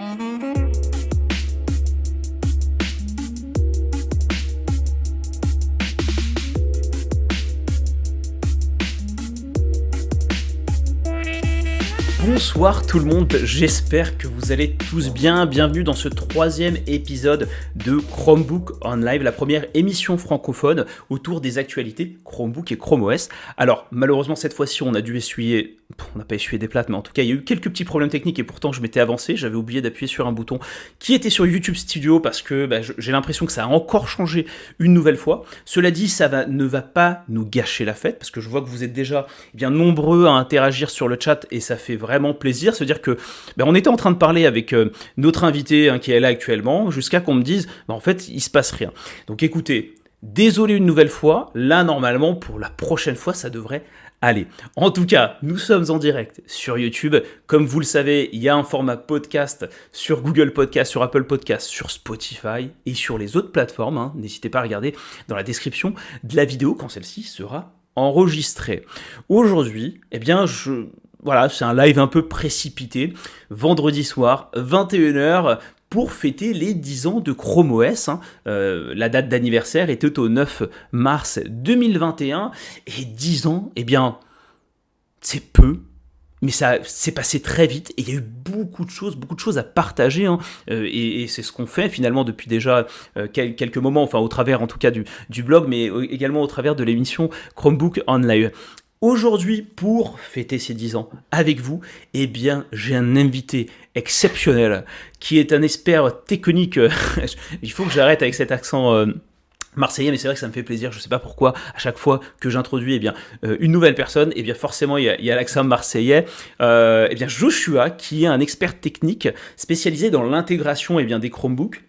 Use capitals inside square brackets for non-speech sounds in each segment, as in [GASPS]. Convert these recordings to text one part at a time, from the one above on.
Müzik Bonsoir tout le monde, j'espère que vous allez tous bien. Bienvenue dans ce troisième épisode de Chromebook on Live, la première émission francophone autour des actualités Chromebook et Chrome OS. Alors malheureusement cette fois-ci on a dû essuyer, on n'a pas essuyé des plates, mais en tout cas il y a eu quelques petits problèmes techniques et pourtant je m'étais avancé, j'avais oublié d'appuyer sur un bouton qui était sur YouTube Studio parce que bah, j'ai l'impression que ça a encore changé une nouvelle fois. Cela dit, ça va, ne va pas nous gâcher la fête parce que je vois que vous êtes déjà eh bien nombreux à interagir sur le chat et ça fait vraiment plaisir, se dire que ben, on était en train de parler avec euh, notre invité hein, qui est là actuellement, jusqu'à qu'on me dise, ben, en fait, il se passe rien. Donc écoutez, désolé une nouvelle fois, là normalement, pour la prochaine fois, ça devrait aller. En tout cas, nous sommes en direct sur YouTube. Comme vous le savez, il y a un format podcast sur Google Podcast, sur Apple Podcast, sur Spotify et sur les autres plateformes. Hein. N'hésitez pas à regarder dans la description de la vidéo quand celle-ci sera enregistrée. Aujourd'hui, eh bien, je, voilà, c'est un live un peu précipité. Vendredi soir, 21h, pour fêter les 10 ans de Chrome OS. Hein. Euh, la date d'anniversaire était au 9 mars 2021. Et 10 ans, eh bien, c'est peu. Mais ça s'est passé très vite et il y a eu beaucoup de choses, beaucoup de choses à partager. Hein. Euh, et, c'est ce qu'on fait finalement depuis déjà euh, quelques moments, enfin au travers en tout cas du, du blog, mais également au travers de l'émission Chromebook Online. Aujourd'hui, pour fêter ces 10 ans avec vous, eh bien, j'ai un invité exceptionnel qui est un expert technique. [LAUGHS] Il faut que j'arrête avec cet accent. Euh, marseillais, mais c'est vrai que ça me fait plaisir. Je ne sais pas pourquoi à chaque fois que j'introduis eh bien euh, une nouvelle personne, eh bien forcément il y a, l'accent marseillais. Euh, eh bien Joshua, qui est un expert technique spécialisé dans l'intégration eh bien des Chromebooks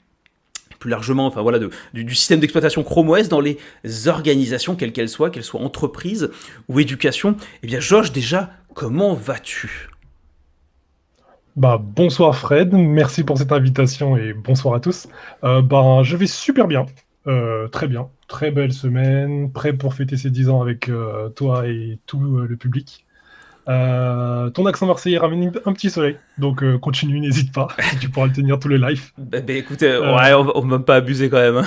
plus largement, enfin voilà, du, système d'exploitation Chrome OS dans les organisations, quelles qu'elles soient, qu'elles soient entreprises ou éducation. Eh bien, Josh, déjà, comment vas-tu? Bah, bonsoir Fred, merci pour cette invitation et bonsoir à tous. Euh, bah, je vais super bien, euh, très bien, très belle semaine, prêt pour fêter ces 10 ans avec euh, toi et tout le public. Euh, ton accent marseillais ramène un petit soleil, donc euh, continue, n'hésite pas, tu pourras le tenir tous les lives. [LAUGHS] Bah, bah écoute, euh, ouais, on, va même pas abuser quand même. Hein.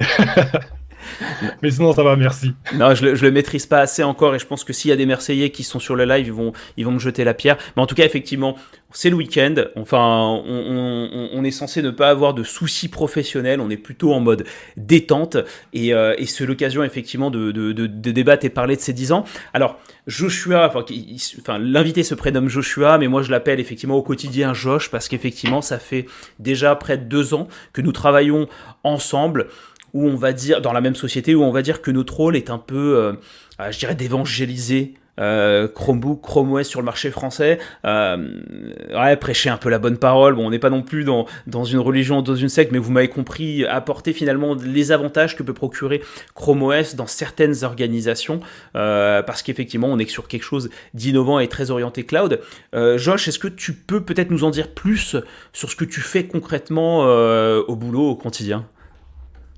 [LAUGHS] [LAUGHS] Mais sinon, ça va, merci. Non, je le, le maîtrise pas assez encore et je pense que s'il y a des Marseillais qui sont sur le live, ils vont, ils vont me jeter la pierre. Mais en tout cas, effectivement, c'est le week-end. Enfin, on, est censé ne pas avoir de soucis professionnels. On est plutôt en mode détente et, euh, c'est l'occasion, effectivement, de, de, débattre et parler de ces 10 ans. Alors, Joshua, enfin, l'invité se prénomme Joshua, mais moi je l'appelle effectivement au quotidien Josh parce qu'effectivement, ça fait déjà près de deux ans que nous travaillons ensemble où on va dire, dans la même société, où on va dire que notre rôle est un peu, euh, euh, je dirais, d'évangéliser euh, Chromebook, Chrome OS sur le marché français. prêcher un peu la bonne parole. Bon, on n'est pas non plus dans, dans une religion, dans une secte, mais vous m'avez compris, apporter finalement les avantages que peut procurer Chrome OS dans certaines organisations, parce qu'effectivement, on est sur quelque chose d'innovant et très orienté cloud. Josh, est-ce que tu peux peut-être nous en dire plus sur ce que tu fais concrètement au boulot, au quotidien?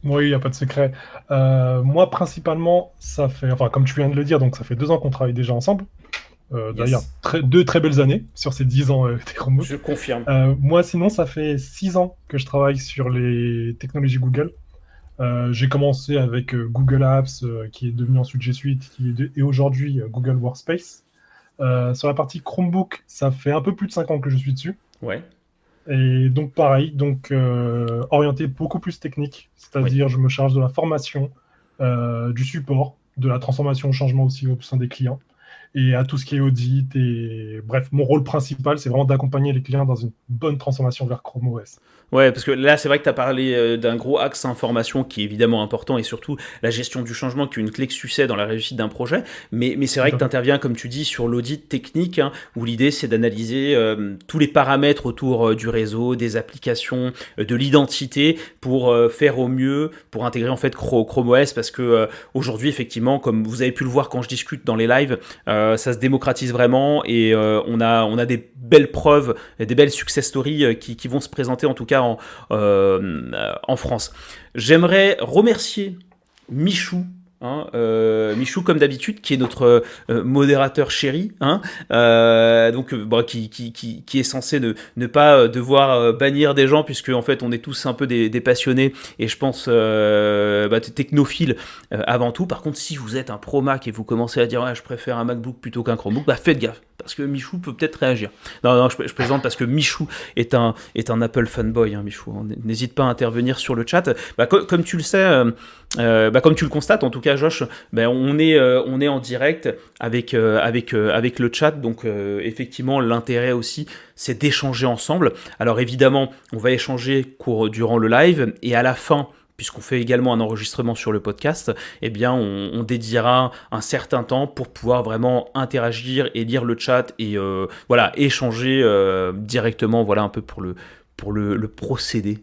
Oui, il n'y a pas de secret. Euh, moi, principalement, ça fait, enfin, comme tu viens de le dire, donc ça fait deux ans qu'on travaille déjà ensemble. Euh, d'ailleurs, deux très belles années sur ces dix ans euh, [LAUGHS] Je confirme. moi, sinon, ça fait six ans que je travaille sur les technologies Google. J'ai commencé avec Google Apps, qui est devenu ensuite G Suite, qui est et aujourd'hui Google Workspace. sur la partie Chromebook, ça fait un peu plus de cinq ans que je suis dessus. Ouais. Et donc pareil, donc euh, orienté beaucoup plus technique, c'est-à-dire je me charge de la formation, euh, du support, de la transformation au changement aussi au sein des clients et à tout ce qui est audit. Et bref, mon rôle principal, c'est vraiment d'accompagner les clients dans une bonne transformation vers Chrome OS. Ouais, parce que là, c'est vrai que tu as parlé euh, d'un gros axe information qui est évidemment important et surtout la gestion du changement qui est une clé de succès dans la réussite d'un projet. Mais, mais c'est vrai que tu interviens, comme tu dis, sur l'audit technique hein, où l'idée c'est d'analyser euh, tous les paramètres autour euh, du réseau, des applications, de l'identité pour faire au mieux, pour intégrer en fait Chrome OS parce que aujourd'hui, effectivement, comme vous avez pu le voir quand je discute dans les lives, ça se démocratise vraiment et on, a, on a des belles preuves, des belles success stories qui, qui vont se présenter en tout cas euh, en, France. J'aimerais remercier Michou Hein, euh, Michou, comme d'habitude, qui est notre euh, modérateur chéri, hein, euh, donc bon, qui, qui, est censé ne, pas devoir bannir des gens, puisque en fait on est tous un peu des, passionnés et je pense bah, technophiles avant tout. Par contre, si vous êtes un pro Mac et vous commencez à dire ouais, je préfère un MacBook plutôt qu'un Chromebook, bah faites gaffe parce que Michou peut peut-être réagir. Non, non, je, plaisante parce que Michou est un, est un Apple fanboy, hein, Michou. N'hésite pas à intervenir sur le chat. Bah, comme tu le sais, euh, euh, bah, comme tu le constates, en tout cas, Josh, bah, on, est, euh, on est en direct avec, avec, avec le chat. Donc, effectivement, l'intérêt aussi, c'est d'échanger ensemble. Alors, évidemment, on va échanger durant le live et à la fin puisqu'on fait également un enregistrement sur le podcast, eh bien, on, dédiera un certain temps pour pouvoir vraiment interagir et lire le chat et euh, voilà, échanger euh, directement, voilà un peu pour le, pour le procédé,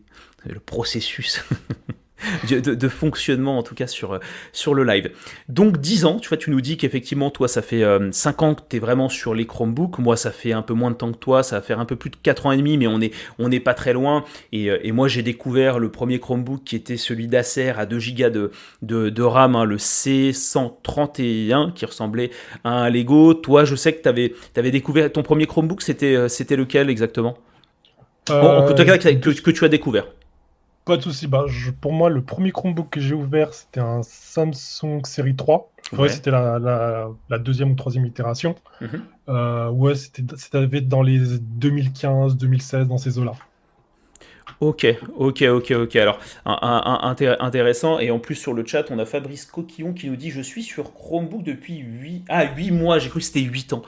le processus. [LAUGHS] [LAUGHS] de, fonctionnement en tout cas sur, sur le live. Donc 10 ans, tu vois, tu nous dis qu'effectivement toi ça fait 5 euh, ans que tu es vraiment sur les Chromebooks, moi ça fait un peu moins de temps que toi, ça va faire un peu plus de 4 ans et demi, mais on n'est on est pas très loin. Et, euh, et moi j'ai découvert le premier Chromebook qui était celui d'Acer à 2 Go de, de, de RAM, hein, le C131 qui ressemblait à un Lego. Toi je sais que tu avais, avais, découvert ton premier Chromebook, c'était euh, c'était lequel exactement? En, tout cas, que, que tu as découvert. Pas de souci. Bah, pour moi, le premier Chromebook que j'ai ouvert, c'était un Samsung Série 3. Ouais, c'était la, deuxième ou troisième itération. Mhm. Euh, ouais, c'était dans les 2015, 2016, dans ces eaux-là. Ok, ok, ok, ok. Alors, un, intéressant. Et en plus, sur le chat, on a Fabrice Coquillon qui nous dit Je suis sur Chromebook depuis 8, ah, 8 mois. J'ai cru que c'était 8 ans.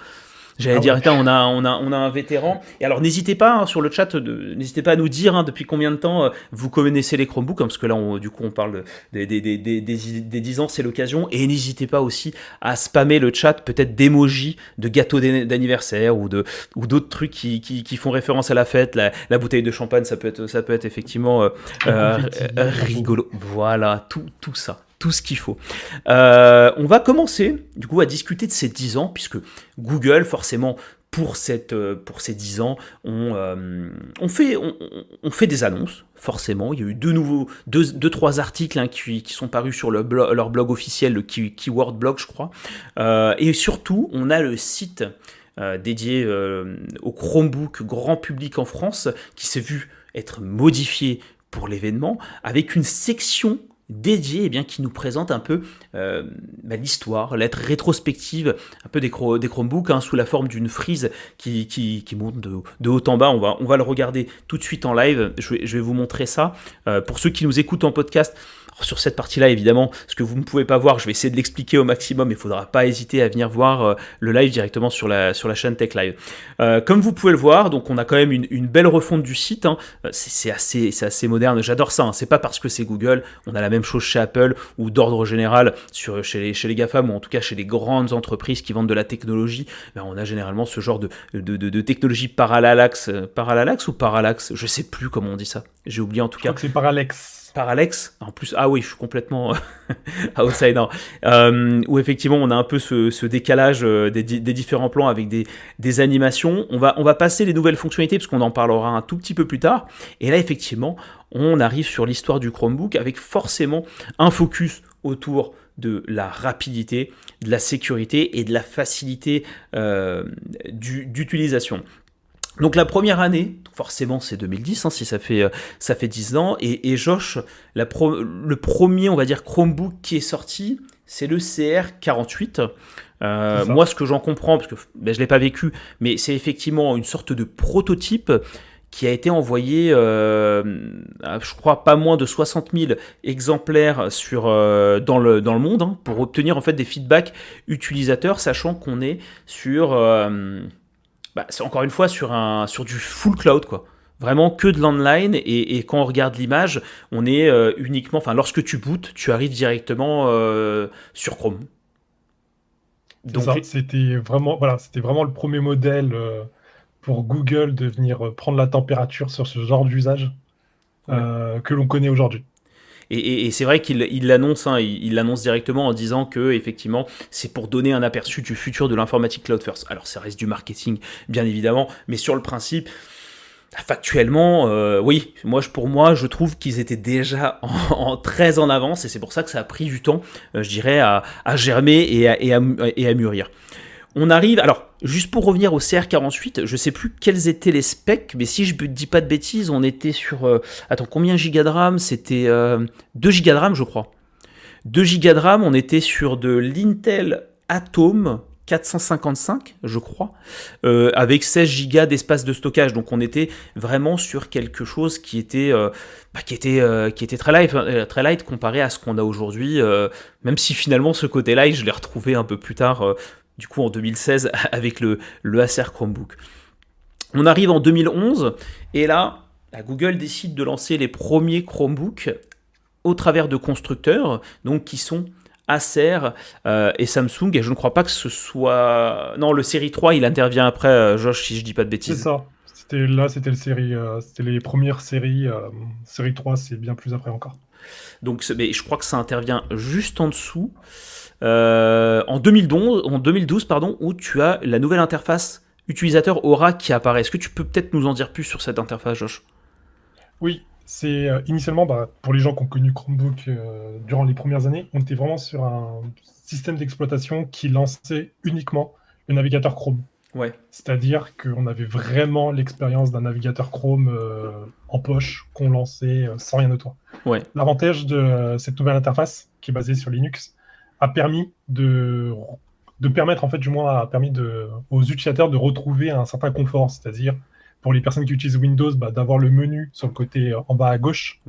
J'allais ah dire, on a, on, a, on a un vétéran. Et alors, n'hésitez pas hein, sur le chat, n'hésitez pas à nous dire hein, depuis combien de temps euh, vous connaissez les Chromebooks, hein, parce que là, on, du coup, on parle des, des, des, des, des 10 ans, c'est l'occasion. Et n'hésitez pas aussi à spammer le chat, peut-être d'émojis, de gâteaux d'anniversaire ou de ou d'autres trucs qui, qui, qui, font référence à la fête. La, la, bouteille de champagne, ça peut être, ça peut être effectivement euh, [LAUGHS] euh, rigolo. Voilà, tout, tout ça tout ce qu'il faut. Euh, on va commencer du coup à discuter de ces 10 ans, puisque Google, forcément, pour, cette, euh, pour ces 10 ans, on, euh, fait, on, fait des annonces, forcément. Il y a eu deux, nouveaux, deux, deux trois articles hein, qui, sont parus sur le leur blog officiel, le Keyword Blog, je crois. et surtout, on a le site dédié au Chromebook grand public en France qui s'est vu être modifié pour l'événement avec une section dédié eh bien, qui nous présente un peu euh, bah, l'histoire, l'être rétrospective un peu des, des Chromebooks hein, sous la forme d'une frise qui, qui, monte de, haut en bas. On va, on va le regarder tout de suite en live. Je vais, je vais vous montrer ça. Euh, pour ceux qui nous écoutent en podcast, sur cette partie-là, évidemment, ce que vous ne pouvez pas voir, je vais essayer de l'expliquer au maximum. Il ne faudra pas hésiter à venir voir euh, le live directement sur la, sur la chaîne Tech Live. Euh, comme vous pouvez le voir, donc on a quand même une, belle refonte du site. Hein. Euh, c'est assez, assez moderne. J'adore ça. Hein. C'est pas parce que c'est Google. On a la même chose chez Apple ou d'ordre général sur, chez, les, chez les GAFAM ou en tout cas chez les grandes entreprises qui vendent de la technologie. Ben, on a généralement ce genre de, de, de, technologie parallaxe, parallaxe ou parallaxe? Je sais plus comment on dit ça. J'ai oublié en tout cas. C'est parallaxe par Alex. En plus, ah oui, je suis complètement [LAUGHS] outsider. Euh, où effectivement, on a un peu ce, décalage euh, des, différents plans avec des, animations. On va, on va passer les nouvelles fonctionnalités parce qu'on en parlera un tout petit peu plus tard. Et là, effectivement, on arrive sur l'histoire du Chromebook avec forcément un focus autour de la rapidité, de la sécurité et de la facilité euh, d'utilisation. Donc la première année, forcément c'est 2010, hein, si ça fait, euh, ça fait 10 ans, et, Josh, la le premier, on va dire, Chromebook qui est sorti, c'est le CR48. Euh, moi, ce que j'en comprends, parce que ben, je ne l'ai pas vécu, mais c'est effectivement une sorte de prototype qui a été envoyé, euh, je crois, pas moins de 60 000 exemplaires sur, dans, le, dans le monde, hein, pour obtenir en fait des feedbacks utilisateurs, sachant qu'on est sur bah, c'est encore une fois sur, un, sur du full cloud, quoi. Vraiment que de l'online, et, quand on regarde l'image, on est euh, uniquement, enfin, lorsque tu bootes, tu arrives directement euh, sur Chrome. Donc, c'était vraiment, voilà, c'était vraiment le premier modèle euh, pour Google de venir prendre la température sur ce genre d'usage que l'on connaît aujourd'hui. Et, c'est vrai qu'il l'annonce, hein, il l'annonce directement en disant que effectivement c'est pour donner un aperçu du futur de l'informatique cloud first. Alors ça reste du marketing bien évidemment, mais sur le principe, factuellement, euh, oui, moi, pour moi, je trouve qu'ils étaient déjà [LAUGHS] en, très en avance et c'est pour ça que ça a pris du temps, euh, je dirais, à, germer et à, et, à, mûrir. On arrive, alors, juste pour revenir au CR48, je sais plus quels étaient les specs, mais si je ne dis pas de bêtises, on était sur, euh, attends, combien giga de RAM? C'était 2 giga de RAM, je crois. 2 giga de RAM, on était sur de l'Intel Atom 455, je crois, euh, avec 16 Go d'espace de stockage. Donc on était vraiment sur quelque chose qui était, euh, bah, euh, très, light, très light comparé à ce qu'on a aujourd'hui, même si finalement ce côté light, je l'ai retrouvé un peu plus tard, du coup en 2016, [LAUGHS] avec le, le Acer Chromebook. On arrive en 2011, et là, Google décide de lancer les premiers Chromebooks au travers de constructeurs, donc qui sont Acer euh, et Samsung. Et je ne crois pas que ce soit. Non, le série 3, il intervient après, euh, Josh, si je dis pas de bêtises. C'est ça. C'était, là, c'était, le série, euh, c'était les premières séries. série 3, c'est bien plus après encore. Donc, mais je crois que ça intervient juste en dessous. En, 2012, en 2012, pardon, où tu as la nouvelle interface utilisateur Aura qui apparaît. Est-ce que tu peux peut-être nous en dire plus sur cette interface, Josh? Oui, c'est euh, initialement, bah, pour les gens qui ont connu Chromebook euh, durant les premières années, on était vraiment sur un système d'exploitation qui lançait uniquement le navigateur Chrome. Ouais. C'est-à-dire qu'on avait vraiment l'expérience d'un navigateur Chrome euh, en poche qu'on lançait sans rien de toi. Ouais. L'avantage de cette nouvelle interface, qui est basée sur Linux, a permis de, de permettre, en fait, du moins, a permis de, aux utilisateurs de retrouver un certain confort, c'est-à-dire pour les personnes qui utilisent Windows, bah, d'avoir le menu sur le côté euh, en bas à gauche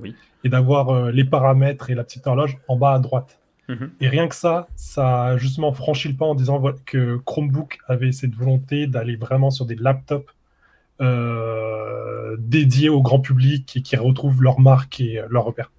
et d'avoir euh, les paramètres et la petite horloge en bas à droite. Mhm. Et rien que ça, ça a justement franchi le pas en disant que Chromebook avait cette volonté d'aller vraiment sur des laptops euh, dédiés au grand public et qui retrouvent leur marque et leur repère.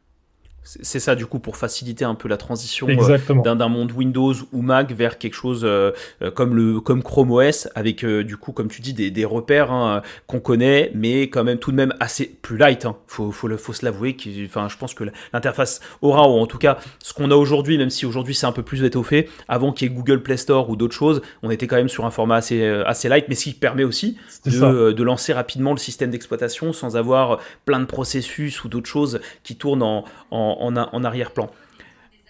C'est ça du coup pour faciliter un peu la transition euh, d'un monde Windows ou Mac vers quelque chose euh, euh, comme le comme Chrome OS avec du coup comme tu dis des, des repères hein, qu'on connaît mais quand même tout de même assez plus light. Hein. Faut faut, le, faut se l'avouer. Enfin je pense que l'interface aura ou en tout cas ce qu'on a aujourd'hui même si aujourd'hui c'est un peu plus étoffé avant qu'il y ait Google Play Store ou d'autres choses on était quand même sur un format assez assez light mais ce qui permet aussi de, de, lancer rapidement le système d'exploitation sans avoir plein de processus ou d'autres choses qui tournent en, en en, arrière-plan.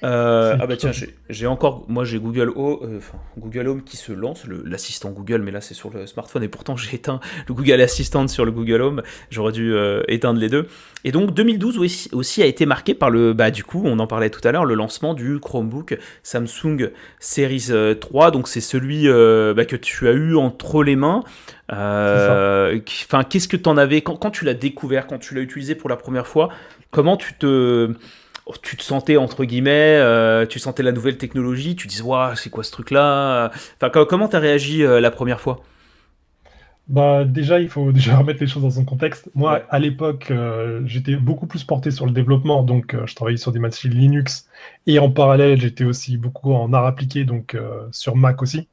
Euh, ah bah tiens, j'ai encore, moi j'ai Google Home, euh, Google Home qui se lance, l'assistant Google, mais là c'est sur le smartphone et pourtant j'ai éteint le Google Assistant sur le Google Home, j'aurais dû euh, éteindre les deux. Et donc 2012 aussi, a été marqué par le, bah du coup on en parlait tout à l'heure, le lancement du Chromebook Samsung Series 3, donc c'est celui bah, que tu as eu entre les mains. Enfin, qu'est-ce que tu en avais? Quand, quand tu l'as découvert, quand tu l'as utilisé pour la première fois Comment tu te, tu te sentais entre guillemets, euh, tu sentais la nouvelle technologie, tu disais waouh c'est quoi ce truc là Enfin comment t'as réagi euh, la première fois? Bah déjà il faut [LAUGHS] déjà remettre les choses dans son contexte. Moi à l'époque euh, j'étais beaucoup plus porté sur le développement, donc je travaillais sur des machines Linux. Et en parallèle j'étais aussi beaucoup en art appliqué, donc sur Mac aussi.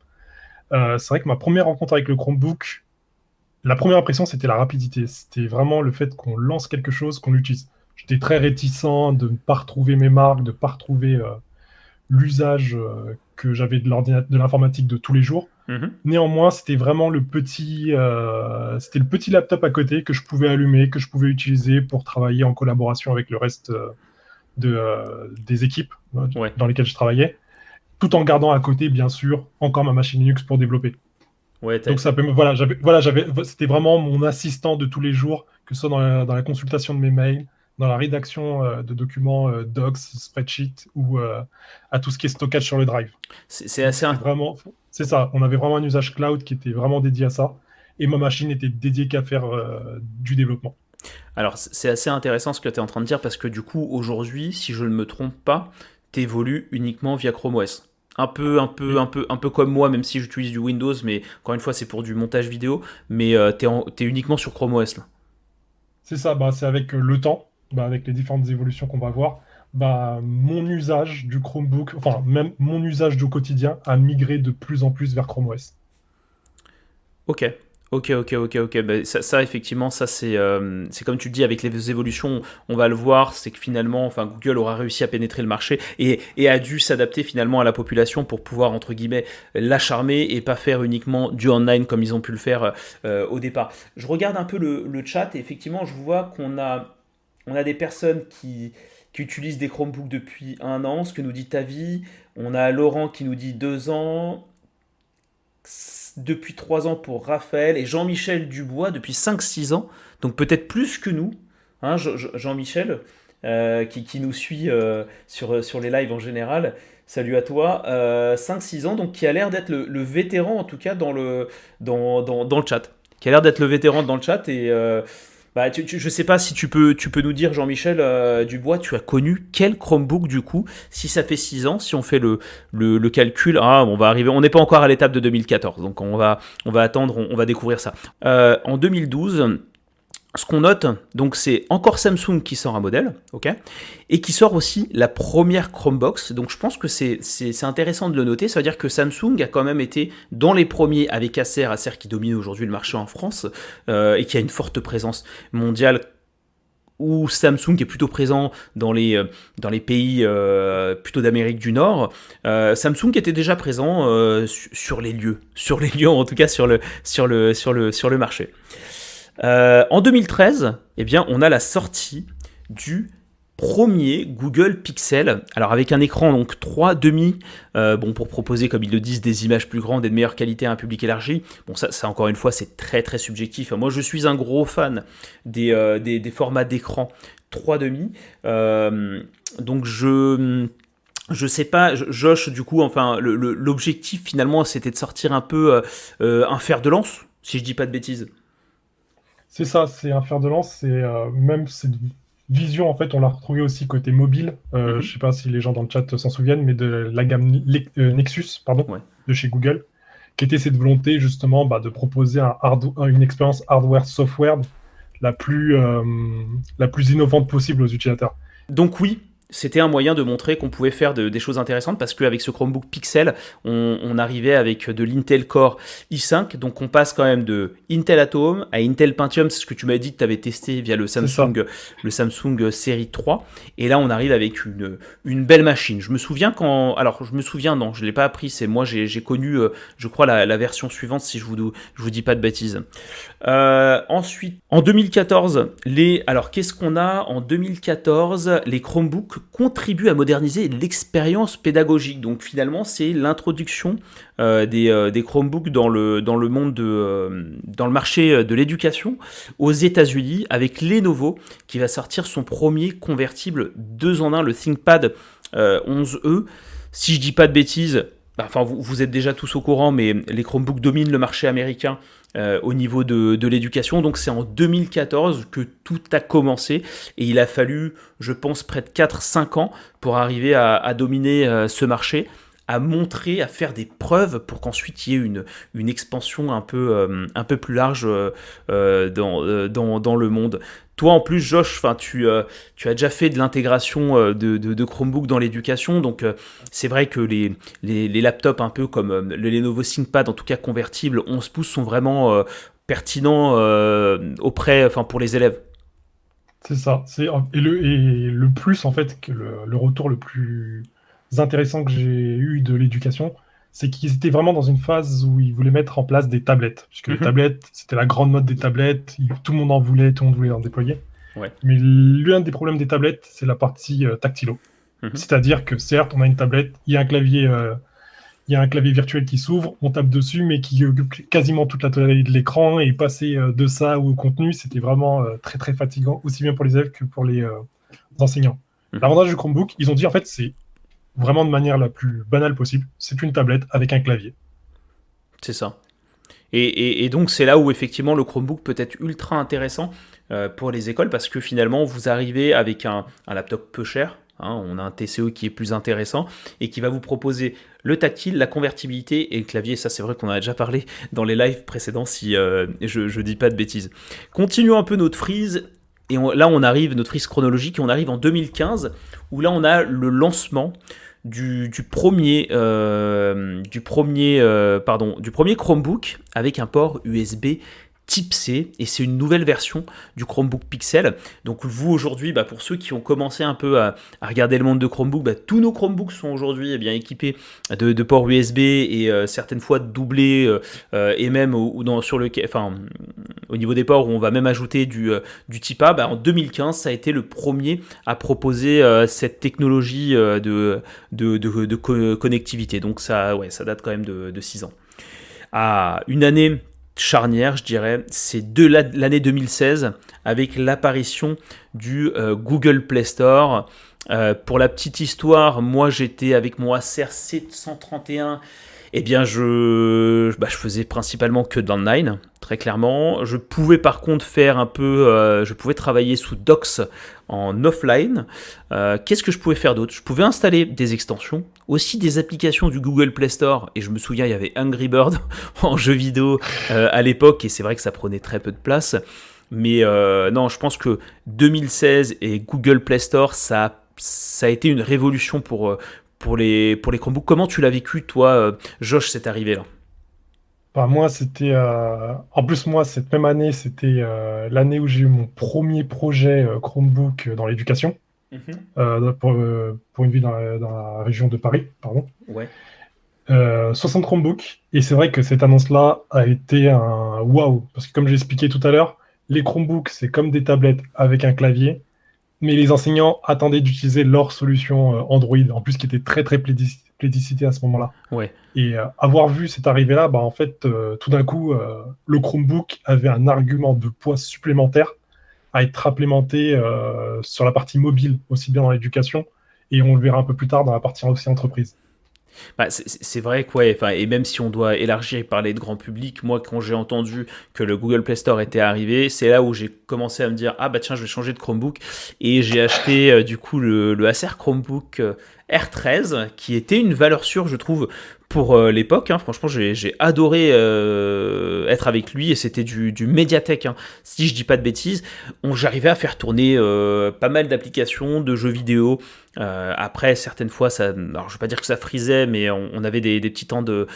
c'est vrai que ma première rencontre avec le Chromebook, la première impression c'était la rapidité, c'était vraiment le fait qu'on lance quelque chose, qu'on l'utilise j'étais très réticent de ne pas retrouver mes marques, de ne pas retrouver euh, l'usage euh, que j'avais de l'informatique de tous les jours. Mhm. Néanmoins, c'était vraiment le petit, euh, c'était le petit laptop à côté que je pouvais allumer, que je pouvais utiliser pour travailler en collaboration avec le reste de, des équipes dans lesquelles je travaillais, tout en gardant à côté, bien sûr, encore ma machine Linux pour développer. Donc ça voilà, j'avais, voilà, j'avais, c'était vraiment mon assistant de tous les jours, que ce soit dans la, dans la consultation de mes mails, dans la rédaction euh, de documents euh, docs, spreadsheet ou euh, à tout ce qui est stockage sur le drive. C'est assez vraiment, c'est ça. On avait vraiment un usage cloud qui était vraiment dédié à ça, et ma machine était dédiée qu'à faire du développement. Alors c'est assez intéressant ce que tu es en train de dire parce que du coup aujourd'hui, si je ne me trompe pas, tu évolues uniquement via Chrome OS un peu, un peu, un peu, un peu comme moi, même si j'utilise du Windows, mais encore une fois, c'est pour du montage vidéo. Mais tu es, uniquement sur Chrome OS là. C'est ça, bah, c'est avec le temps. Bah, avec les différentes évolutions qu'on va voir, bah, mon usage du Chromebook, enfin même mon usage du quotidien a migré de plus en plus vers Chrome OS. Ok, Ok, ok, ok, ok. Ben, ça, effectivement, ça euh, c'est comme tu le dis avec les évolutions, on va le voir, c'est que finalement, enfin Google aura réussi à pénétrer le marché et, a dû s'adapter finalement à la population pour pouvoir entre guillemets la charmer et pas faire uniquement du online comme ils ont pu le faire euh, au départ. Je regarde un peu le, chat et effectivement, je vois qu'on a on a des personnes qui utilisent des Chromebooks depuis un an, ce que nous dit Tavi. On a Laurent qui nous dit deux ans depuis 3 ans pour Raphaël et Jean-Michel Dubois depuis 5-6 ans, donc peut-être plus que nous, hein, Jean-Michel, euh, qui, nous suit euh, sur, les lives en général. Salut à toi, 5-6 euh, ans, donc qui a l'air d'être le, vétéran en tout cas dans le, dans le chat. Qui a l'air d'être le vétéran dans le chat et bah, tu, je sais pas si tu peux, tu peux nous dire, Jean-Michel euh, Dubois, tu as connu quel Chromebook du coup Si ça fait 6 ans, si on fait le, calcul, ah, on va arriver, on n'est pas encore à l'étape de 2014, donc on va, on va attendre, on, va découvrir ça. Euh, en 2012, ce qu'on note, donc c'est encore Samsung qui sort un modèle, ok, et qui sort aussi la première Chromebox. Donc je pense que c'est intéressant de le noter. Ça veut dire que Samsung a quand même été dans les premiers avec Acer, Acer qui domine aujourd'hui le marché en France euh, et qui a une forte présence mondiale. Où Samsung est plutôt présent dans les, euh, dans les pays euh, plutôt d'Amérique du Nord, Samsung était déjà présent sur les lieux, sur les lieux en tout cas sur le, sur le, sur le, sur le marché. Euh, en 2013, eh on a la sortie du premier Google Pixel, alors avec un écran donc 3 demi, euh, bon pour proposer comme ils le disent des images plus grandes et de meilleure qualité à un public élargi. Bon ça, encore une fois c'est très très subjectif. Moi je suis un gros fan des, euh, formats d'écran 3 demi, donc je je sais pas, Josh, du coup, enfin, l'objectif finalement, c'était de sortir un peu un fer de lance, si je dis pas de bêtises. C'est ça, c'est un fer de lance. C'est euh, même cette vision, en fait, on l'a retrouvée aussi côté mobile. Euh, mhm. Je sais pas si les gens dans le chat s'en souviennent, mais de la gamme euh, Nexus, pardon, de chez Google, qui était cette volonté justement bah, de proposer un une expérience hardware-software la plus, la plus innovante possible aux utilisateurs. Donc oui, c'était un moyen de montrer qu'on pouvait faire des choses intéressantes parce qu'avec ce Chromebook Pixel, on, arrivait avec de l'Intel Core i5, donc on passe quand même de Intel Atom à Intel Pentium, c'est ce que tu m'as dit que tu avais testé via le Samsung, le Samsung Série 3, et là on arrive avec une, une belle machine. Je me souviens quand, alors je me souviens, non, je l'ai pas appris, c'est moi j'ai connu, euh, je crois la, version suivante si je vous je vous dis pas de bêtises. Euh, ensuite, en 2014, les, alors qu'est-ce qu'on a en 2014 Les Chromebooks contribue à moderniser l'expérience pédagogique. Donc finalement, c'est l'introduction euh, euh, des, Chromebooks dans le, dans le monde de, euh, dans le marché de l'éducation aux États-Unis avec Lenovo qui va sortir son premier convertible 2 en 1, le ThinkPad 11e. Si je dis pas de bêtises, bah, enfin vous, vous, êtes déjà tous au courant, mais les Chromebooks dominent le marché américain euh, au niveau de, l'éducation. Donc c'est en 2014 que tout a commencé et il a fallu, je pense, près de 4-5 ans pour arriver à, dominer euh, ce marché à montrer, à faire des preuves pour qu'ensuite il y ait une, expansion un peu, euh, un peu plus large dans, le monde. Toi, en plus, Josh, tu, euh, tu as déjà fait de l'intégration euh, de, Chromebook dans l'éducation. Donc, euh, c'est vrai que les, laptops, un peu comme le Lenovo ThinkPad, en tout cas convertibles, 11 pouces, sont vraiment pertinents auprès, pour les élèves. C'est ça. Et le, plus, en fait, le retour le plus intéressant que j'ai eu de l'éducation, c'est qu'ils étaient vraiment dans une phase où ils voulaient mettre en place des tablettes. Puisque les mhm. tablettes, c'était la grande mode des tablettes, tout le monde en voulait, tout le monde voulait en déployer. Mais l'un des problèmes des tablettes, c'est la partie euh, tactilo. Mhm. C'est-à-dire que certes, on a une tablette, il y a un clavier, euh, il y a un clavier virtuel qui s'ouvre, on tape dessus, mais qui occupe quasiment toute la totalité de l'écran. Et passer euh, de ça au contenu, c'était vraiment très très fatigant, aussi bien pour les élèves que pour les enseignants. Mhm. L'avantage du Chromebook, ils ont dit en fait, c'est vraiment de manière la plus banale possible, c'est une tablette avec un clavier. C'est ça. Et, donc c'est là où effectivement le Chromebook peut être ultra intéressant euh, pour les écoles parce que finalement vous arrivez avec un, laptop peu cher, hein, on a un TCE qui est plus intéressant et qui va vous proposer le tactile, la convertibilité et le clavier. Ça, c'est vrai qu'on en a déjà parlé [LAUGHS] dans les lives précédents si euh, je ne dis pas de bêtises. Continuons un peu notre frise. Et là, on arrive, notre frise chronologique, et on arrive en 2015, où là, on a le lancement du, premier, du, premier, euh, pardon, du premier Chromebook avec un port USB Type C et c'est une nouvelle version du Chromebook Pixel. Donc vous aujourd'hui, bah, pour ceux qui ont commencé un peu à, regarder le monde de Chromebook, bah, tous nos Chromebooks sont aujourd'hui eh bien équipés de, ports USB et euh, certaines fois doublés euh, euh, et même au, sur le, au niveau des ports où on va même ajouter du, type A. Bah, en 2015, ça a été le premier à proposer cette technologie de, connectivité. Donc ça, ça date quand même de 6 ans. À une année charnière, je dirais, c'est de l'année 2016 avec l'apparition du euh, Google Play Store. Euh, pour la petite histoire, moi j'étais avec mon Acer 731 eh bien, je, bah, je faisais principalement que dans Nine, très clairement. Je pouvais par contre faire un peu, euh, je pouvais travailler sous Docs en offline. Euh, qu'est-ce que je pouvais faire d'autre? Je pouvais installer des extensions, aussi des applications du Google Play Store. Et je me souviens, il y avait Angry Bird [LAUGHS] en jeu vidéo euh, à l'époque, et c'est vrai que ça prenait très peu de place. Mais non, je pense que 2016 et Google Play Store, ça a été une révolution pour, pour les, pour les Chromebooks. Comment tu l'as vécu, toi, euh, Josh, cette arrivée-là? Bah, Moi, c'était. Euh, en plus, moi, cette même année, c'était euh, l'année où j'ai eu mon premier projet Chromebook dans l'éducation. Mhm. pour, pour, une ville dans la, région de Paris, pardon. Ouais. 60 Chromebooks. Et c'est vrai que cette annonce-là a été un waouh. Parce que, comme j'ai expliqué tout à l'heure, les Chromebooks, c'est comme des tablettes avec un clavier mais les enseignants attendaient d'utiliser leur solution euh, Android, en plus qui était très très plébiscitée à ce moment-là. Ouais. Et euh, avoir vu cette arrivée-là, bah, en fait, euh, tout d'un coup, le Chromebook avait un argument de poids supplémentaire à être implémenté sur la partie mobile, aussi bien dans l'éducation, et on le verra un peu plus tard dans la partie aussi entreprise. Bah, c'est vrai quoi, et même si on doit élargir et parler de grand public, moi quand j'ai entendu que le Google Play Store était arrivé, c'est là où j'ai commencé à me dire ah bah tiens je vais changer de Chromebook. Et j'ai acheté euh, du coup le, le, Acer Chromebook euh, R13 qui était une valeur sûre je trouve pour euh, l'époque. Hein. Franchement, j'ai adoré euh, être avec lui et c'était du, du. Hein. Si je dis pas de bêtises, j'arrivais à faire tourner euh, pas mal d'applications, de jeux vidéo. après, certaines fois, ça, alors je vais pas dire que ça frisait, mais on, avait des, petits temps de,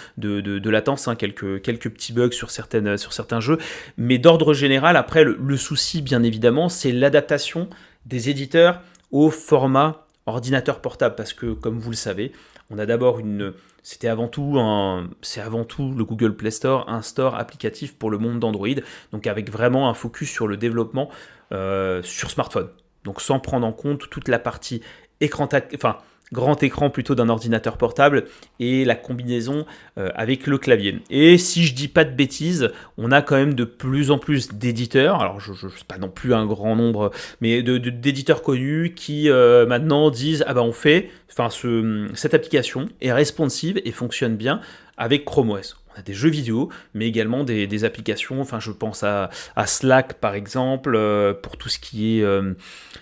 latence, hein, quelques, petits bugs sur, certains jeux. Mais d'ordre général, après, le souci, bien évidemment, c'est l'adaptation des éditeurs au format ordinateur portable parce que comme vous le savez, on a d'abord une c'était avant tout un, c'est avant tout le Google Play Store, un store applicatif pour le monde d'Android, donc avec vraiment un focus sur le développement euh, sur smartphone. Donc sans prendre en compte toute la partie écran, enfin grand écran plutôt d'un ordinateur portable et la combinaison euh, avec le clavier. Et si je dis pas de bêtises, on a quand même de plus en plus d'éditeurs, alors je ne sais pas non plus un grand nombre, mais d'éditeurs connus qui euh, maintenant disent ah ben on fait, enfin ce, cette application est responsive et fonctionne bien avec Chrome OS on a des jeux vidéo, mais également des, applications. Enfin, je pense à, Slack par exemple, euh, pour tout ce qui est euh,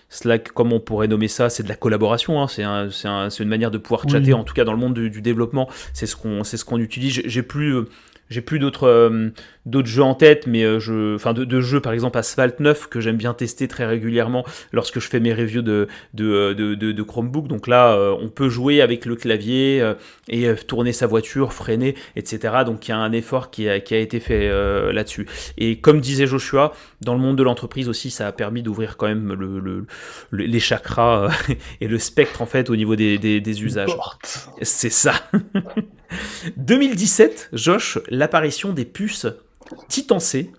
Slack, comme on pourrait nommer ça, c'est de la collaboration. Hein. c'est une manière de pouvoir chatter, en tout cas dans le monde du, du développement, c'est ce qu'on ce qu'on utilise. J'ai plus euh, j'ai plus d'autres euh, d'autres jeux en tête, mais euh, je, enfin de, jeux par exemple Asphalt 9 que j'aime bien tester très régulièrement lorsque je fais mes reviews de de, euh, de, Chromebook. Donc là, on peut jouer avec le clavier et tourner sa voiture, freiner, etc. Donc il y a un effort qui a, qui a été fait là-dessus. Et comme disait Joshua, dans le monde de l'entreprise aussi, ça a permis d'ouvrir quand même le, les chakras [LAUGHS] et le spectre en fait au niveau des, des, des usages. C'est ça. [LAUGHS] 2017, Josh, l'apparition des puces Titan C.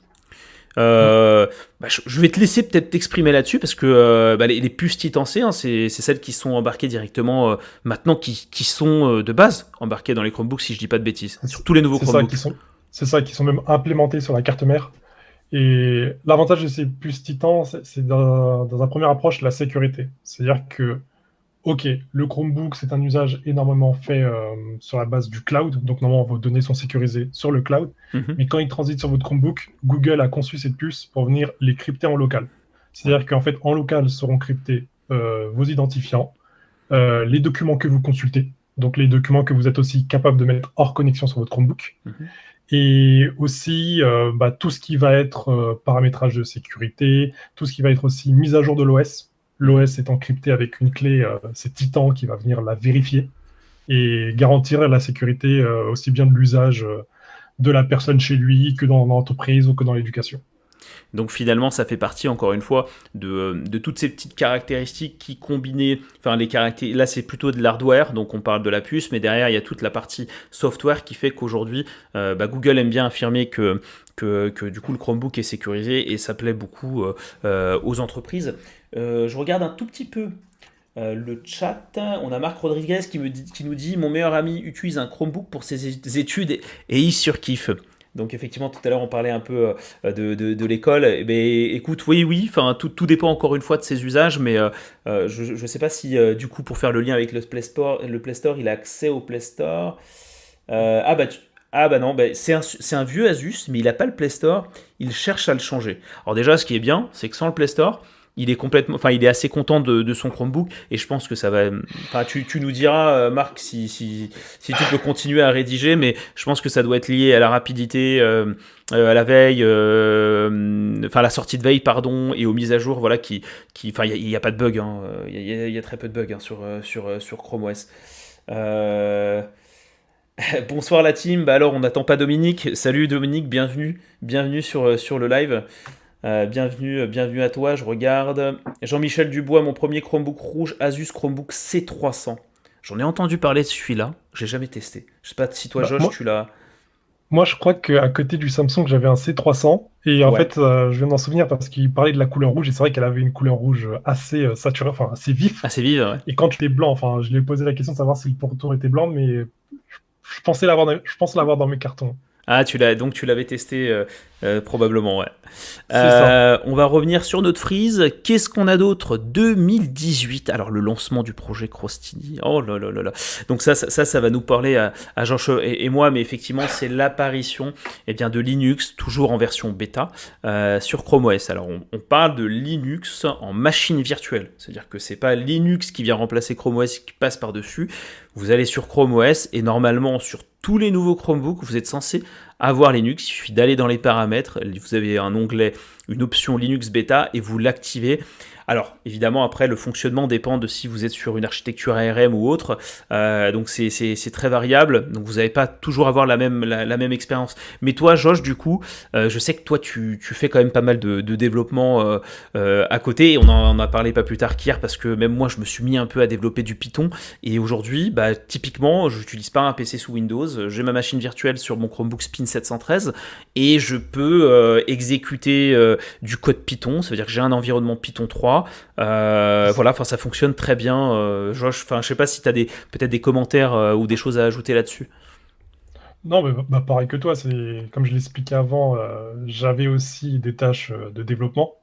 Euh, bah, je vais te laisser peut-être t'exprimer là-dessus parce que euh, bah, les, puces Titan C, hein, c'est celles qui sont embarquées directement euh, maintenant, qui, qui sont de base embarquées dans les Chromebooks, si je dis pas de bêtises, sur tous les nouveaux Chromebooks. C'est ça, qui sont même implémentées sur la carte mère. Et l'avantage de ces puces Titan, c'est dans, dans, un première approche la sécurité. C'est-à-dire que Ok, le Chromebook, c'est un usage énormément fait euh, sur la base du cloud. Donc, normalement, vos données sont sécurisées sur le cloud. Mhm. Mais quand il transite sur votre Chromebook, Google a conçu cette puce pour venir les crypter en local. C'est-à-dire qu'en fait, en local seront cryptés euh, vos identifiants, euh, les documents que vous consultez, donc les documents que vous êtes aussi capable de mettre hors connexion sur votre Chromebook. Mhm. Et aussi bah, tout ce qui va être paramétrage de sécurité, tout ce qui va être aussi mise à jour de l'OS l'OS est encrypté avec une clé, euh, c'est Titan qui va venir la vérifier et garantir la sécurité euh, aussi bien de l'usage de la personne chez lui que dans l'entreprise ou que dans l'éducation. Donc finalement, ça fait partie, encore une fois, de, toutes ces petites caractéristiques qui caractéristiques, là c'est plutôt de l'hardware, donc on parle de la puce, mais derrière il y a toute la partie software qui fait qu'aujourd'hui, euh, bah, Google aime bien affirmer que, que, du coup le Chromebook est sécurisé et ça plaît beaucoup euh, euh, aux entreprises. je regarde un tout petit peu le chat, on a Marc Rodriguez qui, nous dit Mon meilleur ami utilise un Chromebook pour ses études et, il surkiffe. Donc effectivement, tout à l'heure, on parlait un peu euh, de, l'école. Eh ben, écoute, oui, oui, enfin, tout, dépend encore une fois de ses usages, mais euh, euh, je ne sais pas si, du coup, pour faire le lien avec le Play Store, le Play Store il a accès au Play Store. ah, bah, ah bah non, bah, c'est un, vieux Asus, mais il n'a pas le Play Store, il cherche à le changer. Alors déjà, ce qui est bien, c'est que sans le Play Store, il est complètement, enfin, il est assez content de, son Chromebook et je pense que ça va. Enfin, tu, nous diras, euh, Marc, si, tu peux continuer à rédiger, mais je pense que ça doit être lié à la rapidité, euh, euh, à la veille, enfin, la sortie de veille, pardon, et aux mises à jour, voilà, qui, qui, enfin, il n'y a, pas de bug, hein, il y, a très peu de bugs hein, sur, sur, sur Chrome OS. [LAUGHS] Bonsoir la team, bah alors on n'attend pas Dominique. Salut Dominique, bienvenue, bienvenue sur, sur le live. Euh, bienvenue, euh, bienvenue à toi, je regarde. Jean-Michel Dubois, mon premier Chromebook rouge, Asus Chromebook C300. J'en ai entendu parler de celui-là, j'ai jamais testé. Je sais pas si toi, bah, Josh, tu l'as. Moi, je crois qu'à côté du Samsung, j'avais un C300. Et en fait, euh, je viens d'en souvenir parce qu'il parlait de la couleur rouge. Et c'est vrai qu'elle avait une couleur rouge assez saturée, enfin assez vif. Assez vive, ouais. Et quand tu es blanc, enfin, je lui ai posé la question de savoir si le pourtour était blanc, mais je pensais l'avoir, je pense l'avoir dans mes cartons. Ah, tu l'as donc tu l'avais testé euh, euh, probablement, ouais. Euh, on va revenir sur notre frise. Qu'est-ce qu'on a d'autre? 2018. Alors le lancement du projet Crostini. Oh là là là là. Donc ça, ça, ça, va nous parler à, Jean et, et, moi, mais effectivement, c'est l'apparition eh bien de Linux, toujours en version bêta, sur Chrome OS. Alors on, parle de Linux en machine virtuelle, c'est-à-dire que c'est pas Linux qui vient remplacer Chrome OS qui passe par dessus. Vous allez sur Chrome OS et normalement sur tous les nouveaux Chromebooks, vous êtes censé avoir Linux. Il suffit d'aller dans les paramètres. Vous avez un onglet, une option Linux Beta et vous l'activez. Alors, évidemment, après, le fonctionnement dépend de si vous êtes sur une architecture ARM ou autre. Euh, donc, c'est très variable. Donc, vous n'allez pas toujours avoir la même, expérience. Mais toi, Josh, du coup, euh, je sais que toi, tu, fais quand même pas mal de, développement euh, à côté. On en, a parlé pas plus tard qu'hier parce que même moi, je me suis mis un peu à développer du Python. Et aujourd'hui, bah, typiquement, je n'utilise pas un PC sous Windows. J'ai ma machine virtuelle sur mon Chromebook Spin 713 et je peux exécuter du code Python. Ça veut dire que j'ai un environnement Python 3 euh, voilà, enfin ça fonctionne très bien. Euh, Josh, enfin je sais pas si tu as des peut-être des commentaires euh, ou des choses à ajouter là-dessus. Non, mais bah, pareil que toi, c'est comme je l'expliquais avant, j'avais aussi des tâches de développement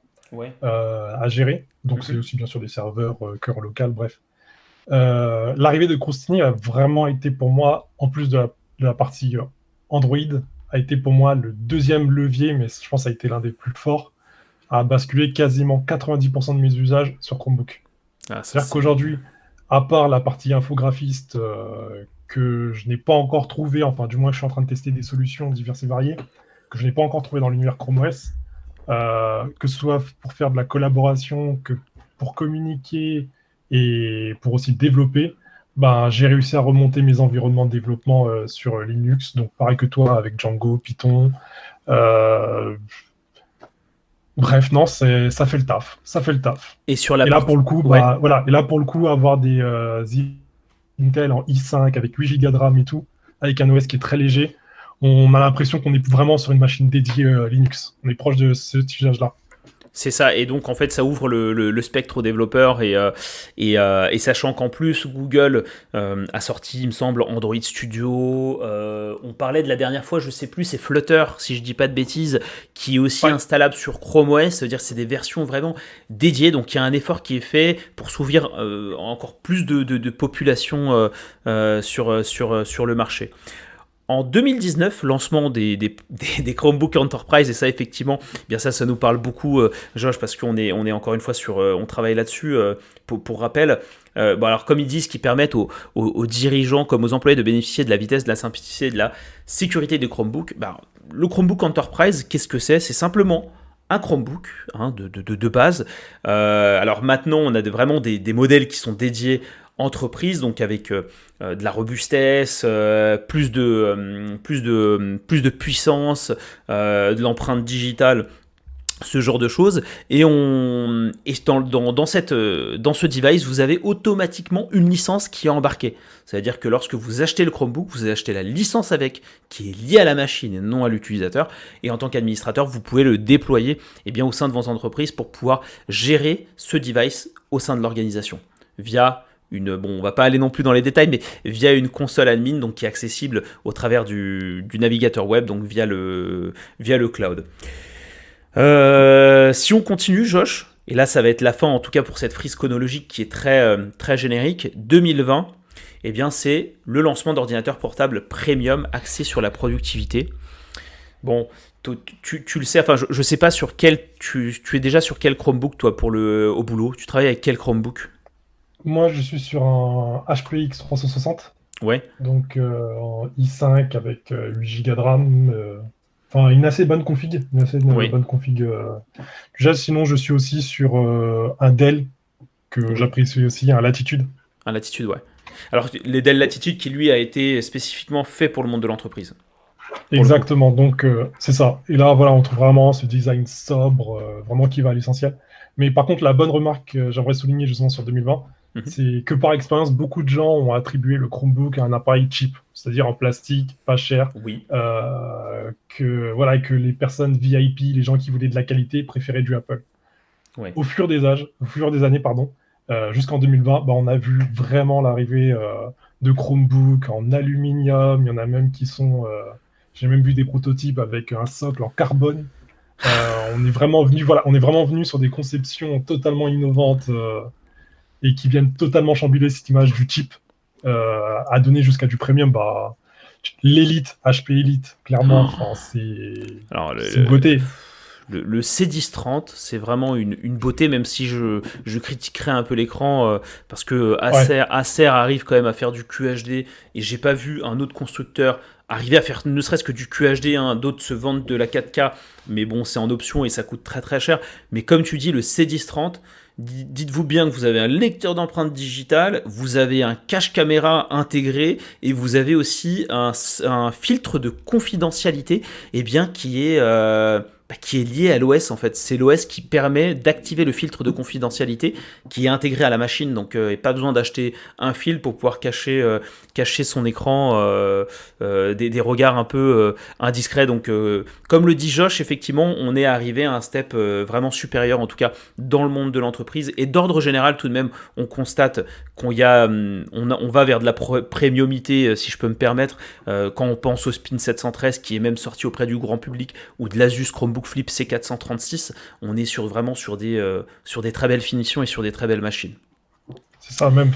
à gérer. Donc c'est aussi bien sûr des serveurs, cœur local, bref. L'arrivée de Croustini a vraiment été pour moi, en plus de la, de la, partie Android, a été pour moi le deuxième levier, mais je pense que ça a été l'un des plus forts à basculer quasiment 90% de mes usages sur Chromebook. Ah, C'est-à-dire qu'aujourd'hui, à part la partie infographiste euh, que je n'ai pas encore trouvé, enfin du moins je suis en train de tester des solutions diverses et variées, que je n'ai pas encore trouvé dans l'univers Chrome OS, euh, que ce soit pour faire de la collaboration, que pour communiquer et pour aussi développer, ben, j'ai réussi à remonter mes environnements de développement euh, sur Linux, donc pareil que toi avec Django, Python. Bref, non, c'est ça fait le taf, ça fait le taf. Et sur la et là pour le coup, bah, voilà, et là pour le coup, avoir des euh, Intel en i5 avec 8 Go de RAM et tout, avec un OS qui est très léger, on a l'impression qu'on est vraiment sur une machine dédiée euh, Linux. On est proche de ce usage-là. C'est ça, et donc en fait ça ouvre le, spectre aux développeurs et, euh, euh, et, sachant qu'en plus Google euh, a sorti, il me semble, Android Studio, on parlait de la dernière fois, je sais plus, c'est Flutter, si je dis pas de bêtises, qui est aussi installable sur Chrome OS, c'est-à-dire c'est des versions vraiment dédiées, donc il y a un effort qui est fait pour s'ouvrir encore plus de, de population sur, sur, sur le marché. En 2019, lancement des, des, Chromebook Enterprise, et ça effectivement, eh bien ça, ça nous parle beaucoup, euh, Josh, parce qu'on est, on est encore une fois sur, euh, on travaille là-dessus, euh, pour, rappel. bon alors comme ils disent, qui permettent aux, dirigeants comme aux employés de bénéficier de la vitesse, de la simplicité, de la sécurité des Chromebooks, bah, le Chromebook Enterprise, qu'est-ce que c'est? C'est simplement un Chromebook hein, de, base. alors maintenant, on a vraiment des, des modèles qui sont dédiés entreprise, donc avec de la robustesse, plus, de, plus, de, plus de puissance, de l'empreinte digitale ce genre de choses. Et on et dans, dans, cette, dans ce device vous avez automatiquement une licence qui est embarquée. C'est à dire que lorsque vous achetez le Chromebook vous achetez la licence avec qui est liée à la machine et non à l'utilisateur. Et en tant qu'administrateur vous pouvez le déployer eh bien, au sein de vos entreprises pour pouvoir gérer ce device au sein de l'organisation via une, bon, on va pas aller non plus dans les détails, mais via une console admin donc qui est accessible au travers du, navigateur web, donc via le, via le cloud. Euh, si on continue, Josh, et là ça va être la fin en tout cas pour cette frise chronologique qui est très, euh, très générique, 2020, eh bien c'est le lancement d'ordinateurs portables premium axés sur la productivité. Bon, tu, le sais, enfin je, ne sais pas sur quel, tu, es déjà sur quel Chromebook toi pour le, au boulot, tu travailles avec quel Chromebook? Moi je suis sur un HP 360. Ouais. Donc euh, en i5 avec 8 Go de RAM Enfin, une assez bonne config. Une assez bonne config. Euh. sinon, je suis aussi sur euh, un Dell que j'apprécie aussi, un Latitude. Un Latitude, ouais. Alors, les Dell Latitude qui, lui, a été spécifiquement fait pour le monde de l'entreprise. Exactement, donc euh, c'est ça. Et là, voilà, on trouve vraiment ce design sobre, vraiment qui va à l'essentiel. Mais par contre, la bonne remarque que j'aimerais souligner justement sur 2020, Mhm. C'est que par expérience, beaucoup de gens ont attribué le Chromebook à un appareil cheap, c'est-à-dire en plastique, pas cher. Oui. Euh, que, voilà, que les personnes VIP, les gens qui voulaient de la qualité, préféraient du Apple. Au fur des âges, au fur des années, pardon, euh, jusqu'en 2020, bah, on a vu vraiment l'arrivée euh, de Chromebook en aluminium. Il y en a même qui sont. J'ai même vu des prototypes avec un socle en carbone. on est vraiment venu, voilà, on est vraiment venu sur des conceptions totalement innovantes et qui viennent totalement chambuler cette image du type euh, à donner jusqu'à du premium, bah, l'élite, HP Elite, clairement, oh. c'est une beauté. Le, C1030, c'est vraiment une, beauté, même si je, je critiquerai un peu l'écran, euh, parce que Acer, Acer, arrive quand même à faire du QHD, et j'ai pas vu un autre constructeur arriver à faire ne serait-ce que du QHD, hein, d'autres se vendent de la 4K, mais bon, c'est en option et ça coûte très très cher. Mais comme tu dis, le C1030, Dites-vous bien que vous avez un lecteur d'empreintes digitales, vous avez un cache caméra intégré et vous avez aussi un, filtre de confidentialité eh bien, qui est euh, bah, qui est lié à l'OS en fait. C'est l'OS qui permet d'activer le filtre de confidentialité qui est intégré à la machine, donc euh, pas besoin d'acheter un fil pour pouvoir cacher, euh, cacher son écran euh, des, regards un peu indiscrets. Donc comme le dit Josh, effectivement, on est arrivé à un step vraiment supérieur en tout cas dans le monde de l'entreprise et d'ordre général tout de même, on constate qu'on y a, hum, on, va vers de la premiumité si je peux me permettre quand on pense au Spin 713 qui est même sorti auprès du grand public ou de l'Asus Chromebook Flip C436, on est sur, vraiment sur des, euh, sur des très belles finitions et sur des très belles machines. C'est ça même,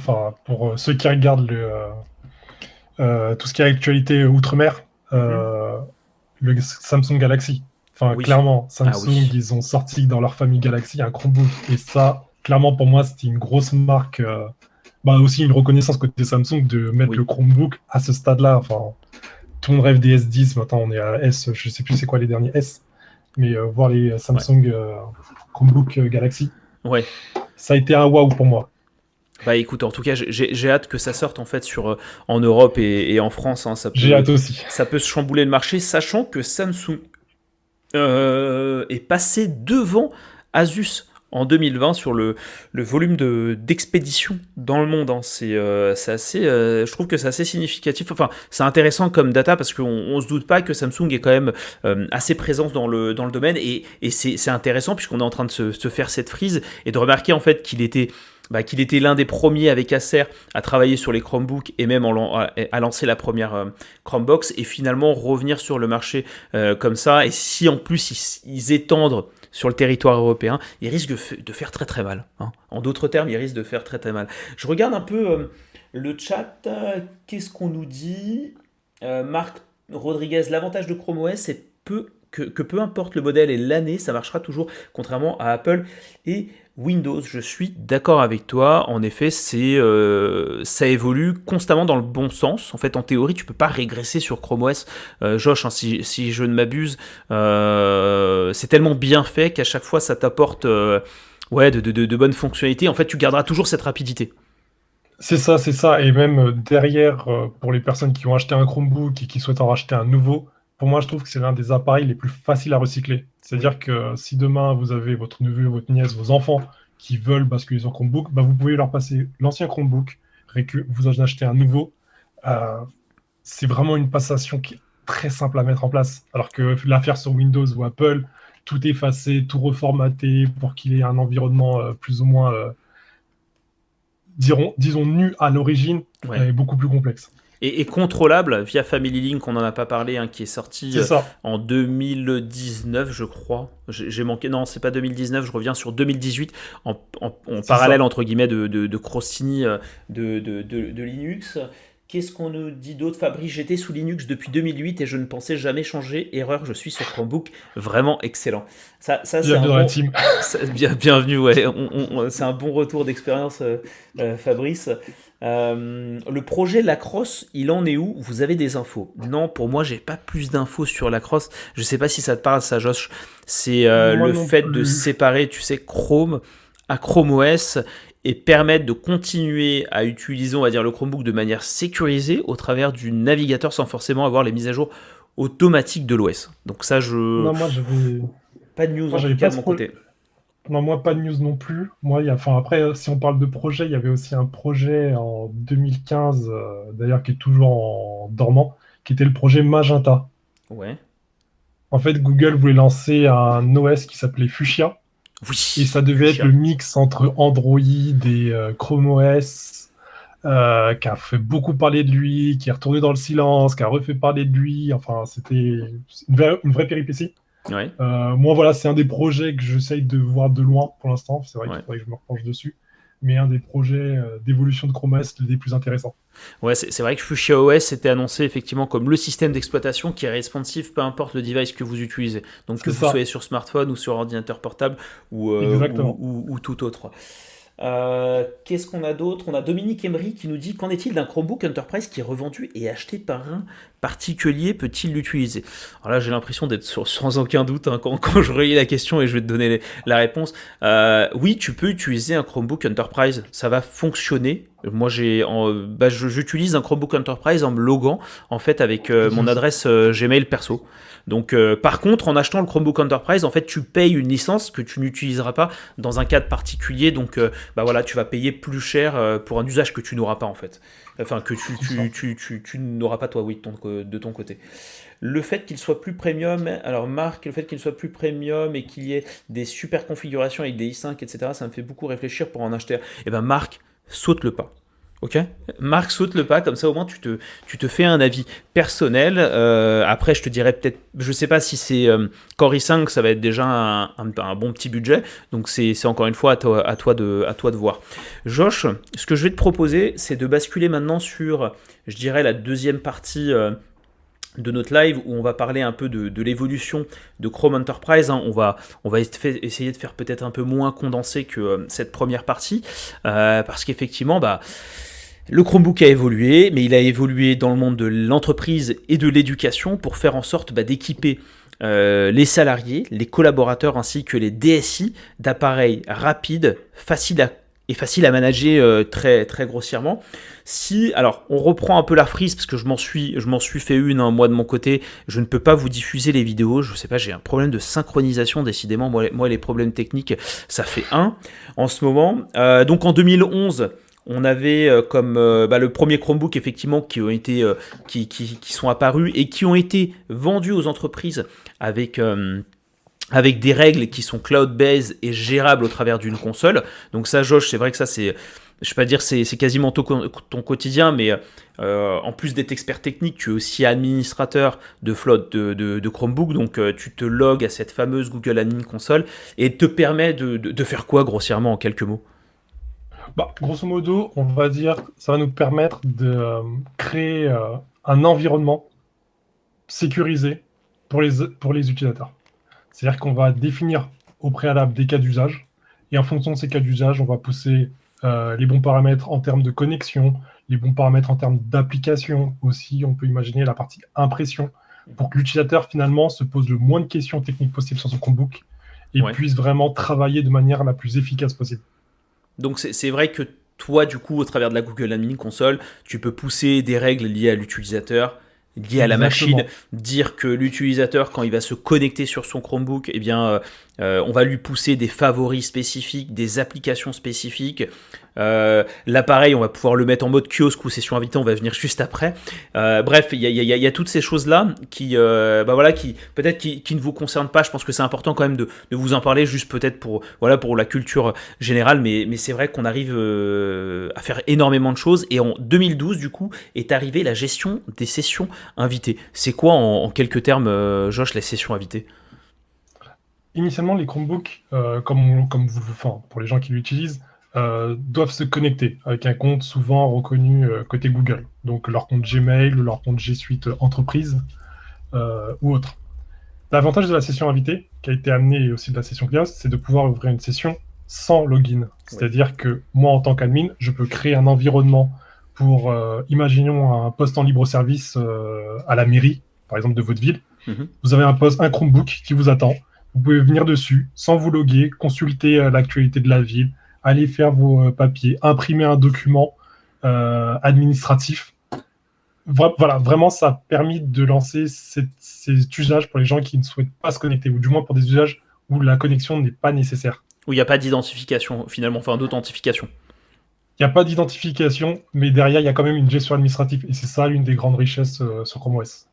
pour euh, ceux qui regardent le, euh, tout ce qui est actualité outre-mer, mhm. le Samsung Galaxy. Enfin, clairement, ah Samsung, ils ont sorti dans leur famille Galaxy un Chromebook. Et ça, clairement, pour moi, c'était une grosse marque. bah, aussi une reconnaissance côté Samsung de mettre le Chromebook à ce stade-là. Enfin, tout le monde rêve des S10. Maintenant, on est à S. Je sais plus c'est quoi les derniers S mais euh, voir les Samsung euh, Chromebook euh, Galaxy, ouais. ça a été un waouh pour moi. Bah écoute, en tout cas, j'ai hâte que ça sorte en fait sur en Europe et, en France. Hein, j'ai hâte aussi. Ça peut se chambouler le marché, sachant que Samsung est passé devant Asus en 2020 sur le, volume d'expédition dans le monde. Hein. Euh, c'est assez, euh, je trouve que c'est assez significatif. Enfin, c'est intéressant comme data parce qu'on ne se doute pas que Samsung est quand même euh, assez présent dans le, dans le domaine et, et c'est intéressant puisqu'on est en train de se, se, faire cette frise et de remarquer en fait qu'il était bah, qu'il était l'un des premiers avec Acer à travailler sur les Chromebooks et même à, lancer la première Chromebox et finalement revenir sur le marché comme ça. Et si en plus ils étendent sur le territoire européen, il risque de faire très très mal. Hein. En d'autres termes, il risque de faire très très mal. Je regarde un peu euh, le chat. Qu'est-ce qu'on nous dit? Euh, Marc Rodriguez, l'avantage de Chrome OS, c'est peu, que, peu importe le modèle et l'année, ça marchera toujours, contrairement à Apple Windows, je suis d'accord avec toi. En effet, c'est euh, ça évolue constamment dans le bon sens. En fait, en théorie, tu peux pas régresser sur Chrome OS. Euh, Josh, hein, si, je ne m'abuse, euh, c'est tellement bien fait qu'à chaque fois, ça t'apporte ouais, de, bonnes fonctionnalités. En fait, tu garderas toujours cette rapidité. C'est ça, c'est ça. Et même derrière, pour les personnes qui ont acheté un Chromebook et qui souhaitent en racheter un nouveau, pour moi, je trouve que c'est l'un des appareils les plus faciles à recycler. C'est-à-dire que si demain vous avez votre neveu, votre nièce, vos enfants qui veulent basculer sur Chromebook, bah, vous pouvez leur passer l'ancien Chromebook, vous en achetez un nouveau. Euh, c'est vraiment une passation qui est très simple à mettre en place. Alors que l'affaire sur Windows ou Apple, tout effacé, tout reformaté pour qu'il ait un environnement euh, plus ou moins, euh, dirons, disons, nu à l'origine, est beaucoup plus complexe et, contrôlable via Family Link, on n'en a pas parlé, hein, qui est sorti euh, en 2019, je crois. J'ai manqué, non, c'est pas 2019, je reviens sur 2018, en, parallèle, entre guillemets, de, de, de euh, de, de, Linux. Qu'est-ce qu'on nous dit d'autre? Fabrice, j'étais sous Linux depuis 2008 et je ne pensais jamais changer. Erreur, je suis sur Chromebook. Vraiment excellent. Ça, ça bienvenue dans la team. [LAUGHS] bienvenue, ouais. c'est un bon retour d'expérience, euh, Fabrice. Euh, le projet Lacrosse, il en est où? Vous avez des infos Non, pour moi, j'ai pas plus d'infos sur Lacrosse. Je sais pas si ça te parle, ça, Josh. C'est euh, le fait de séparer, tu sais, Chrome à Chrome OS et permettre de continuer à utiliser, on va dire, le Chromebook de manière sécurisée au travers du navigateur sans forcément avoir les mises à jour automatiques de l'OS. Donc ça, je... Non, moi, j'avais... Pas de news en tout cas de mon côté. Non, moi, pas de news non plus. Moi, il y a, enfin, après, si on parle de projet, il y avait aussi un projet en 2015, euh, d'ailleurs, qui est toujours en dormant, qui était le projet Magenta. Ouais. En fait, Google voulait lancer un OS qui s'appelait Fuchsia. Oui. Et ça devait être le mix entre Android et euh, Chrome OS, euh, qui a fait beaucoup parler de lui, qui est retourné dans le silence, qui a refait parler de lui. Enfin, c'était une vraie, une vraie péripétie. Euh, moi, voilà, c'est un des projets que j'essaye de voir de loin pour l'instant. C'est vrai qu'il faudrait que je me repenche dessus. Mais un des projets euh, d'évolution de Chrome OS les plus intéressants. Ouais, c'est vrai que Fuchsia OS était annoncé effectivement comme le système d'exploitation qui est responsive, peu importe le device que vous utilisez. Donc que vous soyez sur smartphone ou sur ordinateur portable ou, euh, ou, ou tout autre. Euh, qu'est-ce qu'on a d'autre? On a Dominique Emery qui nous dit Qu'en est-il d'un Chromebook Enterprise qui est revendu et acheté par un particulier? Peut-il l'utiliser? Alors là, j'ai l'impression d'être sans aucun doute hein, quand, je relis la question et je vais te donner la réponse. Euh, oui, tu peux utiliser un Chromebook Enterprise, ça va fonctionner. Moi, j'ai, bah, j'utilise un Chromebook Enterprise en me loguant en fait avec euh, mon [LAUGHS] adresse Gmail perso. Donc, euh, par contre, en achetant le Chromebook Enterprise, en fait, tu payes une licence que tu n'utiliseras pas dans un cadre particulier. Donc, euh, bah voilà, tu vas payer plus cher euh, pour un usage que tu n'auras pas en fait. Enfin, que tu, tu, n'auras pas toi, oui, de ton, côté. Le fait qu'il soit plus premium, alors Marc, le fait qu'il soit plus premium et qu'il y ait des super configurations avec des i5, etc., ça me fait beaucoup réfléchir pour en acheter. Et eh ben Marc, saute le pas. Ok Marc saute le pas, comme ça au moins tu te, tu te fais un avis personnel. Euh, après, je te dirais peut-être, je sais pas si c'est euh, Core i5, ça va être déjà un, bon petit budget. Donc c'est encore une fois à toi, de, à toi de voir. Josh, ce que je vais te proposer, c'est de basculer maintenant sur, je dirais, la deuxième partie. Euh, de notre live où on va parler un peu de, l'évolution de Chrome Enterprise. Hein. On va, on va essayer de faire peut-être un peu moins condensé que cette première partie parce qu'effectivement, bah, le Chromebook a évolué, mais il a évolué dans le monde de l'entreprise et de l'éducation pour faire en sorte bah, d'équiper euh, les salariés, les collaborateurs ainsi que les DSI d'appareils rapides, faciles à et facile à manager euh, très grossièrement. Si alors on reprend un peu la frise parce que je m'en suis fait une un hein, moi de mon côté, je ne peux pas vous diffuser les vidéos, je sais pas, j'ai un problème de synchronisation décidément moi, moi les problèmes techniques ça fait un en ce moment. Euh, donc en 2011 on avait euh, comme euh, bah, le premier Chromebook effectivement qui ont été euh, qui, qui, sont apparus et qui ont été vendus aux entreprises avec avec des règles qui sont cloud-based et gérables au travers d'une console. Donc ça, Josh, c'est vrai que ça, c'est, je vais pas dire c'est, quasiment ton, quotidien, mais en plus d'être expert technique, tu es aussi administrateur de flotte de, de, Chromebook, donc tu te logs à cette fameuse Google Admin Console et te permet de faire quoi grossièrement en quelques mots? Bah, grosso modo, on va dire, ça va nous permettre de euh, créer euh, un environnement sécurisé pour les, pour les utilisateurs. C'est-à-dire qu'on va définir au préalable des cas d'usage, et en fonction de ces cas d'usage, on va pousser euh, les bons paramètres en termes de connexion, les bons paramètres en termes d'application aussi. On peut imaginer la partie impression pour que l'utilisateur finalement se pose le moins de questions techniques possibles sur son Chromebook et puisse vraiment travailler de manière la plus efficace possible. Donc c'est vrai que toi, du coup, au travers de la Google Admin Console, tu peux pousser des règles liées à l'utilisateur, liées à la machine, dire que l'utilisateur, quand il va se connecter sur son Chromebook, eh bien, euh, euh, on va lui pousser des favoris spécifiques, des applications spécifiques. Euh, L'appareil, on va pouvoir le mettre en mode kiosque ou session invitée, on va venir juste après. Euh, bref, il y, y, a toutes ces choses-là qui, euh, bah voilà, qui peut-être qui, qui, ne vous concernent pas. Je pense que c'est important quand même de, de, vous en parler, juste peut-être pour, voilà, pour la culture générale. Mais, mais c'est vrai qu'on arrive euh, à faire énormément de choses. Et en 2012, du coup, est arrivée la gestion des sessions invitées. C'est quoi, en, en, quelques termes, Josh, les sessions invitées initialement, les Chromebooks, euh, comme, comme vous, enfin, pour les gens qui l'utilisent, euh, doivent se connecter avec un compte souvent reconnu euh, côté Google. Donc leur compte Gmail leur compte G Suite entreprise euh, ou autre. L'avantage de la session invitée, qui a été amenée aussi de la session CLIOS, c'est de pouvoir ouvrir une session sans login. C'est-à-dire que moi, en tant qu'admin, je peux créer un environnement pour, euh, imaginons un poste en libre service euh, à la mairie, par exemple de votre ville. Mm -hmm. Vous avez un poste, un Chromebook qui vous attend vous pouvez venir dessus sans vous loguer, consulter euh, l'actualité de la ville, aller faire vos euh, papiers, imprimer un document administratif. Voilà, vraiment, ça a permis de lancer cet, cet usage pour les gens qui ne souhaitent pas se connecter, ou du moins pour des usages où la connexion n'est pas nécessaire. Où il n'y a pas d'identification, finalement, enfin d'authentification. Il n'y a pas d'identification, mais derrière, il y a quand même une gestion administrative. Et c'est ça l'une des grandes richesses euh, sur Chrome OS.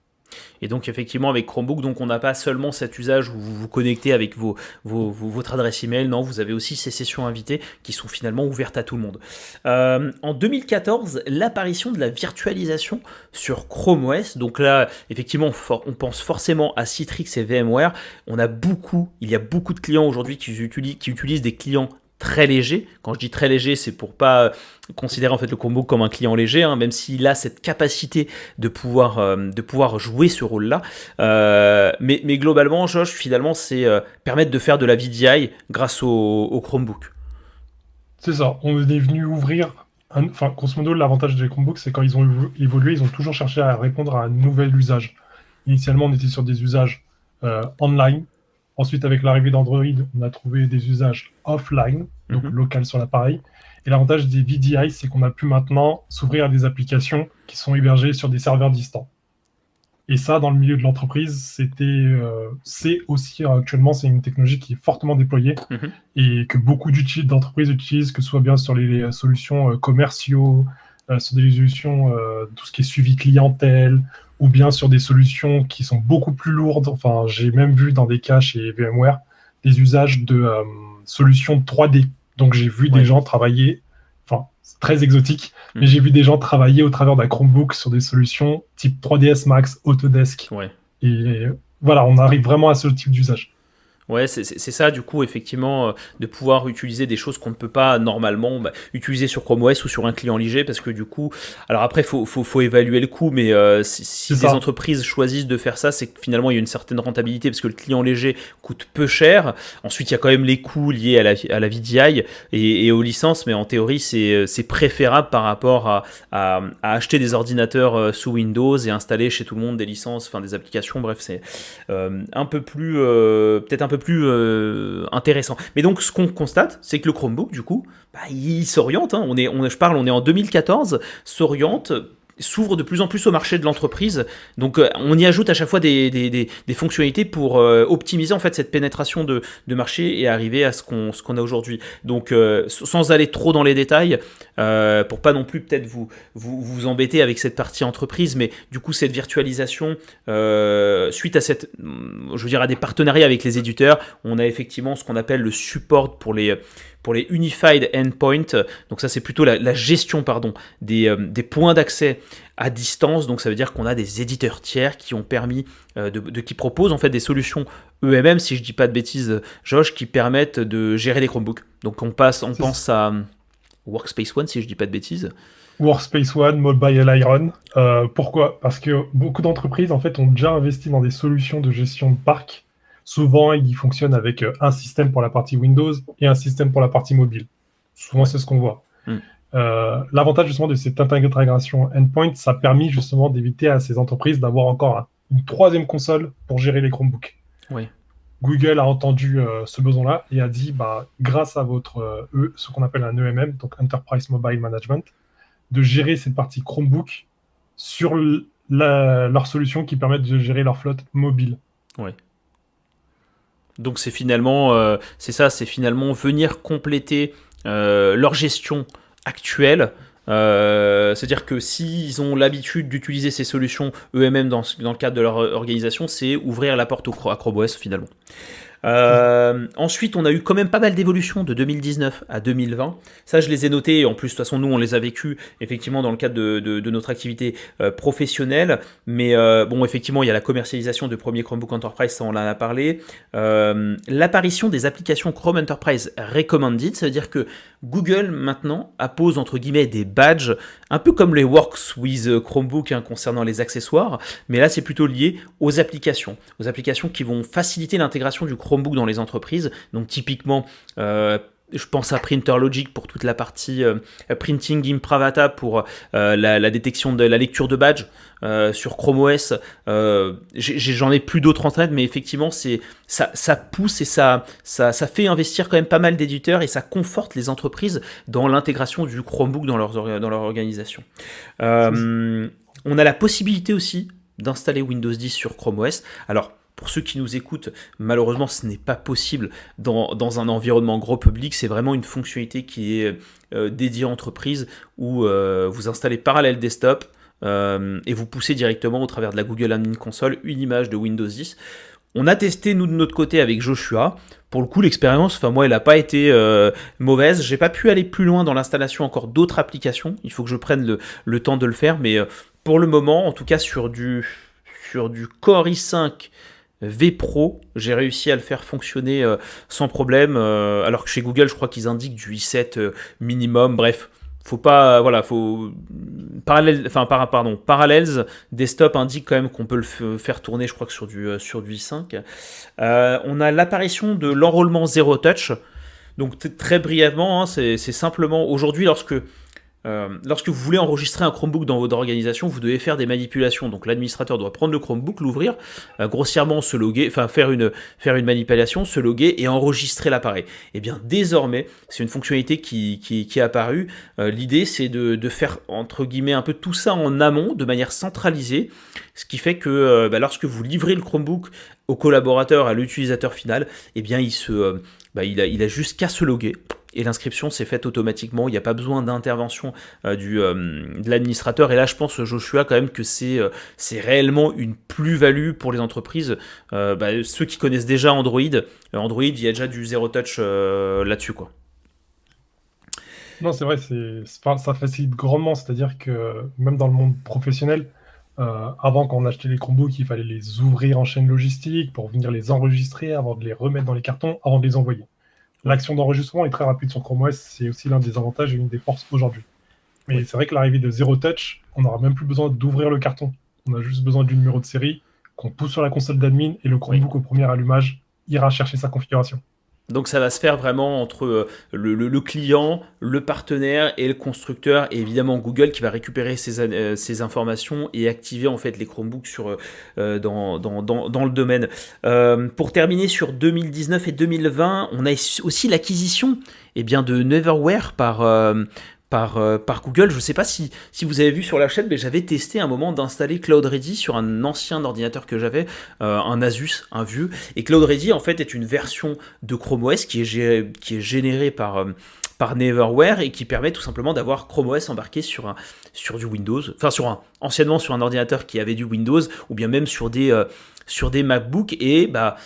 Et donc effectivement avec Chromebook, donc on n'a pas seulement cet usage où vous vous connectez avec vos, votre adresse email, non, vous avez aussi ces sessions invitées qui sont finalement ouvertes à tout le monde. Euh, en 2014, l'apparition de la virtualisation sur Chrome OS, donc là effectivement on pense forcément à Citrix et VMware, on a beaucoup, il y a beaucoup de clients aujourd'hui qui utilisent, qui utilisent des clients très léger. Quand je dis très léger, c'est pour pas considérer en fait le Chromebook comme un client léger, hein, même s'il a cette capacité de pouvoir, euh, de pouvoir jouer ce rôle-là. Euh, mais, mais, globalement, Josh, finalement, c'est euh, permettre de faire de la VDI grâce au, au Chromebook. C'est ça. On est venu ouvrir. Un, enfin, grosso modo, l'avantage des Chromebooks, c'est quand ils ont évolué, ils ont toujours cherché à répondre à un nouvel usage. Initialement, on était sur des usages online, Ensuite, avec l'arrivée d'Android, on a trouvé des usages offline, donc mm -hmm. local sur l'appareil. Et l'avantage des VDI, c'est qu'on a pu maintenant s'ouvrir à des applications qui sont hébergées sur des serveurs distants. Et ça, dans le milieu de l'entreprise, c'était, euh, c'est aussi actuellement, c'est une technologie qui est fortement déployée mm -hmm. et que beaucoup d'entreprises utilisent, que ce soit bien sur les, les solutions euh, commerciaux, euh, sur des solutions, euh, tout ce qui est suivi clientèle, ou bien sur des solutions qui sont beaucoup plus lourdes. Enfin, j'ai même vu dans des cas chez VMware des usages de euh, solutions 3D. Donc j'ai vu ouais. des gens travailler, enfin, c'est très exotique, mmh. mais j'ai vu des gens travailler au travers d'un Chromebook sur des solutions type 3ds Max, Autodesk. Ouais. Et voilà, on arrive vraiment à ce type d'usage. Ouais, c'est ça, du coup, effectivement, euh, de pouvoir utiliser des choses qu'on ne peut pas normalement bah, utiliser sur Chrome OS ou sur un client léger, parce que du coup, alors après, il faut, faut, faut, évaluer le coût, mais euh, si, si des entreprises choisissent de faire ça, c'est que finalement, il y a une certaine rentabilité, parce que le client léger coûte peu cher. Ensuite, il y a quand même les coûts liés à la, à la VDI et, et aux licences, mais en théorie, c'est préférable par rapport à, à, à, acheter des ordinateurs euh, sous Windows et installer chez tout le monde des licences, enfin des applications, bref, c'est euh, un peu plus, euh, peut-être un peu plus euh, intéressant. Mais donc, ce qu'on constate, c'est que le Chromebook, du coup, bah, il s'oriente. Hein. On est, je parle, on est en 2014, s'oriente s'ouvre de plus en plus au marché de l'entreprise. Donc euh, on y ajoute à chaque fois des, fonctionnalités pour euh, optimiser en fait cette pénétration de, de marché et arriver à ce qu'on a aujourd'hui. Donc euh, sans aller trop dans les détails, pour pas non plus peut-être vous, vous embêter avec cette partie entreprise, mais du coup cette virtualisation suite à cette, je veux à des partenariats avec les éditeurs, on a effectivement ce qu'on appelle le support pour les pour les Unified Endpoint. Donc ça c'est plutôt la, la, gestion pardon, des, euh, des points d'accès à distance. Donc ça veut dire qu'on a des éditeurs tiers qui ont permis, euh, de, de, qui proposent en fait des solutions EMM, si je dis pas de bêtises, Josh, qui permettent de gérer les Chromebooks. Donc on passe, on pense à Workspace ONE, si je dis pas de bêtises. Workspace ONE, Mobile Iron. Euh, pourquoi? Parce que beaucoup d'entreprises en fait ont déjà investi dans des solutions de gestion de parc Souvent, il fonctionne avec euh, un système pour la partie Windows et un système pour la partie mobile. Souvent, c'est ce qu'on voit. Mm. Euh, L'avantage justement de cette intégration endpoint, ça a permis justement d'éviter à ces entreprises d'avoir encore un, une troisième console pour gérer les Chromebooks. Oui. Google a entendu ce besoin-là et a dit, bah, grâce à votre e, ce qu'on appelle un EMM, donc Enterprise Mobile Management, de gérer cette partie Chromebook sur leur solution qui permettent de gérer leur flotte mobile. Donc c'est finalement, euh, c'est ça, c'est finalement venir compléter euh, leur gestion actuelle. Euh, c'est-à-dire que s'ils ont l'habitude d'utiliser ces solutions eux-mêmes dans, le cadre de leur organisation, c'est ouvrir la porte au, à Chrome OS finalement. Euh, ensuite, on a eu quand même pas mal d'évolutions de 2019 à 2020. Ça, je les ai notés. En plus, de toute façon, nous, on les a vécues effectivement dans le cadre de, notre activité euh, professionnelle. Mais euh, bon, effectivement, il y a la commercialisation de premier Chromebook Enterprise, ça on en a parlé. L'apparition des applications Chrome Enterprise Recommended, ça veut dire que Google maintenant appose entre guillemets des badges, un peu comme les Works with Chromebook hein, concernant les accessoires, mais là c'est plutôt lié aux applications, aux applications qui vont faciliter l'intégration du Chromebook dans les entreprises. Donc typiquement, euh, je pense à Printer Logic pour toute la partie euh, printing Impravata pour euh, la, détection de la lecture de badge sur Chrome OS. J'en ai, plus d'autres en tête, mais effectivement, c'est ça, ça, pousse et ça, ça, ça, fait investir quand même pas mal d'éditeurs et ça conforte les entreprises dans l'intégration du Chromebook dans, dans leur organisation. on a la possibilité aussi d'installer Windows 10 sur Chrome OS. Alors, pour ceux qui nous écoutent, malheureusement, ce n'est pas possible dans, un environnement gros public. C'est vraiment une fonctionnalité qui est euh, dédiée à entreprise où euh, vous installez Parallel Desktop euh, et vous poussez directement au travers de la Google Admin Console une image de Windows 10. On a testé nous de notre côté avec Joshua. Pour le coup, l'expérience, enfin moi, elle n'a pas été mauvaise. J'ai pas pu aller plus loin dans l'installation encore d'autres applications. Il faut que je prenne le, le temps de le faire, mais pour le moment, en tout cas sur du sur du Core i5 V-Pro, j'ai réussi à le faire fonctionner euh, sans problème, euh, alors que chez Google, je crois qu'ils indiquent du i7 euh, minimum, bref. Faut pas, voilà, faut parallèle, enfin pardon, Parallels Desktop indique quand même qu'on peut le faire tourner, je crois que sur du sur du i5. on a l'apparition de l'enrôlement zéro touch. Donc très brièvement, hein, c'est simplement aujourd'hui lorsque euh, lorsque vous voulez enregistrer un Chromebook dans votre organisation, vous devez faire des manipulations. Donc l'administrateur doit prendre le Chromebook, l'ouvrir, euh, grossièrement se loguer, enfin faire une, manipulation, se loguer et enregistrer l'appareil. Et eh bien désormais, c'est une fonctionnalité qui, qui, est apparue. Euh, l'idée c'est de, faire entre un peu tout ça en amont, de manière centralisée, ce qui fait que bah, lorsque vous livrez le Chromebook au collaborateur, à l'utilisateur final, eh bien bah, il, a, il a juste qu'à se loguer et l'inscription s'est faite automatiquement. Il n'y a pas besoin d'intervention euh, euh, de l'administrateur. Et là, je pense, Joshua, quand même que c'est euh, réellement une plus-value pour les entreprises. Bah, ceux qui connaissent déjà Android, Android, il y a déjà du zero touch là-dessus, quoi. Non, c'est vrai, ça facilite grandement. C'est-à-dire que même dans le monde professionnel, avant, quand on achetait les Chromebooks, il fallait les ouvrir en chaîne logistique pour venir les enregistrer avant de les remettre dans les cartons, avant de les envoyer. L'action d'enregistrement est très rapide sur Chrome OS, c'est aussi l'un des avantages et une des forces aujourd'hui. Mais c'est vrai que l'arrivée de Zero Touch, on n'aura même plus besoin d'ouvrir le carton. On a juste besoin du numéro de série qu'on pousse sur la console d'admin et le Chromebook au premier allumage ira chercher sa configuration. Donc ça va se faire vraiment entre euh, le, client, le partenaire et le constructeur, et évidemment Google qui va récupérer ces, euh, informations et activer en fait les Chromebooks euh, dans, dans, le domaine. pour terminer sur 2019 et 2020, on a aussi l'acquisition eh bien, de Neverware par, par, euh, par Google. Je ne sais pas si, si vous avez vu sur la chaîne, mais j'avais testé un moment d'installer Cloud Ready sur un ancien ordinateur que j'avais, euh, un Asus, un vieux. Et Cloud Ready, en fait, est une version de Chrome OS qui est, qui est générée par, euh, par Neverware et qui permet tout simplement d'avoir Chrome OS embarqué sur, un, sur du Windows, enfin sur un, anciennement sur un ordinateur qui avait du Windows, ou bien même sur des, sur des MacBooks. Et bah,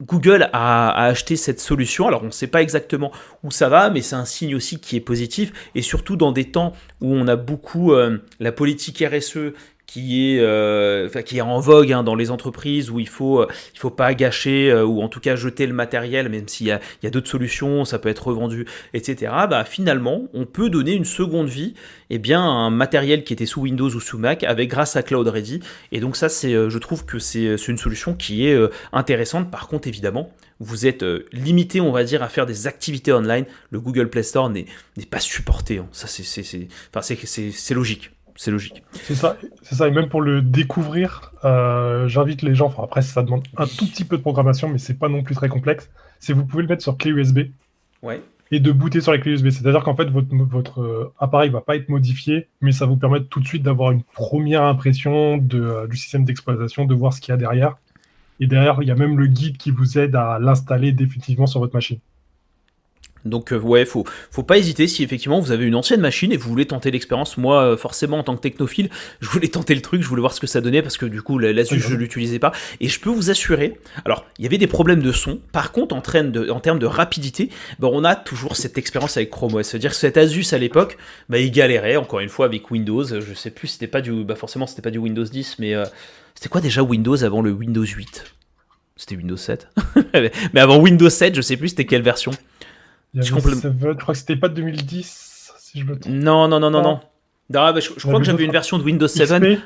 Google a, acheté cette solution. Alors on ne sait pas exactement où ça va, mais c'est un signe aussi qui est positif. Et surtout dans des temps où on a beaucoup euh, la politique RSE qui est, euh, qui est en vogue hein, dans les entreprises où il faut, euh, il faut pas gâcher euh, ou en tout cas jeter le matériel, même s'il y a, il y a d'autres solutions, ça peut être revendu, etc. Bah, finalement, on peut donner une seconde vie eh bien, à un matériel qui était sous Windows ou sous Mac avec grâce à Cloud Ready. Et donc ça, c'est, je trouve que c'est, une solution qui est intéressante. Par contre, évidemment, vous êtes limité, on va dire, à faire des activités online. Le Google Play Store n'est, pas supporté. Hein. Ça, c'est, enfin, c'est logique c'est logique. C'est ça, c'est ça. Et même pour le découvrir, euh, j'invite les gens. Enfin, après, ça demande un tout petit peu de programmation, mais c'est pas non plus très complexe. C'est vous pouvez le mettre sur clé USB. Ouais. Et de booter sur la clé USB. C'est-à-dire qu'en fait, votre, votre euh, appareil va pas être modifié, mais ça vous permet tout de suite d'avoir une première impression de, euh, du système d'exploitation, de voir ce qu'il y a derrière. Et derrière, il y a même le guide qui vous aide à l'installer définitivement sur votre machine. Donc euh, ouais, faut faut pas hésiter si effectivement vous avez une ancienne machine et vous voulez tenter l'expérience. Moi, euh, forcément en tant que technophile, [LAUGHS] je voulais tenter le truc, je voulais voir ce que ça donnait parce que du coup l'Asus je l'utilisais pas et je peux vous assurer. Alors il y avait des problèmes de son. Par contre en, train de, en termes de rapidité, ben, on a toujours cette expérience avec Chrome OS. C'est-à-dire que cet Asus à l'époque, ben, il galérait encore une fois avec Windows. Je sais plus, c'était pas du, bah forcément c'était pas du Windows 10, mais euh, c'était quoi déjà Windows avant le Windows 8 C'était Windows 7. [LAUGHS] mais avant Windows 7, je sais plus c'était quelle version? Je, crois que c'était pas 2010, si je me trompe. Non, non, non, non, non. Ah, bah, je, crois que j'avais une version de Windows 7.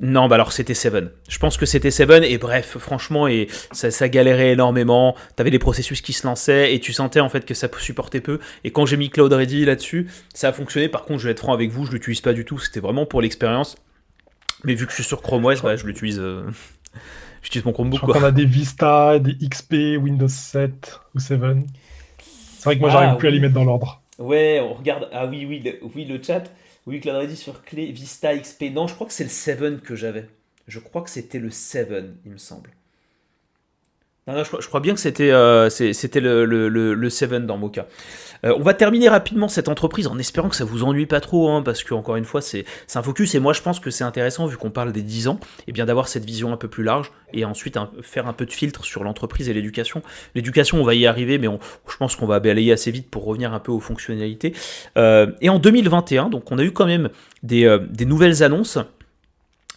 Non, bah alors c'était 7. Je pense que c'était 7 et bref, franchement, et ça, ça galérait énormément. T'avais des processus qui se lançaient et tu sentais en fait que ça supportait peu. Et quand j'ai mis Cloud Ready là-dessus, ça a fonctionné. Par contre, je vais être franc avec vous, je l'utilise pas du tout. C'était vraiment pour l'expérience. Mais vu que je suis sur Chrome OS, bah, je l'utilise. Euh, [LAUGHS] j'utilise mon Chromebook. Je crois qu'on a des Vista, des XP, Windows 7 ou 7. C'est vrai que moi, j'arrive ah, plus à les mettre dans l'ordre. Ouais, on regarde. Ah oui, oui, le, oui, le chat. Oui, Claude dit sur clé Vista XP. Non, je crois que c'est le 7 que j'avais. Je crois que c'était le 7, il me semble. Je, crois, bien que c'était euh, c'était le, le, le, 7 dans mon cas. Euh, on va terminer rapidement cette entreprise en espérant que ça vous ennuie pas trop, hein, parce que encore une fois, c'est un focus. Et moi, je pense que c'est intéressant, vu qu'on parle des 10 ans, et bien d'avoir cette vision un peu plus large et ensuite faire un peu de filtre sur l'entreprise et l'éducation. L'éducation, on va y arriver, mais je pense qu'on va balayer assez vite pour revenir un peu aux fonctionnalités. Euh, et en 2021, donc on a eu quand même des, euh, des nouvelles annonces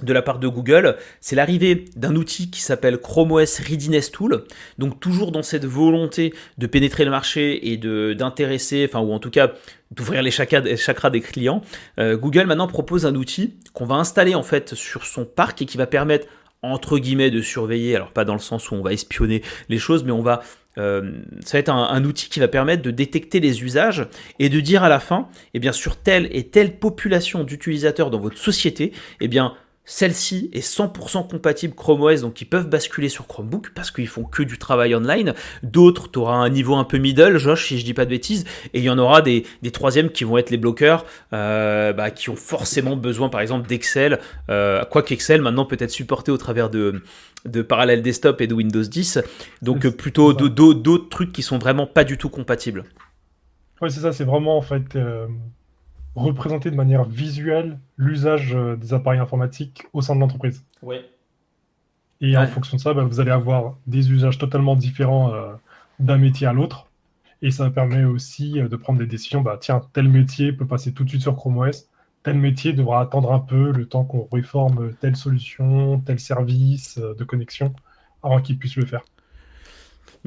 de la part de Google, c'est l'arrivée d'un outil qui s'appelle Chrome OS Readiness Tool. Donc toujours dans cette volonté de pénétrer le marché et de d'intéresser, enfin ou en tout cas d'ouvrir les chakras, des clients, euh, Google maintenant propose un outil qu'on va installer en fait sur son parc et qui va permettre entre guillemets de surveiller, alors pas dans le sens où on va espionner les choses, mais on va euh, ça va être un, outil qui va permettre de détecter les usages et de dire à la fin, eh bien sur telle et telle population d'utilisateurs dans votre société, eh bien celle-ci est 100% compatible Chrome OS, donc ils peuvent basculer sur Chromebook parce qu'ils font que du travail online. D'autres, tu auras un niveau un peu middle, Josh, si je dis pas de bêtises, et il y en aura des, troisièmes qui vont être les bloqueurs, euh, bah, qui ont forcément besoin, par exemple, d'Excel, euh, quoi qu'Excel maintenant peut être supporté au travers de, de Parallel Desktop et de Windows 10, donc plutôt d'autres trucs qui sont vraiment pas du tout compatibles. Oui, c'est ça, c'est vraiment en fait euh, représenter de manière visuelle l'usage euh, des appareils informatiques au sein de l'entreprise. Oui. Et en fonction de ça, bah, vous allez avoir des usages totalement différents euh, d'un métier à l'autre. Et ça permet aussi euh, de prendre des décisions. Bah, tiens, tel métier peut passer tout de suite sur Chrome OS. Tel métier devra attendre un peu le temps qu'on réforme telle solution, tel service de connexion avant qu'il puisse le faire.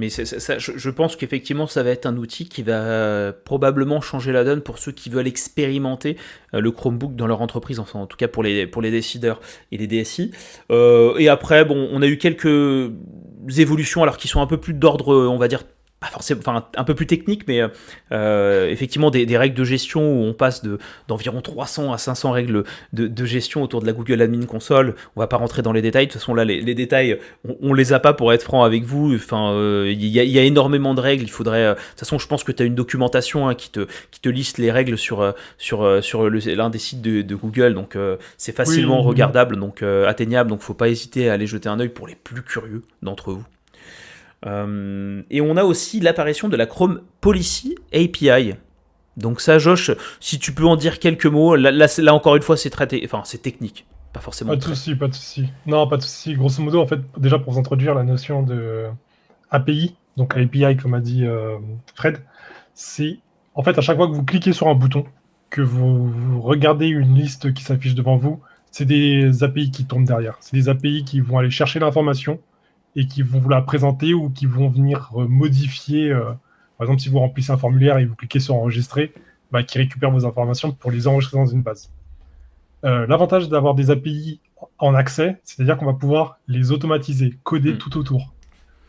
Mais je, pense qu'effectivement, ça va être un outil qui va euh, probablement changer la donne pour ceux qui veulent expérimenter euh, le Chromebook dans leur entreprise, enfin en tout cas pour les, pour les décideurs et les DSI. Euh, et après, bon, on a eu quelques évolutions alors qui sont un peu plus d'ordre, on va dire, forcément, enfin un peu plus technique, mais euh, effectivement des, règles de gestion où on passe de d'environ 300 à 500 règles de, gestion autour de la Google Admin Console. On va pas rentrer dans les détails. De toute façon là, les, détails, on, les a pas pour être franc avec vous. Enfin, euh, il y, a, énormément de règles. Il faudrait. Euh, de toute façon, je pense que tu as une documentation hein, qui te qui te liste les règles sur sur sur l'un des sites de, Google. Donc c'est facilement regardable, donc atteignable. Donc faut pas hésiter à aller jeter un œil pour les plus curieux d'entre vous. Euh, et on a aussi l'apparition de la Chrome Policy API. Donc ça, Josh, si tu peux en dire quelques mots, là, là, encore une fois, c'est traité, enfin c'est technique, pas forcément. Pas de souci, pas de souci. Non, pas de souci. Grosso modo, en fait, déjà pour vous introduire la notion de API, donc API comme a dit euh, Fred, c'est en fait à chaque fois que vous cliquez sur un bouton, que vous regardez une liste qui s'affiche devant vous, c'est des API qui tombent derrière. C'est des API qui vont aller chercher l'information et qui vont vous la présenter ou qui vont venir euh, modifier. Euh, par exemple, si vous remplissez un formulaire et vous cliquez sur enregistrer, bah, qui récupère vos informations pour les enregistrer dans une base. Euh, l'avantage d'avoir des API en accès, c'est-à-dire qu'on va pouvoir les automatiser, coder mm. tout autour.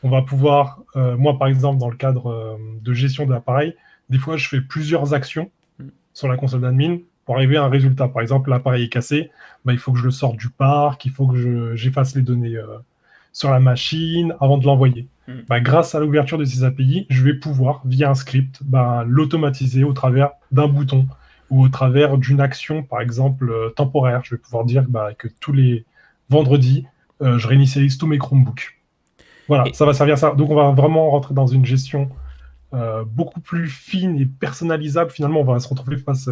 On va pouvoir, moi par exemple, dans le cadre de gestion de l'appareil, des fois je fais plusieurs actions mm. sur la console d'admin pour arriver à un résultat. Par exemple, l'appareil est cassé, bah, il faut que je le sorte du parc, il faut que j'efface les données sur la machine avant de l'envoyer. Hmm. Bah, grâce à l'ouverture de ces API, je vais pouvoir, via un script, bah, l'automatiser au travers d'un bouton ou au travers d'une action, par exemple, euh, temporaire. Je vais pouvoir dire que tous les vendredis, euh, je réinitialise tous mes Chromebooks. Voilà, ça va servir à ça. Donc, on va vraiment rentrer dans une gestion beaucoup plus fine et personnalisable. Finalement, on va se retrouver face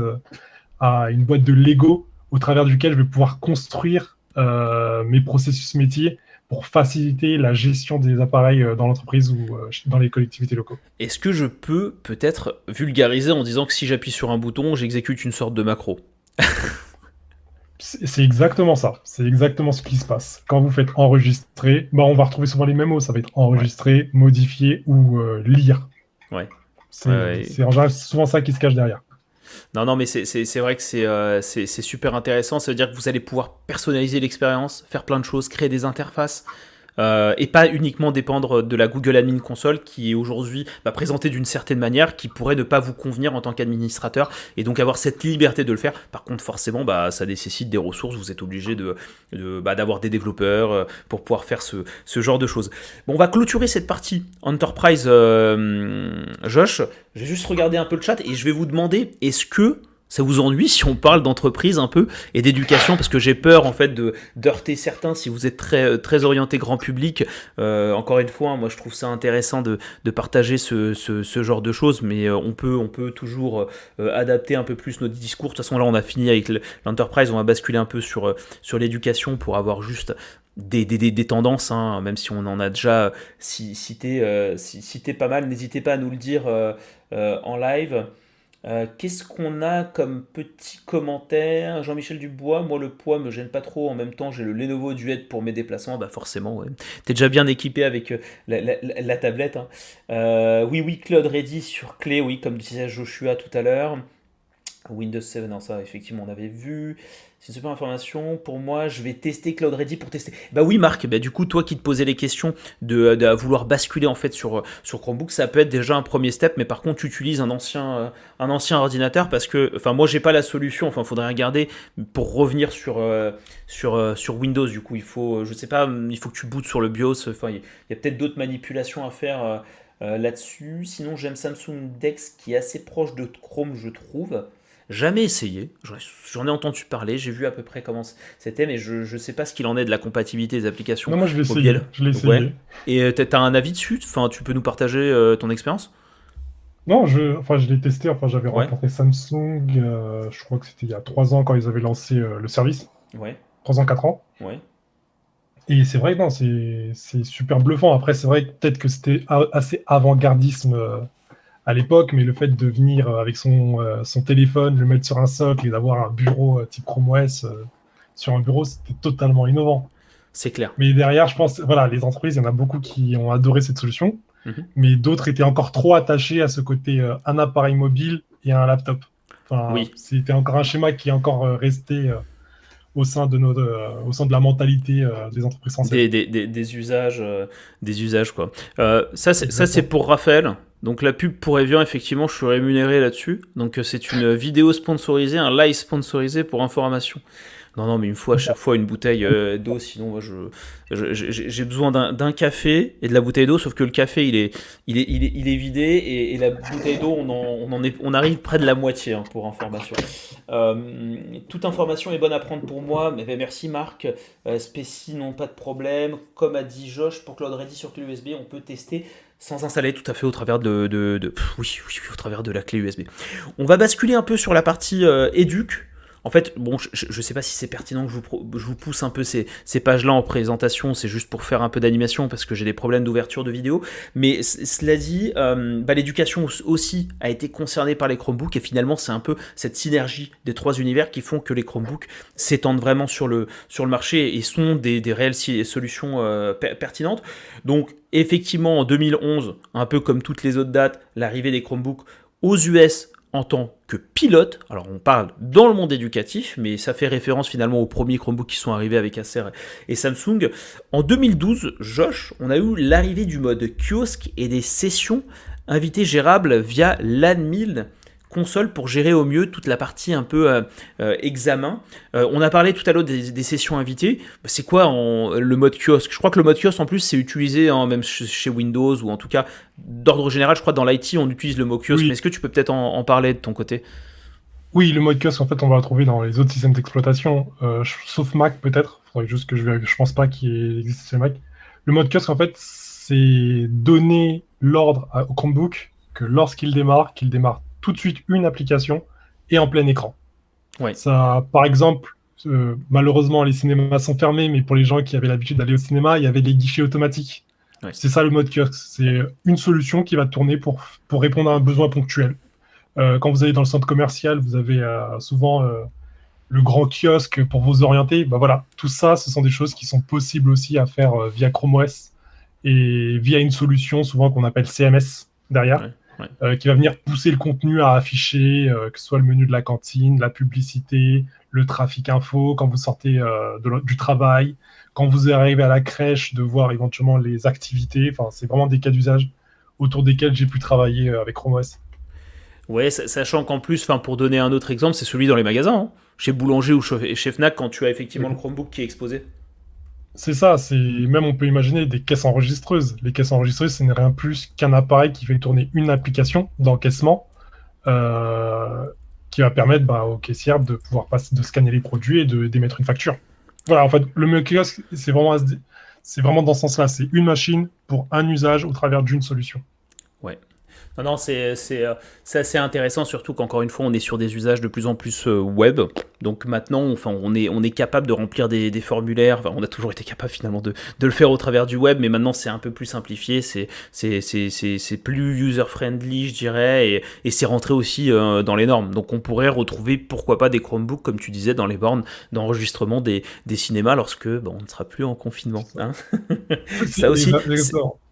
à une boîte de Lego au travers duquel je vais pouvoir construire euh, mes processus métiers pour faciliter la gestion des appareils euh, dans l'entreprise ou euh, dans les collectivités locaux. Est-ce que je peux peut-être vulgariser en disant que si j'appuie sur un bouton, j'exécute une sorte de macro? C'est exactement ça. C'est exactement ce qui se passe. Quand vous faites enregistrer, bah, on va retrouver souvent les mêmes mots. Ça va être enregistrer, modifier ou lire. Ouais. C'est en général souvent ça qui se cache derrière. Non, non, mais c'est vrai que euh, c'est super intéressant. Ça veut dire que vous allez pouvoir personnaliser l'expérience, faire plein de choses, créer des interfaces. Euh, et pas uniquement dépendre de la Google Admin Console qui est aujourd'hui bah, présentée d'une certaine manière qui pourrait ne pas vous convenir en tant qu'administrateur et donc avoir cette liberté de le faire. Par contre, forcément, bah, ça nécessite des ressources. Vous êtes obligé de, bah, d'avoir des développeurs euh, pour pouvoir faire ce, genre de choses. Bon, on va clôturer cette partie Enterprise, euh, Josh. Je vais juste regarder un peu le chat et je vais vous demander est-ce que ça vous ennuie si on parle d'entreprise un peu et d'éducation parce que j'ai peur en fait de d'heurter certains si vous êtes très euh, très orienté grand public. Euh, encore une fois moi je trouve ça intéressant de, de partager ce, ce, genre de choses mais euh, on peut on peut toujours adapter un peu plus notre discours. De toute façon là on a fini avec l'enterprise on va basculer un peu sur sur l'éducation pour avoir juste des, des, des, tendances, hein, même si on en a déjà cité, cité pas mal, n'hésitez pas à nous le dire en live. Euh, qu'est-ce qu'on a comme petit commentaire? Jean-Michel Dubois, moi le poids me gêne pas trop, en même temps j'ai le Lenovo Duet pour mes déplacements, bah forcément, ouais. t'es déjà bien équipé avec euh, la, tablette. Hein. Euh, oui, oui, Claude Ready sur clé, oui, comme disait Joshua tout à l'heure. Windows 7, non, ça effectivement on avait vu. C'est une super information. Pour moi, je vais tester Cloud Ready pour tester. Bah oui, Marc, bah du coup, toi qui te posais les questions de, vouloir basculer en fait sur, Chromebook, ça peut être déjà un premier step, mais par contre, tu utilises un ancien, euh, un ancien ordinateur parce que, enfin, moi, j'ai pas la solution. Enfin, il faudrait regarder pour revenir sur, euh, euh, sur Windows. Du coup, il faut, sais pas, il faut que tu bootes sur le BIOS. Enfin, il y a peut-être d'autres manipulations à faire là-dessus. Sinon, j'aime Samsung Dex qui est assez proche de Chrome, je trouve. Jamais essayé. J'en ai entendu parler, j'ai vu à peu près comment c'était, mais je ne sais pas ce qu'il en est de la compatibilité des applications. Non, moi je l'ai essayé. Je l'ai essayé. Et tu as un avis dessus? Enfin, Tu peux nous partager euh, ton expérience? Non, je, enfin, je l'ai testé. Enfin, J'avais rencontré Samsung, euh, je crois que c'était il y a 3 ans quand ils avaient lancé euh, le service. Ouais. 3 ans, 4 ans. Ouais. Et c'est vrai que c'est super bluffant. Après, c'est vrai que peut-être que c'était assez avant-gardisme à l'époque, mais le fait de venir euh, avec son, euh, son téléphone, le mettre sur un socle et d'avoir un bureau euh, type Chrome OS sur un bureau, c'était totalement innovant. C'est clair. Mais derrière, je pense, voilà, les entreprises, il y en a beaucoup qui ont adoré cette solution, mhm. mais d'autres étaient encore trop attachés à ce côté un appareil mobile et un laptop. Enfin, oui. C'était encore un schéma qui est encore resté au sein de notre, au sein de la mentalité des entreprises françaises. Des, des, des, usages, des usages quoi. ça, c'est pour Raphaël. Donc la pub pour Evian, effectivement, je suis rémunéré là-dessus. Donc euh, c'est une vidéo sponsorisée, un live sponsorisé pour information. Non, non, mais il me faut à chaque fois une bouteille euh, d'eau, sinon moi, je, j'ai besoin d'un café et de la bouteille d'eau, sauf que le café, il est, vidé et, la bouteille d'eau, on, arrive près de la moitié hein, pour information. Euh, toute information est bonne à prendre pour moi, mais merci Marc. Euh, non, pas de problème. Comme a dit Josh, pour Cloud Ready sur clé USB, on peut tester sans installer tout à fait au travers de, de, oui, oui, au travers de la clé USB. On va basculer un peu sur la partie euh, éduc. En fait, je ne sais pas si c'est pertinent que je vous, pousse un peu ces, pages-là en présentation, c'est juste pour faire un peu d'animation parce que j'ai des problèmes d'ouverture de vidéo. Mais cela dit, euh, bah, l'éducation aussi a été concernée par les Chromebooks et finalement c'est un peu cette synergie des trois univers qui font que les Chromebooks s'étendent vraiment sur le, marché et sont des, des réelles solutions euh, pertinentes. Donc effectivement en 2011, un peu comme toutes les autres dates, l'arrivée des Chromebooks aux US en tant que pilote. Alors on parle dans le monde éducatif, mais ça fait référence finalement aux premiers Chromebooks qui sont arrivés avec Acer et Samsung. En 2012, Josh, on a eu l'arrivée du mode kiosque et des sessions invitées gérables via LAN1000 console pour gérer au mieux toute la partie un peu euh, euh, examen. on a parlé tout à l'heure des, sessions invitées. C'est quoi le mode kiosque? Je crois que le mode kiosque en plus c'est utilisé même chez Windows ou en tout cas d'ordre général. Je crois dans l'IT on utilise le mot kiosque. Mais est-ce que tu peux peut-être en, parler de ton côté? Oui, le mode kiosque en fait on va le trouver dans les autres systèmes d'exploitation, sauf Mac peut-être. Faudrait juste que je Je pense pas qu'il existe chez Mac. Le mode kiosque en fait c'est donner l'ordre au Chromebook que lorsqu'il démarre, qu'il démarre tout de suite une application et en plein écran. Ouais. Ça, par exemple, euh, malheureusement, les cinémas sont fermés, mais pour les gens qui avaient l'habitude d'aller au cinéma, il y avait des guichets automatiques. C'est ça le mode kiosque. C'est une solution qui va tourner pour, pour répondre à un besoin ponctuel. Euh, quand vous allez dans le centre commercial, vous avez euh, souvent le grand kiosque pour vous orienter. Bah voilà, tout ça, ce sont des choses qui sont possibles aussi à faire via Chrome OS et via une solution souvent qu'on appelle CMS derrière. Euh, qui va venir pousser le contenu à afficher, euh, que ce soit le menu de la cantine, la publicité, le trafic info, quand vous sortez euh, du travail, quand vous arrivez à la crèche, de voir éventuellement les activités. Enfin, c'est vraiment des cas d'usage autour desquels j'ai pu travailler avec Chrome OS. Ouais, sachant qu'en plus, pour donner un autre exemple, c'est celui dans les magasins. Hein. Chez Boulanger ou chez Fnac, quand tu as effectivement le Chromebook qui est exposé. C'est ça, c'est même on peut imaginer des caisses enregistreuses. Les caisses enregistreuses, ce n'est rien plus qu'un appareil qui fait tourner une application d'encaissement euh, qui va permettre bah, aux caissières de pouvoir passer, de scanner les produits et de d'émettre une facture. Voilà, en fait, le kiosque, c'est vraiment, c'est vraiment dans ce sens-là. C'est une machine pour un usage au travers d'une solution. Ouais. Non, non, c'est euh, assez intéressant, surtout qu'encore une fois, on est sur des usages de plus en plus euh, web. Donc maintenant, enfin, on, est, on est capable de remplir des, formulaires. Enfin, on a toujours été capable finalement de, de, le faire au travers du web, mais maintenant c'est un peu plus simplifié, c'est plus user-friendly, je dirais, et, et c'est rentré aussi euh, dans les normes. Donc on pourrait retrouver, pourquoi pas, des Chromebooks, comme tu disais, dans les bornes d'enregistrement des, des, cinémas lorsque bon, on ne sera plus en confinement. Hein [LAUGHS] Ça aussi,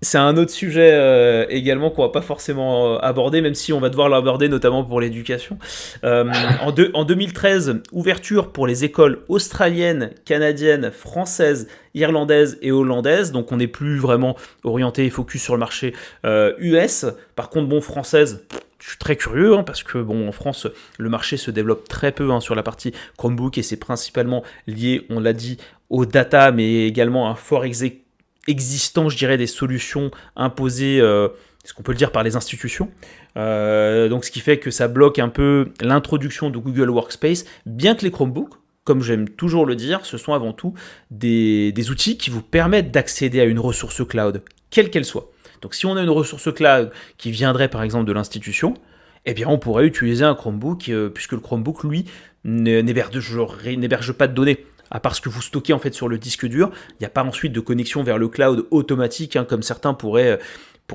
c'est un autre sujet euh, également qu'on va pas forcément euh, aborder, même si on va devoir l'aborder notamment pour l'éducation. Euh, en, en 2013, ouverture pour les écoles australiennes, canadiennes, françaises, irlandaises et hollandaises. Donc on n'est plus vraiment orienté et focus sur le marché US. Par contre, bon, française, je suis très curieux hein, parce que bon en France le marché se développe très peu hein, sur la partie Chromebook et c'est principalement lié, on l'a dit, aux data mais également à un fort existant, je dirais, des solutions imposées, euh, ce qu'on peut le dire, par les institutions. Euh, donc ce qui fait que ça bloque un peu l'introduction de Google Workspace, bien que les Chromebooks, comme j'aime toujours le dire, ce sont avant tout des, outils qui vous permettent d'accéder à une ressource cloud, quelle qu'elle soit. Donc si on a une ressource cloud qui viendrait par exemple de l'institution, eh bien on pourrait utiliser un Chromebook, euh, puisque le Chromebook, lui, n'héberge pas de données à part ce que vous stockez en fait sur le disque dur. Il n'y a pas ensuite de connexion vers le cloud automatique, hein, comme certains pourraient,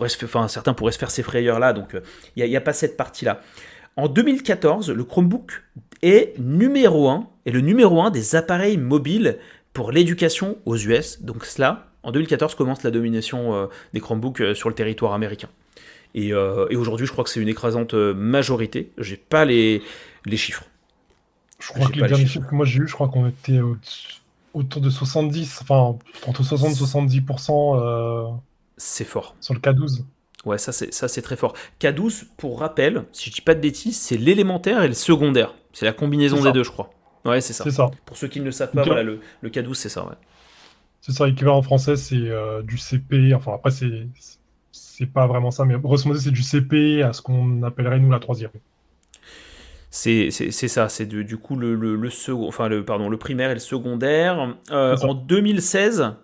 euh, se, certains pourraient se faire ces frayeurs-là. Donc euh, il n'y a, pas cette partie-là. En 2014, le Chromebook est numéro 1, et le numéro 1 des appareils mobiles pour l'éducation aux US. Donc cela, en 2014, commence la domination euh, des Chromebooks sur le territoire américain. Et, aujourd'hui, je crois que c'est une écrasante majorité. J'ai pas les chiffres. Je crois que les derniers chiffres que moi j'ai eu, je crois qu'on était autour de 70, enfin entre 60 et 70%. Euh, c'est fort. Sur le K12. Ouais, ça c'est, ça c'est très fort. K12, pour rappel, si je dis pas de bêtises, c'est l'élémentaire et le secondaire. C'est la combinaison des deux, je crois. Ouais, c'est ça. Ça. Pour ceux qui ne le savent pas, voilà, le, le K12, c'est ça, ouais. C'est ça, l'équivalent en français, c'est euh, du CP. Enfin, après, c'est, c'est pas vraiment ça, mais grosso modo, c'est du CP à ce qu'on appellerait, nous, la troisième. C'est ça, c'est du coup le, le, second, enfin le, pardon, le primaire et le secondaire. Euh, en 2016,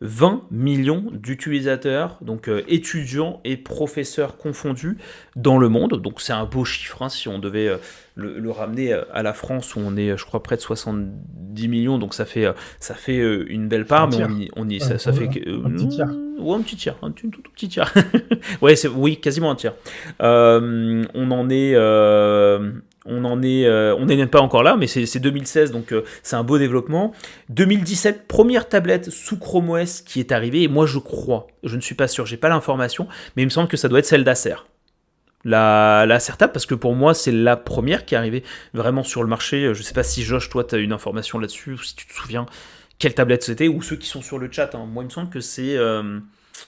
20 millions d'utilisateurs, donc euh, étudiants et professeurs confondus dans le monde. Donc c'est un beau chiffre hein, si on devait euh, le, ramener à la France où on est, je crois, près de 70 millions. Donc ça fait, ça fait une belle part, mais on y, on y ça, ça, fait un petit tiers. Ouais, un petit tiers, un tout, tout, petit tiers. [LAUGHS] ouais, oui, quasiment un tiers. on en est on en est, euh, on n'est pas encore là, mais c'est 2016, donc euh, c'est un beau développement. 2017, première tablette sous Chrome OS qui est arrivée, et moi je crois, je ne suis pas sûr, j'ai pas l'information, mais il me semble que ça doit être celle d'Acer. La, la parce que pour moi c'est la première qui est arrivée vraiment sur le marché. Je sais pas si Josh, toi tu as une information là-dessus, ou si tu te souviens quelle tablette c'était, ou ceux qui sont sur le chat. Hein. Moi il me semble que c'est, euh,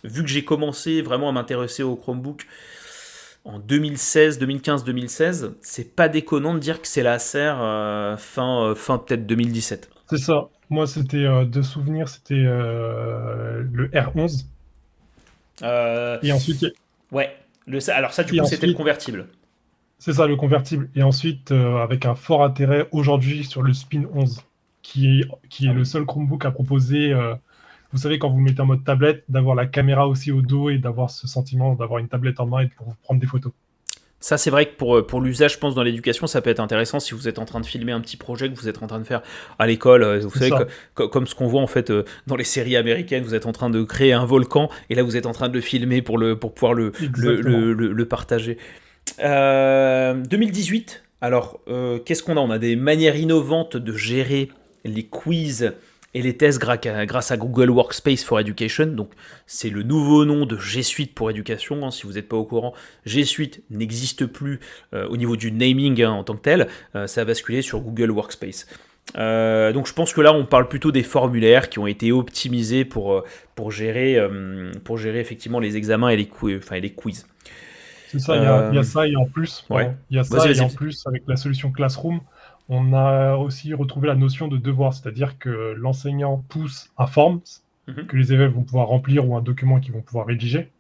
vu que j'ai commencé vraiment à m'intéresser au Chromebook en 2016, 2015, 2016, c'est pas déconnant de dire que c'est la Acer fin, fin peut-être 2017. C'est ça. Moi, c'était de souvenir, c'était le R11. Et ensuite. Ouais. Le, alors ça, du coup, c'était le convertible. C'est ça, le convertible. Et ensuite, avec un fort intérêt aujourd'hui sur le Spin 11, qui est, qui est ah le seul Chromebook à proposer vous savez, quand vous mettez en mode tablette, d'avoir la caméra aussi au dos et d'avoir ce sentiment d'avoir une tablette en main et pour prendre des photos. Ça, c'est vrai que pour, pour l'usage, je pense, dans l'éducation, ça peut être intéressant si vous êtes en train de filmer un petit projet que vous êtes en train de faire à l'école. Euh, vous savez, comme ce qu'on voit en fait euh, dans les séries américaines, vous êtes en train de créer un volcan et là, vous êtes en train de le filmer pour, le, pour pouvoir le, le, le, partager. 2018, euh, alors, qu'est-ce qu'on a? On a des manières innovantes de gérer les quiz et les tests grâce à Google Workspace for Education. Donc, c'est le nouveau nom de G Suite pour éducation. Hein. si vous n'êtes pas au courant, G Suite n'existe plus euh, au niveau du naming hein, en tant que tel. Euh, ça a basculé sur Google Workspace. Euh, donc je pense que là on parle plutôt des formulaires qui ont été optimisés pour, pour, gérer, pour gérer effectivement les examens et les, enfin, et les quiz. C'est ça, il y, a ça et en plus, il y a ça et en plus avec la solution Classroom, on a aussi retrouvé la notion de devoir, c'est-à-dire que l'enseignant pousse un form mhm. que les élèves vont pouvoir remplir ou un document qu'ils vont pouvoir rédiger,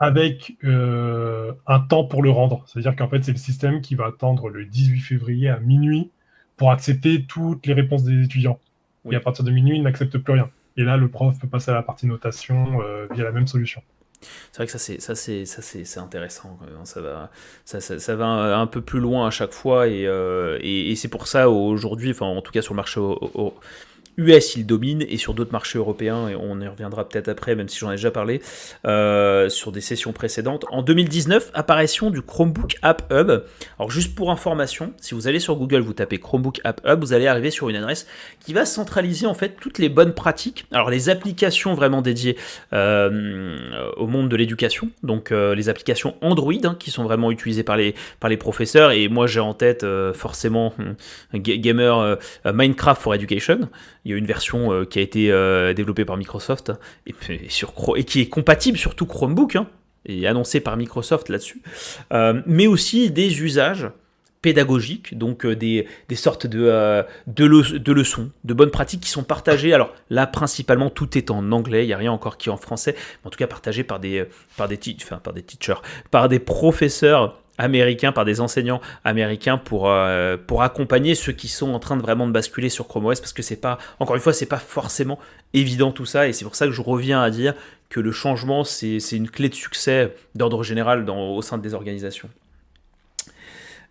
avec euh, un temps pour le rendre. C'est-à-dire qu'en fait, c'est le système qui va attendre le 18 février à minuit pour accepter toutes les réponses des étudiants. Et à partir de minuit, il n'accepte plus rien. Et là, le prof peut passer à la partie notation euh, via la même solution. C'est vrai que ça c'est intéressant. Ça va un peu plus loin à chaque fois et, euh, c'est pour ça aujourd'hui, en tout cas sur le marché US, il domine, et sur d'autres marchés européens, et on y reviendra peut-être après, même si j'en ai déjà parlé, euh, sur des sessions précédentes. En 2019, apparition du Chromebook App Hub. Alors juste pour information, si vous allez sur Google, vous tapez Chromebook App Hub, vous allez arriver sur une adresse qui va centraliser en fait toutes les bonnes pratiques. Alors les applications vraiment dédiées euh, au monde de l'éducation, donc euh, les applications Android hein, qui sont vraiment utilisées par les, par les professeurs, et moi j'ai en tête forcément Gamer Minecraft for Education. Il y a une version euh, qui a été euh, développée par Microsoft et, qui est compatible sur tout Chromebook hein, et annoncée par Microsoft là-dessus. Euh, mais aussi des usages pédagogiques, donc des, sortes de, leçons, de bonnes pratiques qui sont partagées. Alors là, principalement, tout est en anglais, il n'y a rien encore qui est en français, mais en tout cas partagé par des, par des teachers, par des professeurs américains, par des enseignants américains pour, euh, pour accompagner ceux qui sont en train de vraiment basculer sur Chrome OS parce que c'est pas, encore une fois, c'est pas forcément évident tout ça et c'est pour ça que je reviens à dire que le changement c'est une clé de succès d'ordre général au sein des organisations.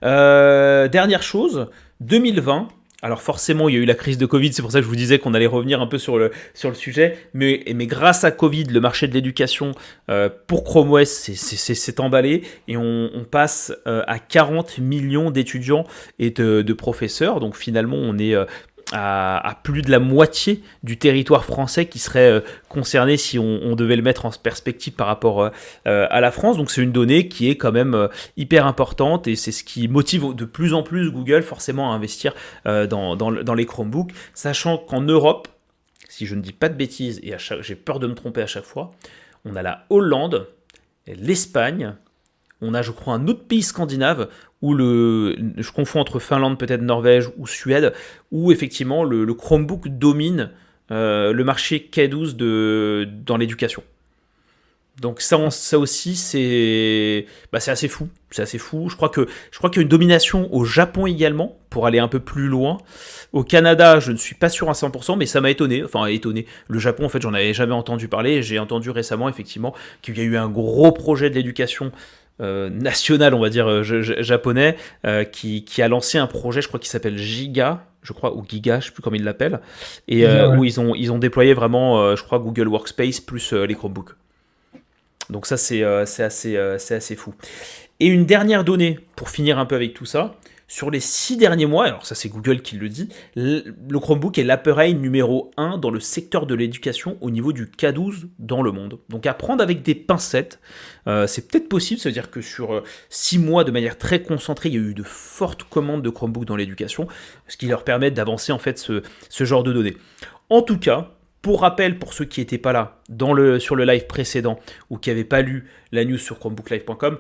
Euh, dernière chose, 2020, alors forcément, il y a eu la crise de Covid, c'est pour ça que je vous disais qu'on allait revenir un peu sur le, sujet, mais, mais grâce à Covid, le marché de l'éducation euh, pour Chrome OS s'est emballé. Et on, passe euh, à 40 millions d'étudiants et de, professeurs, donc finalement on est euh, à, plus de la moitié du territoire français qui serait euh, concerné si on, devait le mettre en perspective par rapport euh, euh, à la France. Donc c'est une donnée qui est quand même hyper importante et c'est ce qui motive de plus en plus Google forcément à investir dans, dans, les Chromebooks, sachant qu'en Europe, si je ne dis pas de bêtises et j'ai peur de me tromper à chaque fois, on a la Hollande, l'Espagne, on a je crois un autre pays scandinave où le, je confonds entre Finlande, peut-être Norvège ou Suède, où effectivement le, Chromebook domine euh, le marché K12 de, dans l'éducation. Donc ça, aussi, c'est bah, assez fou. C'est assez fou. Je crois qu'il y a une domination au Japon également, pour aller un peu plus loin. Au Canada, je ne suis pas sûr à 100%, mais ça m'a étonné. Enfin, étonné. Le Japon, en fait, j'en avais jamais entendu parler. J'ai entendu récemment, effectivement, qu'il y a eu un gros projet de l'éducation euh, national, on va dire, euh, japonais, euh, qui, a lancé un projet, je crois, qui s'appelle Giga, je crois, ou Giga, je sais plus comment ils l'appellent, et où ils ont, ils ont déployé vraiment, je crois, Google Workspace plus les Chromebooks. Donc ça, c'est assez, assez fou. Et une dernière donnée, pour finir un peu avec tout ça, sur les six derniers mois, alors ça c'est Google qui le dit, le Chromebook est l'appareil numéro 1 dans le secteur de l'éducation au niveau du K12 dans le monde. Donc à prendre avec des pincettes, euh, c'est peut-être possible, c'est-à-dire que sur 6 euh, mois de manière très concentrée, il y a eu de fortes commandes de Chromebook dans l'éducation, ce qui leur permet d'avancer en fait ce, genre de données. En tout cas, pour rappel, pour ceux qui n'étaient pas là dans sur le live précédent ou qui n'avaient pas lu la news sur chromebooklive.com,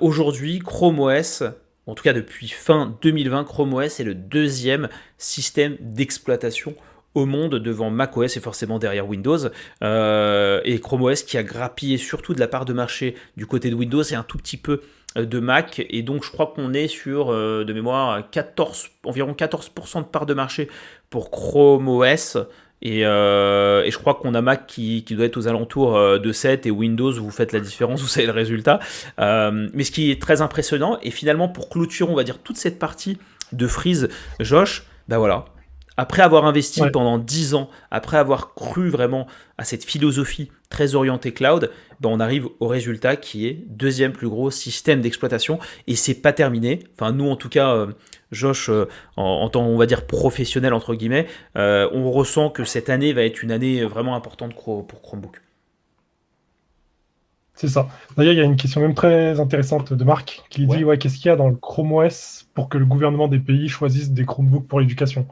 Aujourd'hui, Chrome OS, en tout cas depuis fin 2020, Chrome OS est le deuxième système d'exploitation au monde devant macOS et forcément derrière Windows. Euh, et Chrome OS qui a grappillé surtout de la part de marché du côté de Windows et un tout petit peu euh, de Mac. Et donc je crois qu'on est sur, euh, de mémoire, 14, environ 14% de part de marché pour Chrome OS. Et, je crois qu'on a Mac qui, qui, doit être aux alentours de 7 et Windows, vous faites la différence, [LAUGHS] vous savez le résultat. mais ce qui est très impressionnant, et finalement pour clôturer, on va dire, toute cette partie de Freeze, Josh, ben voilà, après avoir investi pendant 10 ans, après avoir cru vraiment à cette philosophie très orientée cloud, ben on arrive au résultat qui est deuxième plus gros système d'exploitation et c'est pas terminé. Enfin, nous en tout cas, euh, Josh, euh, en, tant on va dire professionnel entre guillemets, euh, on ressent que cette année va être une année vraiment importante pour Chromebook. C'est ça. D'ailleurs, il y a une question même très intéressante de Marc qui dit ouais, qu'est-ce qu'il y a dans le Chrome OS pour que le gouvernement des pays choisisse des Chromebooks pour l'éducation?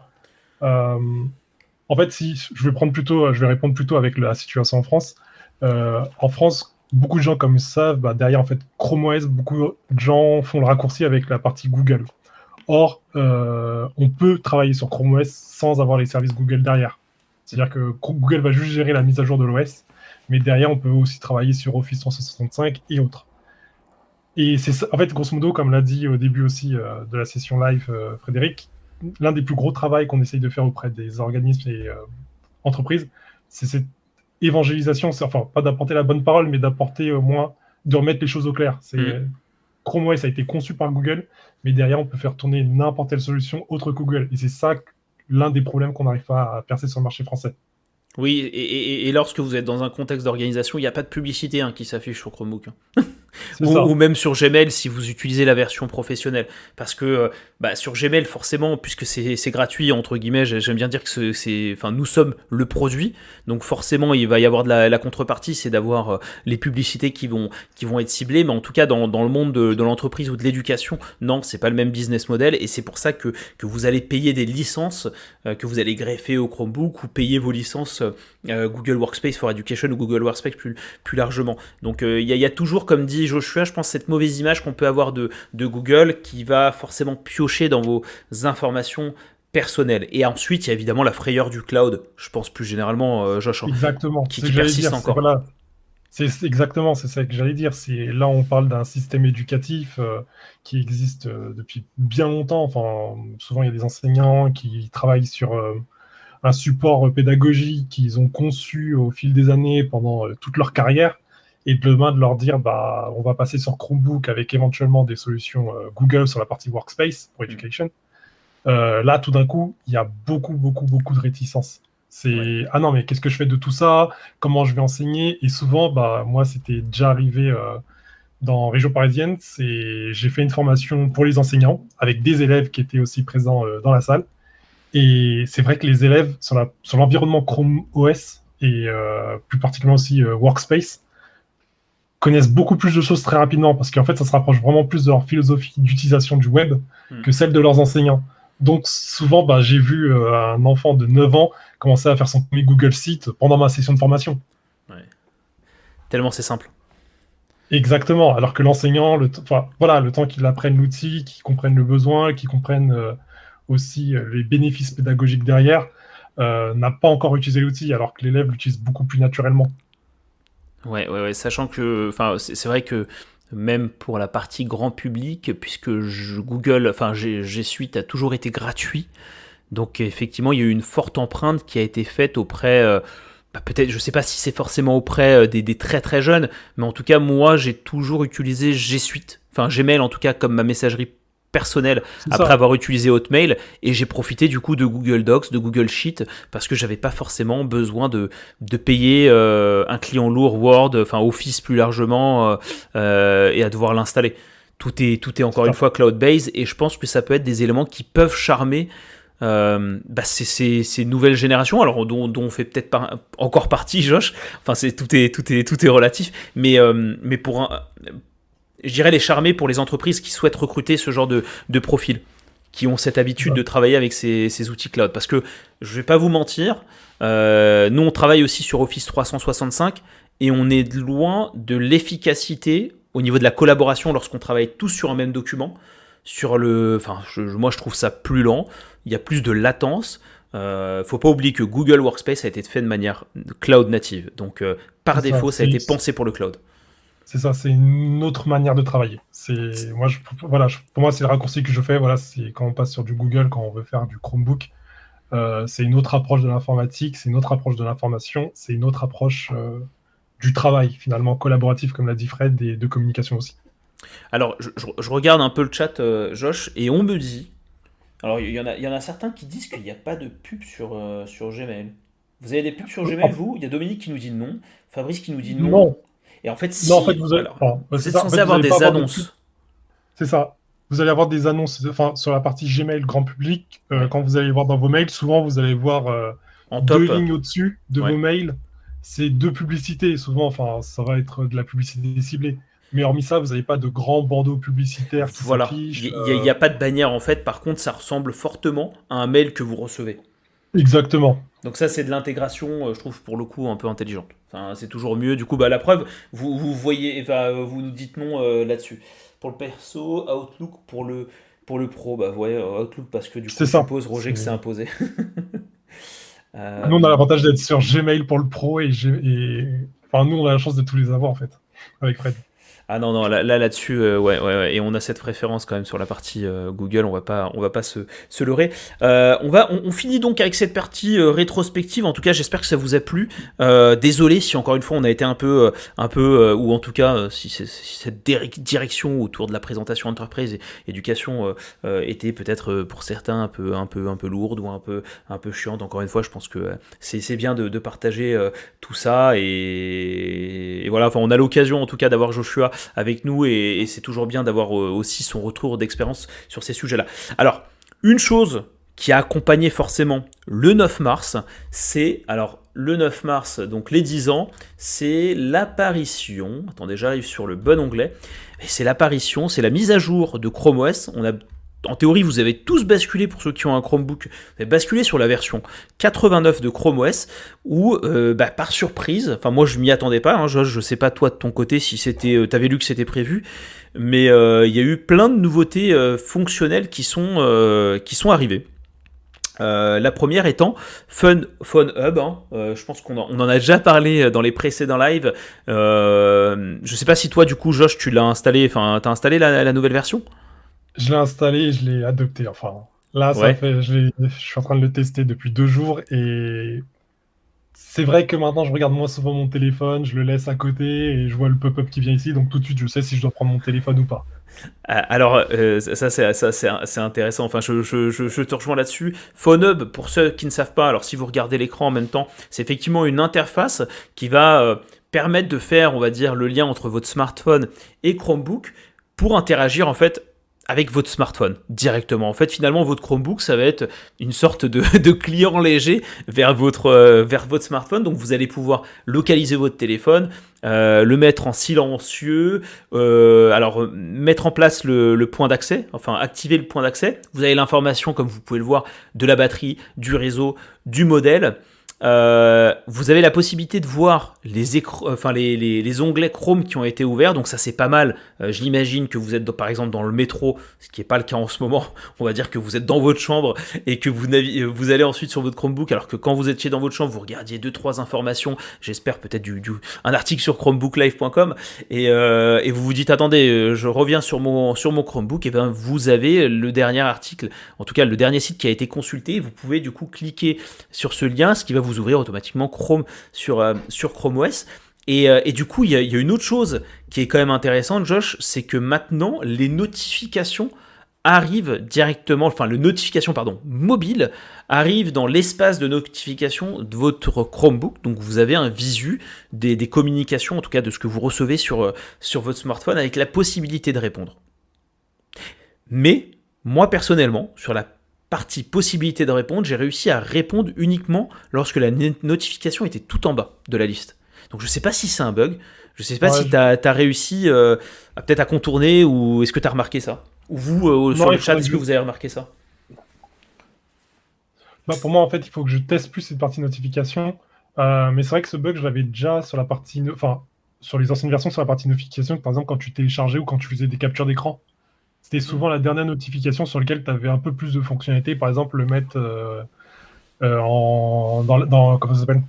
En fait, si je vais répondre plutôt avec la situation en France. Euh, en France, beaucoup de gens comme ça, bah, derrière en fait Chrome OS, beaucoup de gens font le raccourci avec la partie Google. Or, euh, on peut travailler sur Chrome OS sans avoir les services Google derrière. C'est-à-dire que Google va juste gérer la mise à jour de l'OS, mais derrière, on peut aussi travailler sur Office 365 et autres. Et c'est en fait, grosso modo, comme l'a dit au début aussi de la session live Frédéric, l'un des plus gros travaux qu'on essaye de faire auprès des organismes et euh, entreprises, c'est cette évangélisation, enfin pas d'apporter la bonne parole, mais d'apporter au moins, de remettre les choses au clair. C'est, mm. Chrome OS a été conçu par Google, mais derrière on peut faire tourner n'importe quelle solution autre que Google. Et c'est ça l'un des problèmes qu'on n'arrive pas à percer sur le marché français. Oui, et, lorsque vous êtes dans un contexte d'organisation, il n'y a pas de publicité hein, qui s'affiche sur Chromebook. [LAUGHS] Ou, même sur Gmail si vous utilisez la version professionnelle. Parce que euh, bah, sur Gmail, forcément, puisque c'est gratuit, entre guillemets, j'aime bien dire que c'est, enfin, nous sommes le produit. Donc forcément, il va y avoir de la, contrepartie, c'est d'avoir euh, les publicités qui vont, qui vont être ciblées. Mais en tout cas, dans, le monde de, l'entreprise ou de l'éducation, non, c'est pas le même business model. Et c'est pour ça que, que vous allez payer des licences euh, que vous allez greffer au Chromebook ou payer vos licences Google Workspace for Education ou Google Workspace plus, plus largement. Donc il y, y, a toujours, comme dit Joshua, je pense, cette mauvaise image qu'on peut avoir de, Google qui va forcément piocher dans vos informations personnelles. Et ensuite, il y a évidemment la frayeur du cloud, je pense plus généralement, euh, Josh, hein, exactement. qui, persiste encore. C'est exactement, c'est ça que j'allais dire. C'est là on parle d'un système éducatif euh, qui existe euh, depuis bien longtemps. Enfin, souvent il y a des enseignants qui travaillent sur un support pédagogique qu'ils ont conçu au fil des années pendant toute leur carrière et demain de leur dire bah on va passer sur Chromebook avec éventuellement des solutions euh, Google sur la partie workspace pour mm. education. Euh, là, tout d'un coup, il y a beaucoup, beaucoup, beaucoup de réticence. C'est ah non mais qu'est-ce que je fais de tout ça? Comment je vais enseigner? Et souvent, bah moi, c'était déjà arrivé euh, dans région parisienne. C'est j'ai fait une formation pour les enseignants avec des élèves qui étaient aussi présents dans la salle. Et c'est vrai que les élèves sur l'environnement Chrome OS et plus particulièrement aussi Workspace connaissent beaucoup plus de choses très rapidement parce qu'en fait, ça se rapproche vraiment plus de leur philosophie d'utilisation du web hmm. que celle de leurs enseignants. Donc souvent, bah, j'ai vu euh, un enfant de 9 ans commencer à faire son premier Google Site pendant ma session de formation. Tellement c'est simple. Exactement. Alors que l'enseignant, le, voilà, le temps qu'il apprenne l'outil, qu'il comprenne le besoin, qu'il comprenne euh, aussi euh, les bénéfices pédagogiques derrière, n'a pas encore utilisé l'outil, alors que l'élève l'utilise beaucoup plus naturellement. Ouais, ouais, ouais, sachant que, enfin, c'est vrai que même pour la partie grand public, puisque Google, enfin, G Suite a toujours été gratuit. Donc effectivement, il y a eu une forte empreinte qui a été faite auprès, euh, bah, peut-être, je sais pas si c'est forcément auprès euh, des, des, très très jeunes, mais en tout cas, moi, j'ai toujours utilisé G Suite, enfin Gmail en tout cas comme ma messagerie personnel après avoir utilisé Hotmail et j'ai profité du coup de Google Docs, de Google Sheet parce que j'avais pas forcément besoin de, de payer euh, un client lourd Word, enfin Office plus largement euh, euh, et à devoir l'installer. Tout est, tout est encore une fois cloud-based et je pense que ça peut être des éléments qui peuvent charmer bah ces, nouvelles générations, alors dont, dont on fait peut-être pas encore partie, Josh. Enfin, c'est tout est tout est tout est relatif, mais mais pour un, je dirais, les charmer pour les entreprises qui souhaitent recruter ce genre de, de profil, qui ont cette habitude de travailler avec ces, ces, outils cloud. Parce que je vais pas vous mentir, euh, nous on travaille aussi sur Office 365 et on est loin de l'efficacité au niveau de la collaboration lorsqu'on travaille tous sur un même document. Sur le, enfin, moi je trouve ça plus lent. Il y a plus de latence. Euh, faut pas oublier que Google Workspace a été fait de manière cloud native. Donc euh, par défaut, ça, a été pensé pour le cloud. C'est ça, c'est une autre manière de travailler. C'est moi, je, voilà, pour moi, c'est le raccourci que je fais. Voilà, c'est quand on passe sur du Google, quand on veut faire du Chromebook, euh, c'est une autre approche de l'informatique, c'est une autre approche de l'information, c'est une autre approche euh, du travail finalement collaboratif, comme l'a dit Fred, et de communication aussi. Alors, je, regarde un peu le chat, euh, Josh, et on me dit. Alors, il y, en a, y en a certains qui disent qu'il n'y a pas de pub sur, sur Gmail. Vous avez des pubs sur Gmail, vous? Il y a Dominique qui nous dit non, Fabrice qui nous dit non. Non. Et en fait, si. Non, en fait, vous, avez... êtes censé avoir des annonces. C'est ça vous allez avoir des annonces enfin, sur la partie Gmail grand public. Euh, quand vous allez voir dans vos mails, souvent vous allez voir euh, en deux lignes au-dessus de vos mails. C'est deux publicités. Souvent, enfin, ça va être de la publicité ciblée. Mais hormis ça, vous n'avez pas de grands bandeaux publicitaires qui Voilà. Il n'y a, pas de bannière en fait. Par contre, ça ressemble fortement à un mail que vous recevez. Exactement. Donc ça, c'est de l'intégration, euh, je trouve, pour le coup, un peu intelligente. Enfin, c'est toujours mieux. Du coup, bah, la preuve, vous, vous voyez, vous nous dites non là-dessus pour le perso, Outlook pour le, pour le pro. Bah ouais, Outlook parce que du coup, je suppose, Roger, que c'est imposé. [LAUGHS] euh... Nous, on a l'avantage d'être sur Gmail pour le pro et, et... Enfin, nous, on a la chance de tous les avoir en fait, avec Fred. Ah non, non, là, là-dessus, euh, ouais, ouais, et on a cette préférence quand même sur la partie euh, Google, on va pas, on va pas se, se leurrer. Euh, on, va, on, finit donc avec cette partie rétrospective, en tout cas j'espère que ça vous a plu. désolé si encore une fois on a été un peu, un peu ou en tout cas si, cette direction autour de la présentation entreprise et éducation était peut-être pour certains un peu, un, peu, un peu lourde ou un peu, un peu chiante. Encore une fois, je pense que c'est bien de, de partager tout ça et, et voilà, enfin, on a l'occasion en tout cas d'avoir Joshua avec nous et, c'est toujours bien d'avoir euh, aussi son retour d'expérience sur ces sujets-là. Alors, une chose qui a accompagné forcément le 9 mars, c'est alors le 9 mars, donc les 10 ans, c'est l'apparition, attendez j'arrive sur le bon onglet, c'est l'apparition, c'est la mise à jour de Chrome OS, on a en théorie, vous avez tous basculé, pour ceux qui ont un Chromebook, vous avez basculé sur la version 89 de Chrome OS, où, euh, bah, par surprise, enfin moi je m'y attendais pas, hein, je sais pas toi de ton côté si c'était, euh, t'avais lu que c'était prévu, mais euh, il y a eu plein de nouveautés fonctionnelles qui sont, qui sont arrivées. la première étant Fun Hub. Hein. je pense qu'on en, en, a déjà parlé dans les précédents lives. je sais pas si toi, du coup, Josh, tu l'as installé. Enfin, t'as installé la nouvelle version? Je l'ai installé et je l'ai adopté. Enfin, là, ça fait, je, suis en train de le tester depuis deux jours et c'est vrai que maintenant je regarde moins souvent mon téléphone, je le laisse à côté et je vois le pop-up qui vient ici, donc tout de suite je sais si je dois prendre mon téléphone ou pas. Euh, alors, euh, ça, c'est intéressant. Enfin, je, je, te rejoins là-dessus. PhoneHub, pour ceux qui ne savent pas, alors si vous regardez l'écran en même temps, c'est effectivement une interface qui va euh, permettre de faire, on va dire, le lien entre votre smartphone et Chromebook pour interagir en fait avec votre smartphone directement. En fait, finalement, votre Chromebook, ça va être une sorte [LAUGHS] de, client léger vers votre, euh, vers votre smartphone. Donc, vous allez pouvoir localiser votre téléphone, euh, le mettre en silencieux, euh, alors mettre en place le, le point d'accès, enfin activer le point d'accès. Vous avez l'information, comme vous pouvez le voir, de la batterie, du réseau, du modèle. Euh, vous avez la possibilité de voir les, enfin, les, onglets Chrome qui ont été ouverts, donc ça c'est pas mal. Euh, je l'imagine que vous êtes par exemple dans le métro, ce qui n'est pas le cas en ce moment. [LAUGHS] On va dire que vous êtes dans votre chambre et que vous, vous allez ensuite sur votre Chromebook, alors que quand vous étiez dans votre chambre, vous regardiez deux trois informations. J'espère peut-être un article sur chromebooklive.com et, euh, et vous vous dites attendez, je reviens sur mon sur mon Chromebook et ben vous avez le dernier article, en tout cas le dernier site qui a été consulté. Vous pouvez du coup cliquer sur ce lien, ce qui va vous vous ouvrir automatiquement Chrome sur, euh, sur Chrome OS. Euh, et, du coup, il y, a, une autre chose qui est quand même intéressante, Josh, c'est que maintenant, les notifications arrivent directement, enfin, le notification, pardon, mobile arrive dans l'espace de notification de votre Chromebook. Donc, vous avez un visu des, des, communications, en tout cas de ce que vous recevez sur, euh, sur votre smartphone, avec la possibilité de répondre. Mais, moi personnellement, sur la partie possibilité de répondre, j'ai réussi à répondre uniquement lorsque la notification était tout en bas de la liste. Donc je ne sais pas si c'est un bug, je ne sais pas si tu as, réussi euh, peut-être à contourner ou est-ce que tu as remarqué ça? Ou vous, euh, sur le chat, est-ce que vous avez remarqué ça? Bah, Pour moi, en fait, il faut que je teste plus cette partie notification. Euh, mais c'est vrai que ce bug, je l'avais déjà sur la partie... Enfin, sur les anciennes versions, sur la partie notification, par exemple, quand tu téléchargeais ou quand tu faisais des captures d'écran, c'était souvent la dernière notification sur laquelle tu avais un peu plus de fonctionnalités. Par exemple, le mettre euh, euh, en, dans, comment ça s'appelle?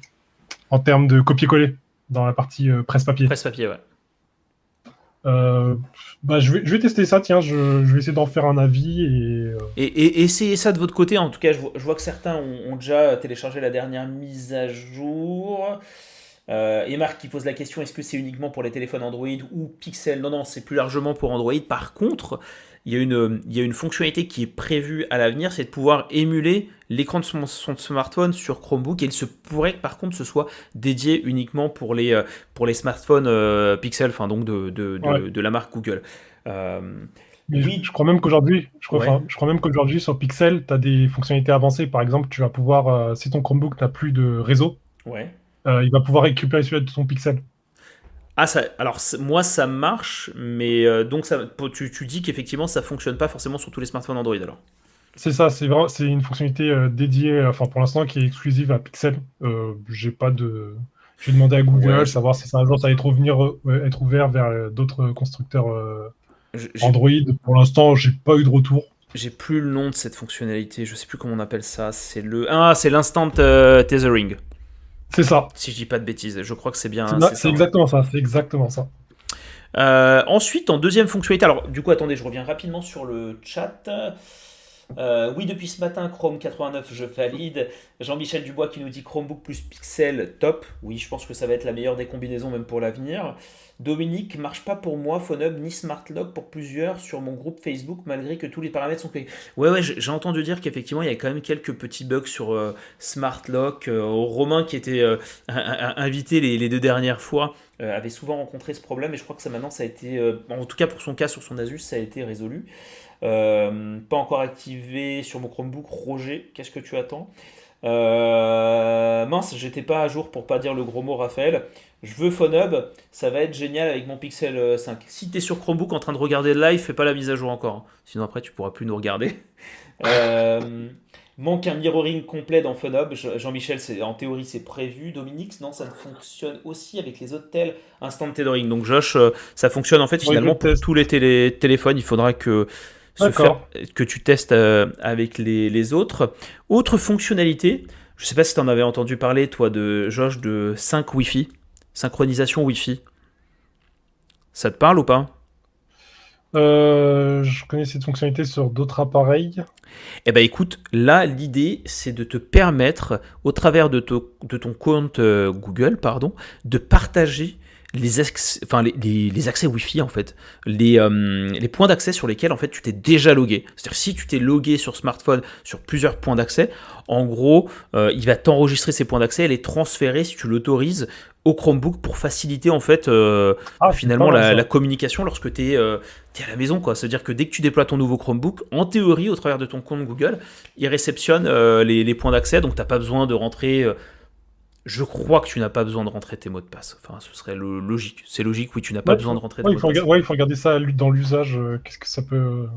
En termes de copier-coller dans la partie presse-papier. Presse-papier, ouais. bah, je, vais, je vais tester ça, tiens, je, je vais essayer d'en faire un avis. Et, et, et, essayez ça de votre côté. En tout cas, je vois, je vois que certains ont, ont, déjà téléchargé la dernière mise à jour. Euh, et Marc qui pose la question est-ce que c'est uniquement pour les téléphones Android ou Pixel? Non, non, c'est plus largement pour Android. Par contre, il y, a une, il y a une fonctionnalité qui est prévue à l'avenir c'est de pouvoir émuler l'écran de son, smartphone sur Chromebook. Et il se pourrait que par contre ce soit dédié uniquement pour les, euh, pour les smartphones euh, Pixel, enfin donc de, de, de, la marque Google. Mais oui. je, crois même qu'aujourd'hui, je crois, je crois même qu'aujourd'hui sur Pixel, tu as des fonctionnalités avancées. Par exemple, tu vas pouvoir, si ton Chromebook n'a plus de réseau, ouais. Euh, il va pouvoir récupérer celui de son pixel. Ah, ça, alors moi ça marche, mais euh, donc ça, tu, tu dis qu'effectivement ça fonctionne pas forcément sur tous les smartphones Android alors. C'est ça, c'est vraiment, c'est une fonctionnalité euh, dédiée, enfin pour l'instant qui est exclusive à Pixel. j'ai pas de, j'ai demandé à Google savoir si ça un jour ça va être, être ouvert vers d'autres constructeurs Android. Pour l'instant, j'ai pas eu de retour. J'ai plus le nom de cette fonctionnalité, je sais plus comment on appelle ça. C'est le, ah, c'est l'instant tethering. C'est ça. Si je dis pas de bêtises, je crois que c'est bien. C'est exactement ça. C'est exactement ça. Euh, ensuite, en deuxième fonctionnalité, alors du coup, attendez, je reviens rapidement sur le chat. Euh, oui, depuis ce matin, Chrome 89, je valide. Jean-Michel Dubois qui nous dit Chromebook plus Pixel, top. Oui, je pense que ça va être la meilleure des combinaisons même pour l'avenir. Dominique, marche pas pour moi, PhoneHub ni SmartLock pour plusieurs sur mon groupe Facebook malgré que tous les paramètres sont payés. Ouais, ouais, j'ai entendu dire qu'effectivement il y a quand même quelques petits bugs sur euh, SmartLock. Euh, Romain qui était invité les, deux dernières fois avait souvent rencontré ce problème et je crois que ça maintenant ça a été, en tout cas pour son cas sur son Asus, ça a été résolu. Pas encore activé sur mon Chromebook. Roger, qu'est-ce que tu attends? Mince, j'étais pas à jour pour pas dire le gros mot Raphaël je veux PhoneHub, ça va être génial avec mon Pixel 5. Euh, si tu es sur Chromebook en train de regarder le live, fais pas la mise à jour encore. Hein. Sinon après tu pourras plus nous regarder. [LAUGHS] Euh, manque un mirroring complet dans PhoneHub. Jean-Michel, en théorie c'est prévu. Dominique, non, ça ne fonctionne aussi avec les hôtels instant tethering. Donc Josh, euh, ça fonctionne en fait finalement pour tous les téléphones. Il faudra que que tu testes avec les, les, autres. Autre fonctionnalité, je ne sais pas si tu en avais entendu parler, toi, de Josh, de 5 Wi-Fi. Synchronisation Wi-Fi. Ça te parle ou pas? Euh, Je connais cette fonctionnalité sur d'autres appareils. Eh ben écoute, là l'idée c'est de te permettre, au travers de, de ton compte euh, Google, pardon, de partager les, accès, enfin, les, accès Wi-Fi en fait, les, euh, les points d'accès sur lesquels en fait tu t'es déjà logué. C'est-à-dire si tu t'es logué sur smartphone sur plusieurs points d'accès, en gros, euh, il va t'enregistrer ces points d'accès et les transférer si tu l'autorises au Chromebook pour faciliter en fait euh, ah, finalement la, communication lorsque tu es, à la maison quoi. C'est-à-dire que dès que tu déploies ton nouveau Chromebook, en théorie au travers de ton compte Google, il réceptionne les, les, points d'accès, donc tu n'as pas besoin de rentrer je crois que tu n'as pas besoin de rentrer tes mots de passe. Enfin, ce serait le logique. C'est logique, oui, tu n'as pas besoin de rentrer tes mots de passe. Ouais, il faut regarder ça dans l'usage. Euh, qu'est-ce que ça peut. Euh,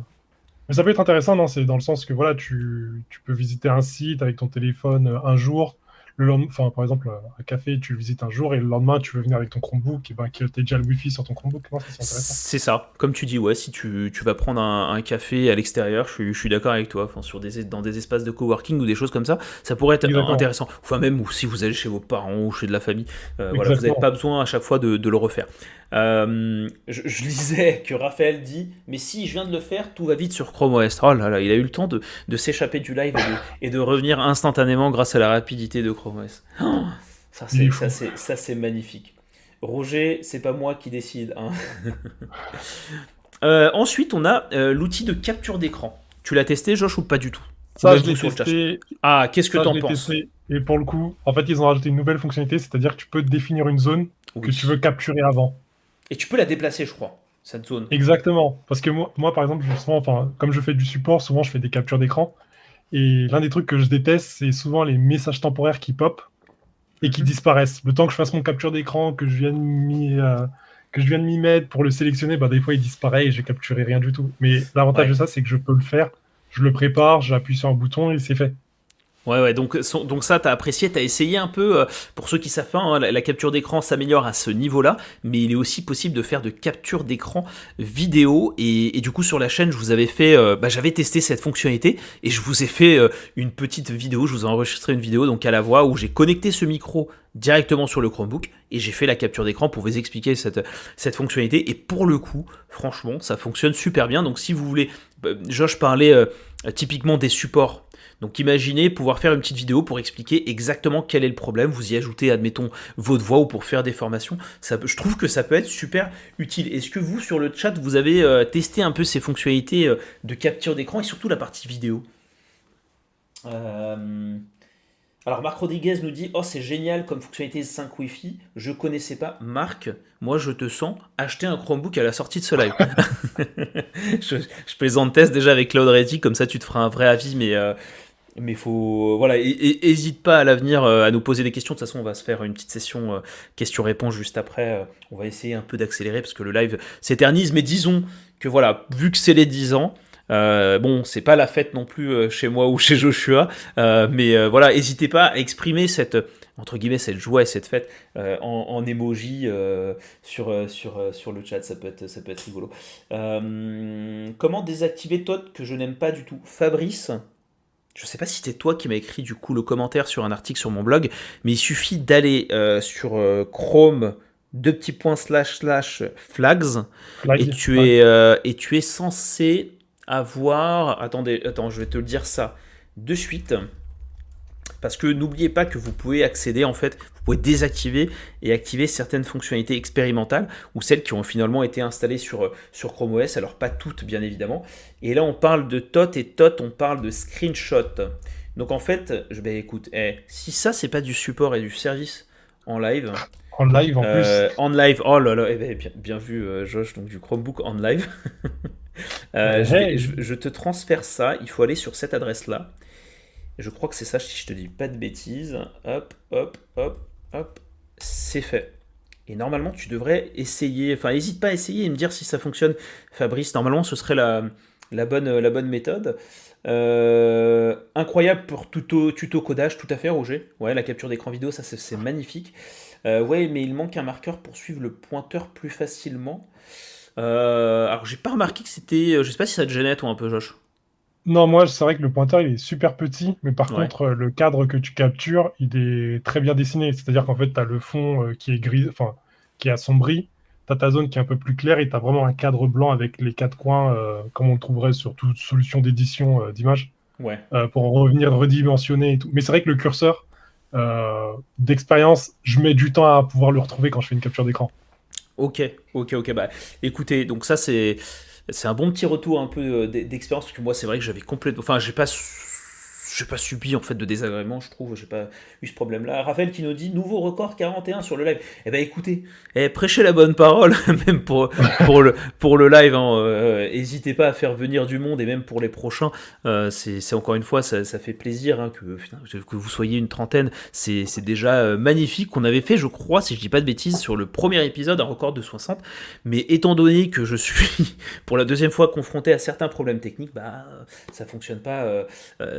mais ça peut être intéressant, non C'est dans le sens que voilà, tu, tu, peux visiter un site avec ton téléphone euh, un jour, le enfin, par exemple, un café, tu le visites un jour et le lendemain, tu veux venir avec ton Chromebook, et ben, as déjà le Wi-Fi sur ton Chromebook. C'est ça. Comme tu dis, ouais, si tu, tu vas prendre un, café à l'extérieur, je suis, je suis d'accord avec toi. Enfin, sur des, dans des espaces de coworking ou des choses comme ça, ça pourrait être intéressant. Enfin, même si vous allez chez vos parents ou chez de la famille, euh, voilà, vous n'avez pas besoin à chaque fois de, de le refaire. Euh, je, lisais que Raphaël dit Mais si je viens de le faire, tout va vite sur Chrome OS. Oh là là, il a eu le temps de, de s'échapper du live et de, revenir instantanément grâce à la rapidité de Chrome Oh, [GASPS] ça, c'est magnifique. Roger, c'est pas moi qui décide. Hein. [LAUGHS] Euh, ensuite, on a euh, l'outil de capture d'écran. Tu l'as testé, Josh, ou pas du tout? Ça, je l'ai testé. Ah, qu'est-ce que t'en penses? Et pour le coup, en fait, ils ont rajouté une nouvelle fonctionnalité, c'est-à-dire que tu peux définir une zone que tu veux capturer avant. Et tu peux la déplacer, je crois, cette zone. Exactement. Parce que moi, moi par exemple, souvent, enfin, comme je fais du support, souvent je fais des captures d'écran. Et l'un des trucs que je déteste, c'est souvent les messages temporaires qui pop et qui mhm. disparaissent. Le temps que je fasse mon capture d'écran, que je viens de m'y euh, que je viens de m'y mettre pour le sélectionner, bah, des fois il disparaît et j'ai capturé rien du tout. Mais l'avantage de ça, c'est que je peux le faire, je le prépare, j'appuie sur un bouton et c'est fait. Ouais, ouais, donc, donc ça, t'as apprécié, t'as essayé un peu, euh, pour ceux qui savent pas, hein, la, capture d'écran s'améliore à ce niveau-là, mais il est aussi possible de faire de capture d'écran vidéo, et, du coup, sur la chaîne, je vous avais fait, euh, bah, j'avais testé cette fonctionnalité, et je vous ai fait euh, une petite vidéo, je vous ai enregistré une vidéo, donc à la voix, où j'ai connecté ce micro directement sur le Chromebook, et j'ai fait la capture d'écran pour vous expliquer cette, cette fonctionnalité, et pour le coup, franchement, ça fonctionne super bien, donc si vous voulez, bah, Josh parlait typiquement des supports donc imaginez pouvoir faire une petite vidéo pour expliquer exactement quel est le problème, vous y ajoutez, admettons, votre voix ou pour faire des formations. Je trouve que ça peut être super utile. Est-ce que vous, sur le chat, vous avez euh, testé un peu ces fonctionnalités euh, de capture d'écran et surtout la partie vidéo? Euh, Alors Marc Rodriguez nous dit Oh c'est génial comme fonctionnalité 5 Wi-Fi, je connaissais pas. Marc, moi je te sens acheter un Chromebook à la sortie de ce live. [LAUGHS] je, je, plaisante test déjà avec Cloud Ready, comme ça tu te feras un vrai avis, mais mais faut voilà, hésite pas à l'avenir euh, à nous poser des questions. De toute façon, on va se faire une petite session euh, questions-réponses juste après. Euh, on va essayer un peu d'accélérer parce que le live s'éternise. Mais disons que voilà, vu que c'est les 10 ans, bon, c'est pas la fête non plus chez moi ou chez Joshua, mais voilà, n'hésitez pas à exprimer cette entre guillemets cette joie et cette fête en, en, emoji sur, sur, sur le chat, ça peut être, ça peut être rigolo. comment désactiver TOT que je n'aime pas du tout? Fabrice, je sais pas si c'était toi qui m'as écrit du coup le commentaire sur un article sur mon blog, mais il suffit d'aller euh, sur euh, Chrome deux petits points slash slash flags et tu es euh, et tu es censé avoir attendez attends je vais te le dire ça de suite parce que n'oubliez pas que vous pouvez accéder en fait, vous pouvez désactiver et activer certaines fonctionnalités expérimentales ou celles qui ont finalement été installées sur, euh, sur Chrome OS, alors pas toutes bien évidemment. Et là on parle de TOT et TOT on parle de screenshot. Donc en fait, je vais écoute, eh, si ça c'est pas du support et du service en live, en live en euh, plus. En live, oh là là, eh ben, bien, vu euh, Josh, donc du Chromebook en live. [LAUGHS] je, te transfère ça, il faut aller sur cette adresse là. Je crois que c'est ça, si je te dis pas de bêtises. Hop, hop, hop, hop. C'est fait. Et normalement, tu devrais essayer. Enfin, n'hésite pas à essayer et me dire si ça fonctionne, Fabrice. Normalement, ce serait la, bonne méthode. Euh, incroyable pour tuto, tuto codage, tout à fait, Roger. Ouais, la capture d'écran vidéo, ça c'est magnifique. Euh, ouais, mais il manque un marqueur pour suivre le pointeur plus facilement. Euh, alors, j'ai pas remarqué que c'était. Je sais pas si ça te gênait, toi, un peu, Josh. Non, moi, c'est vrai que le pointeur, il est super petit, mais par contre, le cadre que tu captures, il est très bien dessiné. C'est-à-dire qu'en fait, tu as le fond euh, qui est gris, enfin, qui est assombri, tu as ta zone qui est un peu plus claire et tu as vraiment un cadre blanc avec les quatre coins, euh, comme on le trouverait sur toute solution d'édition euh, d'image, Ouais. pour revenir redimensionner et tout. Mais c'est vrai que le curseur, d'expérience, je mets du temps à pouvoir le retrouver quand je fais une capture d'écran. Ok, ok, ok. Bah, écoutez, donc ça, c'est c'est un bon petit retour un peu euh, d'expérience parce que moi c'est vrai que j'avais complètement enfin j'ai pas j'ai pas subi en fait de désagréments, je trouve, j'ai pas eu ce problème-là. Raphaël qui nous dit nouveau record 41 sur le live. Eh ben écoutez, eh, prêchez la bonne parole, [LAUGHS] même pour, pour, le, pour le live. N'hésitez hein, euh, pas à faire venir du monde et même pour les prochains. Euh, c'est encore une fois, ça, ça fait plaisir hein, que, que vous soyez une trentaine. C'est déjà euh, magnifique qu'on avait fait, je crois, si je dis pas de bêtises, sur le premier épisode, un record de 60. Mais étant donné que je suis [LAUGHS] pour la deuxième fois confronté à certains problèmes techniques, bah ça fonctionne pas.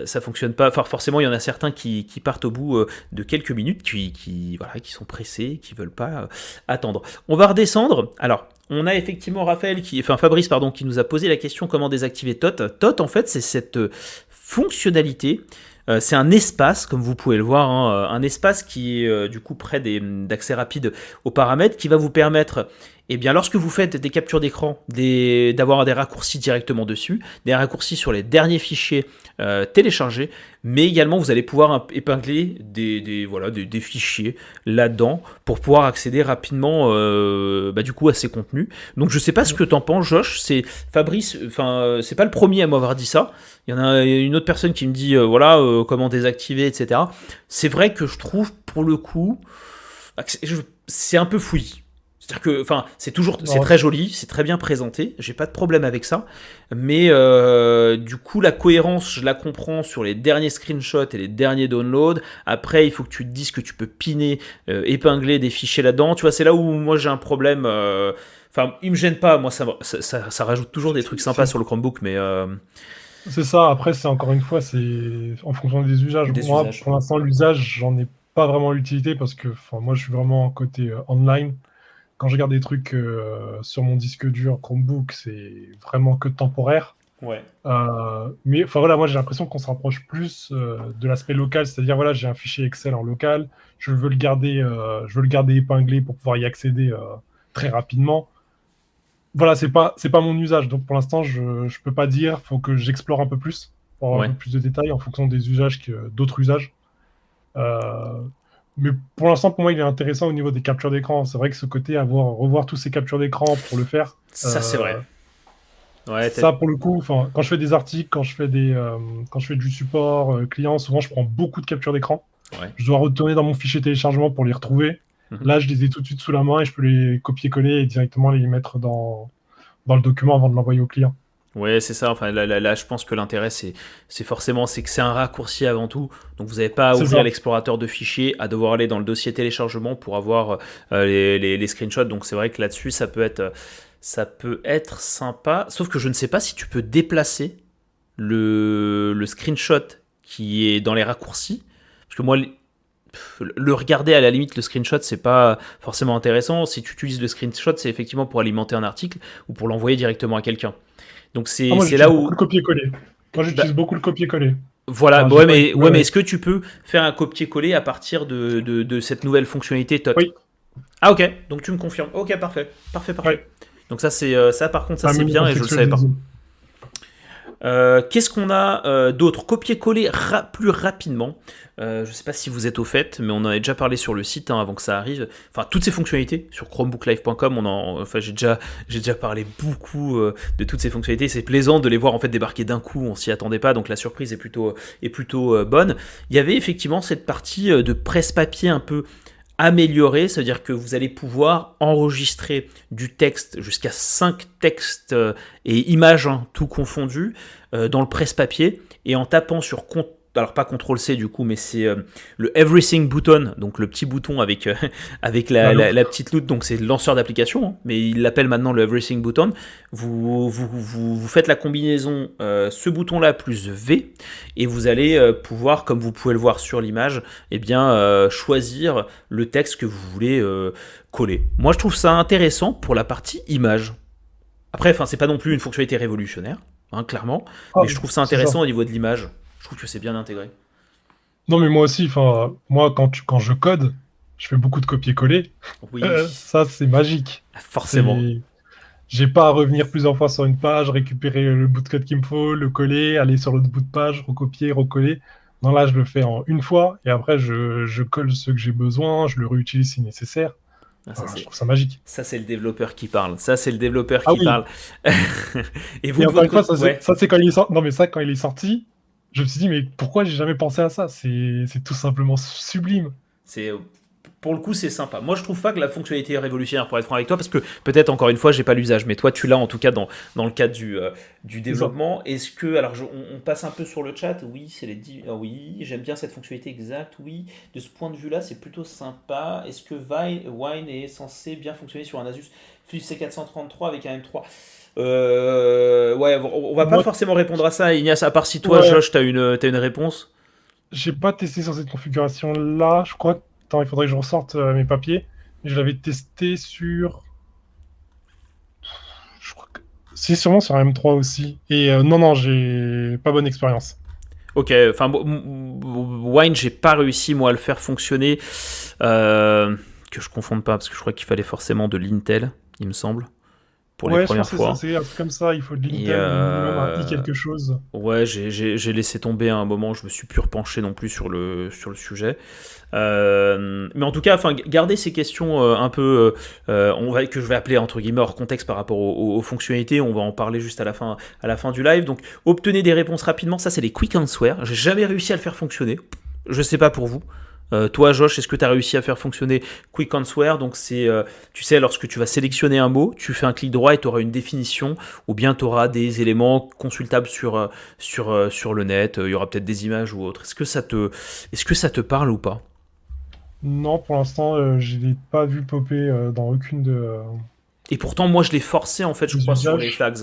ça fonctionne pas. forcément, il y en a certains qui, partent au bout euh, de quelques minutes, qui, qui, voilà, qui sont pressés, qui veulent pas euh, attendre. On va redescendre. Alors, on a effectivement Raphaël, qui, enfin Fabrice, pardon, qui nous a posé la question comment désactiver TOT? TOT, en fait, c'est cette euh, fonctionnalité c'est un espace, comme vous pouvez le voir, hein, un espace qui est du coup près d'accès rapide aux paramètres, qui va vous permettre eh bien, lorsque vous faites des captures d'écran, d'avoir des, raccourcis directement dessus, des raccourcis sur les derniers fichiers euh, téléchargés, mais également vous allez pouvoir épingler des, voilà, des, fichiers là-dedans pour pouvoir accéder rapidement euh, bah, du coup à ces contenus. Donc je sais pas ce que tu en penses, Josh. C'est Fabrice, enfin c'est pas le premier à m'avoir dit ça. Il y en a une autre personne qui me dit euh, voilà comment désactiver, etc. C'est vrai que je trouve pour le coup c'est un peu fouillis. C'est-à-dire que, enfin, c'est toujours, c'est très joli, c'est très bien présenté, j'ai pas de problème avec ça, mais euh, du coup, la cohérence, je la comprends sur les derniers screenshots et les derniers downloads. Après, il faut que tu te dises que tu peux piner, euh, épingler des fichiers là-dedans. Tu vois, c'est là où moi j'ai un problème. Euh, enfin, il me gêne pas, moi ça, ça, ça, rajoute toujours des trucs sympas sur le Chromebook, mais C'est ça, après, c'est encore une fois, c'est en fonction des usages. moi, pour l'instant, l'usage, j'en ai pas vraiment l'utilité parce que moi, je suis vraiment côté euh, online. Quand je regarde des trucs euh, sur mon disque dur Chromebook, c'est vraiment que temporaire. Ouais. Euh, mais enfin voilà, moi j'ai l'impression qu'on se rapproche plus de l'aspect local, c'est-à-dire voilà, j'ai un fichier Excel en local, je veux le garder, je veux le garder épinglé pour pouvoir y accéder très rapidement voilà, c'est pas c'est pas mon usage. Donc pour l'instant, je je peux pas dire. Faut que j'explore un peu plus pour avoir un peu plus de détails en fonction des usages que d'autres usages. Euh, mais pour l'instant, pour moi, il est intéressant au niveau des captures d'écran. C'est vrai que ce côté, avoir revoir tous ces captures d'écran pour le faire. Ça, c'est vrai. Euh, ouais, ça, pour le coup, quand je fais des articles, quand je fais des, euh, quand je fais du support client, souvent, je prends beaucoup de captures d'écran. Je dois retourner dans mon fichier téléchargement pour les retrouver. Mhm. Là, je les ai tout de suite sous la main et je peux les copier-coller et directement les mettre dans, dans le document avant de l'envoyer au client. Ouais, c'est ça. Enfin, là, là, je pense que l'intérêt, c'est, c'est forcément c'est que c'est un raccourci avant tout. Donc, vous n'avez pas à ouvrir l'explorateur de fichiers, à devoir aller dans le dossier téléchargement pour avoir euh, les, les, screenshots. Donc, c'est vrai que là-dessus, ça peut être, ça peut être sympa. Sauf que je ne sais pas si tu peux déplacer le, le screenshot qui est dans les raccourcis. Parce que moi, le regarder à la limite, le screenshot, c'est pas forcément intéressant. Si tu utilises le screenshot, c'est effectivement pour alimenter un article ou pour l'envoyer directement à quelqu'un. Donc c'est ah, là où. le copier-coller. Moi, j'utilise bah beaucoup le copier-coller. Voilà, ouais, mais, ouais, mais est-ce que tu peux faire un copier-coller à partir de, de, cette nouvelle fonctionnalité TOT? Oui. Ah, ok, donc tu me confirmes. Ok, parfait. Parfait, parfait. Donc, ça, c'est euh, ça par contre, ça, c'est bien et je le savais pas. Euh, qu'est-ce qu'on a euh, d'autre? Copier-coller plus rapidement. Euh, je ne sais pas si vous êtes au fait, mais on en a déjà parlé sur le site hein, avant que ça arrive. Enfin, toutes ces fonctionnalités sur chromebooklive.com, en, enfin, j'ai déjà, j'ai déjà parlé beaucoup de toutes ces fonctionnalités. C'est plaisant de les voir en fait débarquer d'un coup. On s'y attendait pas, donc la surprise est plutôt, est plutôt bonne. Il y avait effectivement cette partie de presse-papier un peu amélioré, c'est-à-dire que vous allez pouvoir enregistrer du texte jusqu'à 5 textes euh, et images, hein, tout confondu, euh, dans le presse-papier, et en tapant sur alors pas CTRL C du coup, mais c'est euh, le Everything button, donc le petit bouton avec, euh, [LAUGHS] avec la, la, petite loupe, donc c'est le lanceur d'application, hein, mais il l'appelle maintenant le Everything button. Vous, vous, vous, faites la combinaison euh, ce bouton-là plus V, et vous allez pouvoir, comme vous pouvez le voir sur l'image, eh bien choisir le texte que vous voulez coller. Moi je trouve ça intéressant pour la partie image. Après, enfin c'est pas non plus une fonctionnalité révolutionnaire, hein, clairement, ah, mais je trouve ça intéressant au niveau de l'image. Je trouve que c'est bien intégré. Non, mais moi aussi, enfin, moi, quand, quand je code, je fais beaucoup de copier-coller. Oui. Euh, ça, c'est magique. Forcément. J'ai pas à revenir plusieurs fois sur une page, récupérer le bout de code qu'il me faut, le coller, aller sur l'autre bout de page, recopier, recoller. Non, là, je le fais en une fois et après, je, je colle ce que j'ai besoin, je le réutilise si nécessaire. Ah, ça, je trouve ça magique. Ça, c'est le développeur qui parle. Ça, c'est le développeur ah qui parle. [LAUGHS] et vous, encore une fois, ça, c'est quand il est sorti. Non, mais ça, quand il est sorti, je me suis dit, mais pourquoi j'ai jamais pensé à ça? C'est tout simplement sublime. C'est pour le coup, c'est sympa. Moi, je trouve pas que la fonctionnalité est révolutionnaire pour être franc avec toi, parce que peut-être encore une fois, j'ai pas l'usage, mais toi, tu l'as en tout cas dans, dans le cadre du, euh, du développement. Est-ce que, alors, on, passe un peu sur le chat. Oui, c'est les, ah oui, j'aime bien cette fonctionnalité exacte. Oui, de ce point de vue-là, c'est plutôt sympa. Est-ce que Wine est censé bien fonctionner sur un Asus Philips C433 avec un M3 euh, ouais, on va pas forcément répondre à ça, Ignace, à part si toi, Josh, tu as une, as une réponse. J'ai pas testé sur cette configuration-là. Je crois. Attends, il faudrait que je ressorte euh, mes papiers. Je l'avais testé sur. Je crois que. C'est sûrement sur M3 aussi. Et euh, non, non, j'ai pas bonne expérience. Ok, enfin, Wine, j'ai pas réussi moi à le faire fonctionner. que je confonde pas, parce que je crois qu'il fallait forcément de l'Intel, il me semble pour les premières fois. C'est un truc comme ça, il faut de l'Intel, euh... quelque chose. Ouais, j'ai laissé tomber à un moment, je me suis plus repenché non plus sur le, sur le sujet. Euh, mais en tout cas, enfin, garder ces questions euh, un peu, euh, on va, que je vais appeler entre guillemets hors contexte par rapport aux, fonctionnalités, on va en parler juste à la fin, à la fin du live. Donc, obtenez des réponses rapidement, ça c'est les quick answers. J'ai jamais réussi à le faire fonctionner. Je sais pas pour vous. Euh, toi, Josh, est-ce que tu as réussi à faire fonctionner Quick Answer? Donc, c'est, euh, tu sais, lorsque tu vas sélectionner un mot, tu fais un clic droit et tu auras une définition, ou bien tu auras des éléments consultables sur, euh, sur, sur le net, il y aura peut-être des images ou autre. Est-ce que, ça te, est-ce que ça te parle ou pas? Non, pour l'instant, je ne l'ai pas vu popper dans aucune de. Et pourtant, moi, je l'ai forcé, en fait, je crois, sur les flags.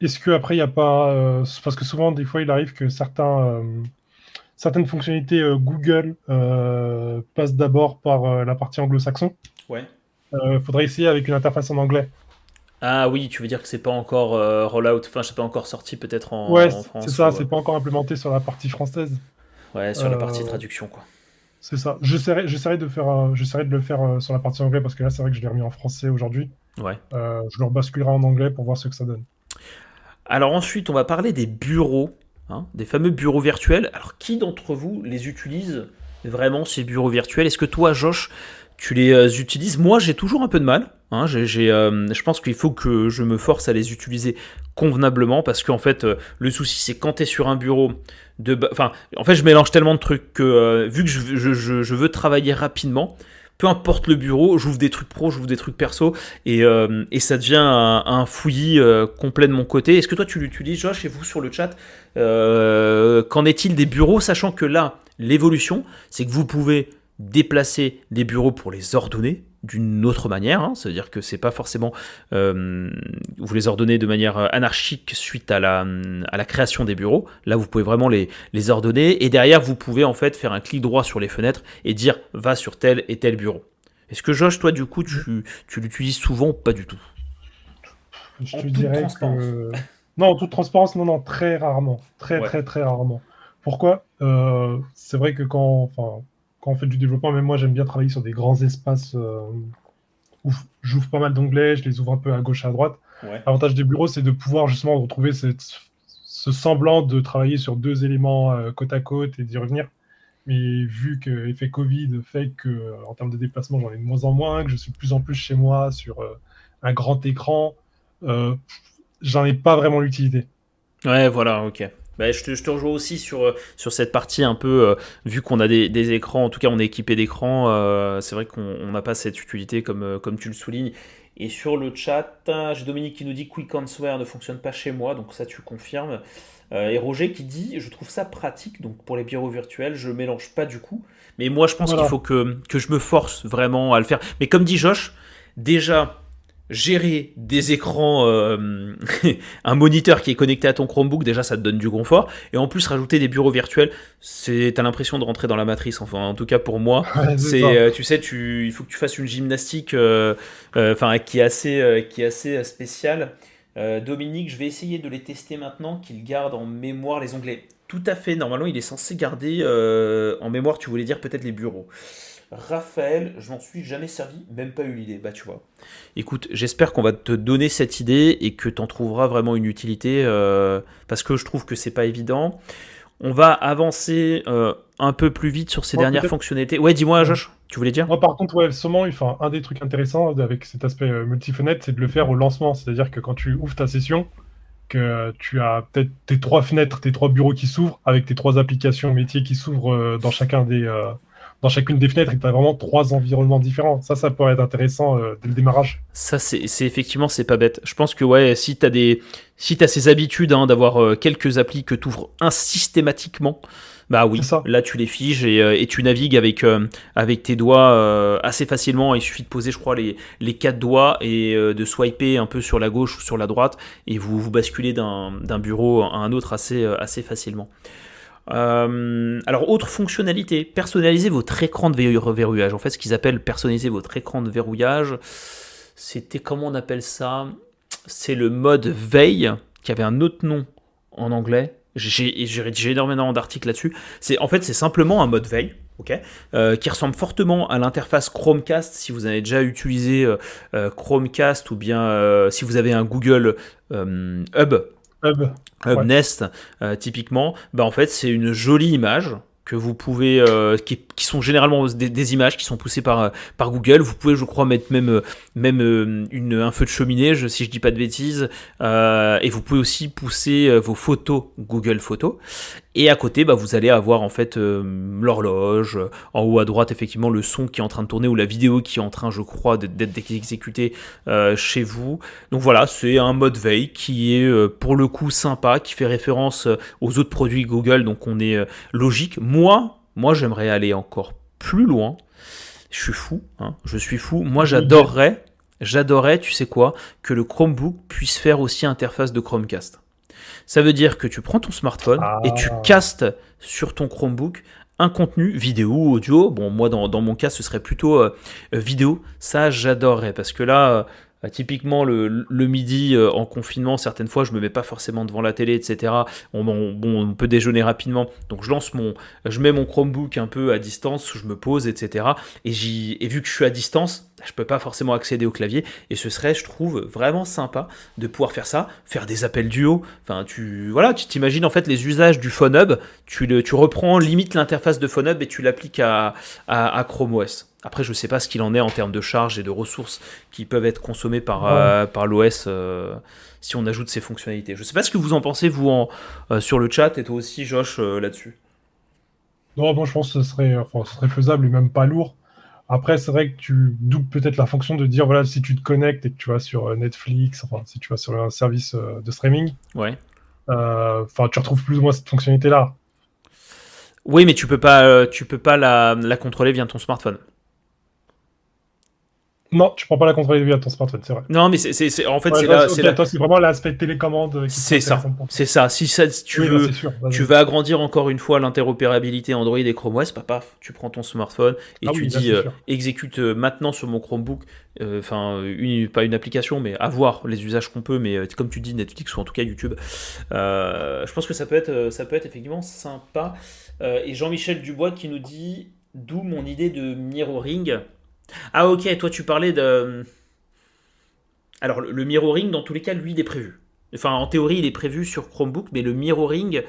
est-ce que après il n'y a pas parce que souvent des fois il arrive que certains certaines fonctionnalités Google passent d'abord par la partie anglo-saxon. Ouais. faudrait essayer avec une interface en anglais. Ah oui, tu veux dire que c'est pas encore rollout, enfin c'est pas encore sorti peut-être en, ouais, France. c'est ça, c'est pas encore implémenté sur la partie française. Ouais, sur la partie traduction quoi. C'est ça. J'essaierai, de faire, j'essaierai de le faire sur la partie anglais parce que là c'est vrai que je l'ai remis en français aujourd'hui. Ouais. je le rebasculerai en anglais pour voir ce que ça donne. Alors ensuite, on va parler des bureaux, hein, des fameux bureaux virtuels. Alors qui d'entre vous les utilise vraiment ces bureaux virtuels? Est-ce que toi, Josh, tu les euh, utilises? Moi, j'ai toujours un peu de mal. Hein. euh, je pense qu'il faut que je me force à les utiliser convenablement parce qu'en fait, euh, le souci, c'est quand tu es sur un bureau de. Enfin, en fait, je mélange tellement de trucs que vu que je veux travailler rapidement, peu importe le bureau, j'ouvre des trucs pro, j'ouvre des trucs perso, et, euh, ça devient un, fouillis euh, complet de mon côté. Est-ce que toi tu l'utilises, Josh, et vous sur le chat euh, Qu'en est-il des bureaux, sachant que là, l'évolution, c'est que vous pouvez déplacer des bureaux pour les ordonner, d'une autre manière, hein. c'est-à-dire que c'est pas forcément euh, vous les ordonnez de manière anarchique suite à la, à la création des bureaux. Là, vous pouvez vraiment les, les ordonner et derrière, vous pouvez en fait faire un clic droit sur les fenêtres et dire va sur tel et tel bureau. Est-ce que Josh, toi, du coup, tu, tu l'utilises souvent ou pas du tout? Je te dirais que [LAUGHS] non, en toute transparence, non, non, très rarement, très très très rarement. Pourquoi? Euh, C'est vrai que quand, enfin, quand on fait du développement, même moi j'aime bien travailler sur des grands espaces euh, où j'ouvre pas mal d'onglets, je les ouvre un peu à gauche et à droite. L'avantage des bureaux, c'est de pouvoir justement retrouver ce semblant de travailler sur deux éléments euh, côte à côte et d'y revenir. Mais vu que l'effet Covid fait que en termes de déplacement, j'en ai de moins en moins, que je suis de plus en plus chez moi sur euh, un grand écran, j'en ai pas vraiment l'utilité. Ouais, voilà, ok. Bah, je, te, je, te, rejoins aussi sur, euh, sur cette partie un peu, euh, vu qu'on a des, écrans, en tout cas on est équipé d'écrans, euh, c'est vrai qu'on n'a pas cette utilité comme, comme tu le soulignes. Et sur le chat, j'ai Dominique qui nous dit Quick Answer ne fonctionne pas chez moi, donc ça tu confirmes. et Roger qui dit Je trouve ça pratique, donc pour les bureaux virtuels, je mélange pas du coup. Mais moi je pense qu'il faut que, que je me force vraiment à le faire. Mais comme dit Josh, déjà gérer des écrans, euh, [LAUGHS] un moniteur qui est connecté à ton Chromebook, déjà ça te donne du confort. Et en plus, rajouter des bureaux virtuels, c'est t'as l'impression de rentrer dans la matrice. Enfin, en tout cas pour moi, c'est, euh, tu sais, tu, il faut que tu fasses une gymnastique, euh, enfin, qui est assez, qui est assez spéciale. Dominique, je vais essayer de les tester maintenant, qu'il garde en mémoire les onglets. Tout à fait. Normalement, il est censé garder en mémoire. Tu voulais dire peut-être les bureaux. Raphaël, je m'en suis jamais servi, même pas eu l'idée. Bah tu vois. Écoute, j'espère qu'on va te donner cette idée et que tu en trouveras vraiment une utilité euh, parce que je trouve que c'est pas évident. On va avancer euh, un peu plus vite sur ces dernières fonctionnalités. Ouais, dis-moi, Josh, tu voulais dire? Moi, par contre, ouais, enfin, un des trucs intéressants avec cet aspect euh, multi-fenêtre, c'est de le faire au lancement. C'est-à-dire que quand tu ouvres ta session, que tu as peut-être tes trois fenêtres, tes trois bureaux qui s'ouvrent, avec tes trois applications métiers qui s'ouvrent dans chacun des, dans chacune des fenêtres tu as vraiment trois environnements différents. Ça, ça pourrait être intéressant euh, dès le démarrage. Ça, c'est effectivement, c'est pas bête. Je pense que ouais, si tu as, des, si as ces habitudes hein, d'avoir euh, quelques applis que tu ouvres systématiquement, bah oui, là tu les figes et, euh, et tu navigues avec, avec tes doigts assez facilement. Il suffit de poser, je crois, les, les quatre doigts et de swiper un peu sur la gauche ou sur la droite et vous, vous basculez d'un bureau à un autre assez, assez facilement. Euh, alors, autre fonctionnalité, personnaliser votre écran de verrouillage. En fait, ce qu'ils appellent personnaliser votre écran de verrouillage, c'était comment on appelle ça? C'est le mode veille, qui avait un autre nom en anglais. J'ai rédigé énormément d'articles là-dessus. C'est En fait, c'est simplement un mode veille. Euh, qui ressemble fortement à l'interface Chromecast si vous avez déjà utilisé euh, Chromecast ou bien si vous avez un Google Hub Hub, Nest, euh, typiquement, bah en fait c'est une jolie image que vous pouvez, euh, qui, sont généralement des, images qui sont poussées par, euh, par Google. Vous pouvez, je crois, mettre même, même une, un feu de cheminée, si je dis pas de bêtises. et vous pouvez aussi pousser vos photos Google Photos. Et à côté, bah, vous allez avoir en fait euh, l'horloge, en haut à droite effectivement le son qui est en train de tourner ou la vidéo qui est en train, je crois, d'être exécutée euh, chez vous. Donc voilà, c'est un mode veille qui est euh, pour le coup sympa, qui fait référence aux autres produits Google, donc on est logique. Moi, moi j'aimerais aller encore plus loin. Je suis fou, hein, je suis fou. Moi j'adorerais j'adorais, tu sais quoi, que le Chromebook puisse faire aussi interface de Chromecast. Ça veut dire que tu prends ton smartphone et tu Ah. castes sur ton Chromebook un contenu vidéo, audio. Bon, moi, dans, dans mon cas, ce serait plutôt euh, euh, vidéo. Ça, j'adorerais parce que là, euh, typiquement, le, midi euh, en confinement, certaines fois, je me mets pas forcément devant la télé, etc. On, on- bon, on peut déjeuner rapidement. Donc, je lance mon, je mets mon Chromebook un peu à distance, je me pose, etc. Et, et vu que je suis à distance, je peux pas forcément accéder au clavier. Et ce serait, je trouve, vraiment sympa de pouvoir faire ça, faire des appels duo. Enfin, tu, voilà, tu t'imagines en fait les usages du Phone Hub. Tu, le, tu reprends limite l'interface de Phone Hub et tu l'appliques à, à, à Chrome OS. Après, je sais pas ce qu'il en est en termes de charge et de ressources qui peuvent être consommées par, Ouais. euh, par l'OS euh, si on ajoute ces fonctionnalités. Je sais pas ce que vous en pensez, vous, en, euh, sur le chat et toi aussi, Josh, là-dessus. Non, moi je pense que ce serait, enfin, ce serait faisable et même pas lourd. Après, c'est vrai que tu doubles peut-être la fonction de dire, voilà, si tu te connectes et que tu vas sur euh, Netflix, enfin, si tu vas sur un service euh, de streaming, Ouais. euh, enfin, tu retrouves plus ou moins cette fonctionnalité-là. Oui, mais tu peux pas, tu peux pas la, la contrôler via ton smartphone. Non, tu prends pas la contrôler via ton smartphone, c'est vrai. Non, mais c'est, c'est- c'est- en fait, Ouais, c'est là, c'est toi, c'est vraiment l'aspect télécommande euh, qui C'est ça. C'est ça. Si, ça, si tu Oui, veux, sûr. tu agrandir encore une fois l'interopérabilité Android et Chrome OS, bah, paf, tu prends ton smartphone et Ah tu oui, dis euh, exécute euh, maintenant sur mon Chromebook, enfin une- pas une application, mais avoir les usages qu'on peut, mais comme tu dis Netflix ou en tout cas YouTube. Euh, je pense que ça peut être, ça peut être effectivement sympa. Et Jean-Michel Dubois qui nous dit d'où mon idée de mirroring. Ah ok, toi tu parlais de. Alors le, mirroring dans tous les cas, lui, il est prévu. Enfin, en théorie, il est prévu sur Chromebook, mais le mirroring.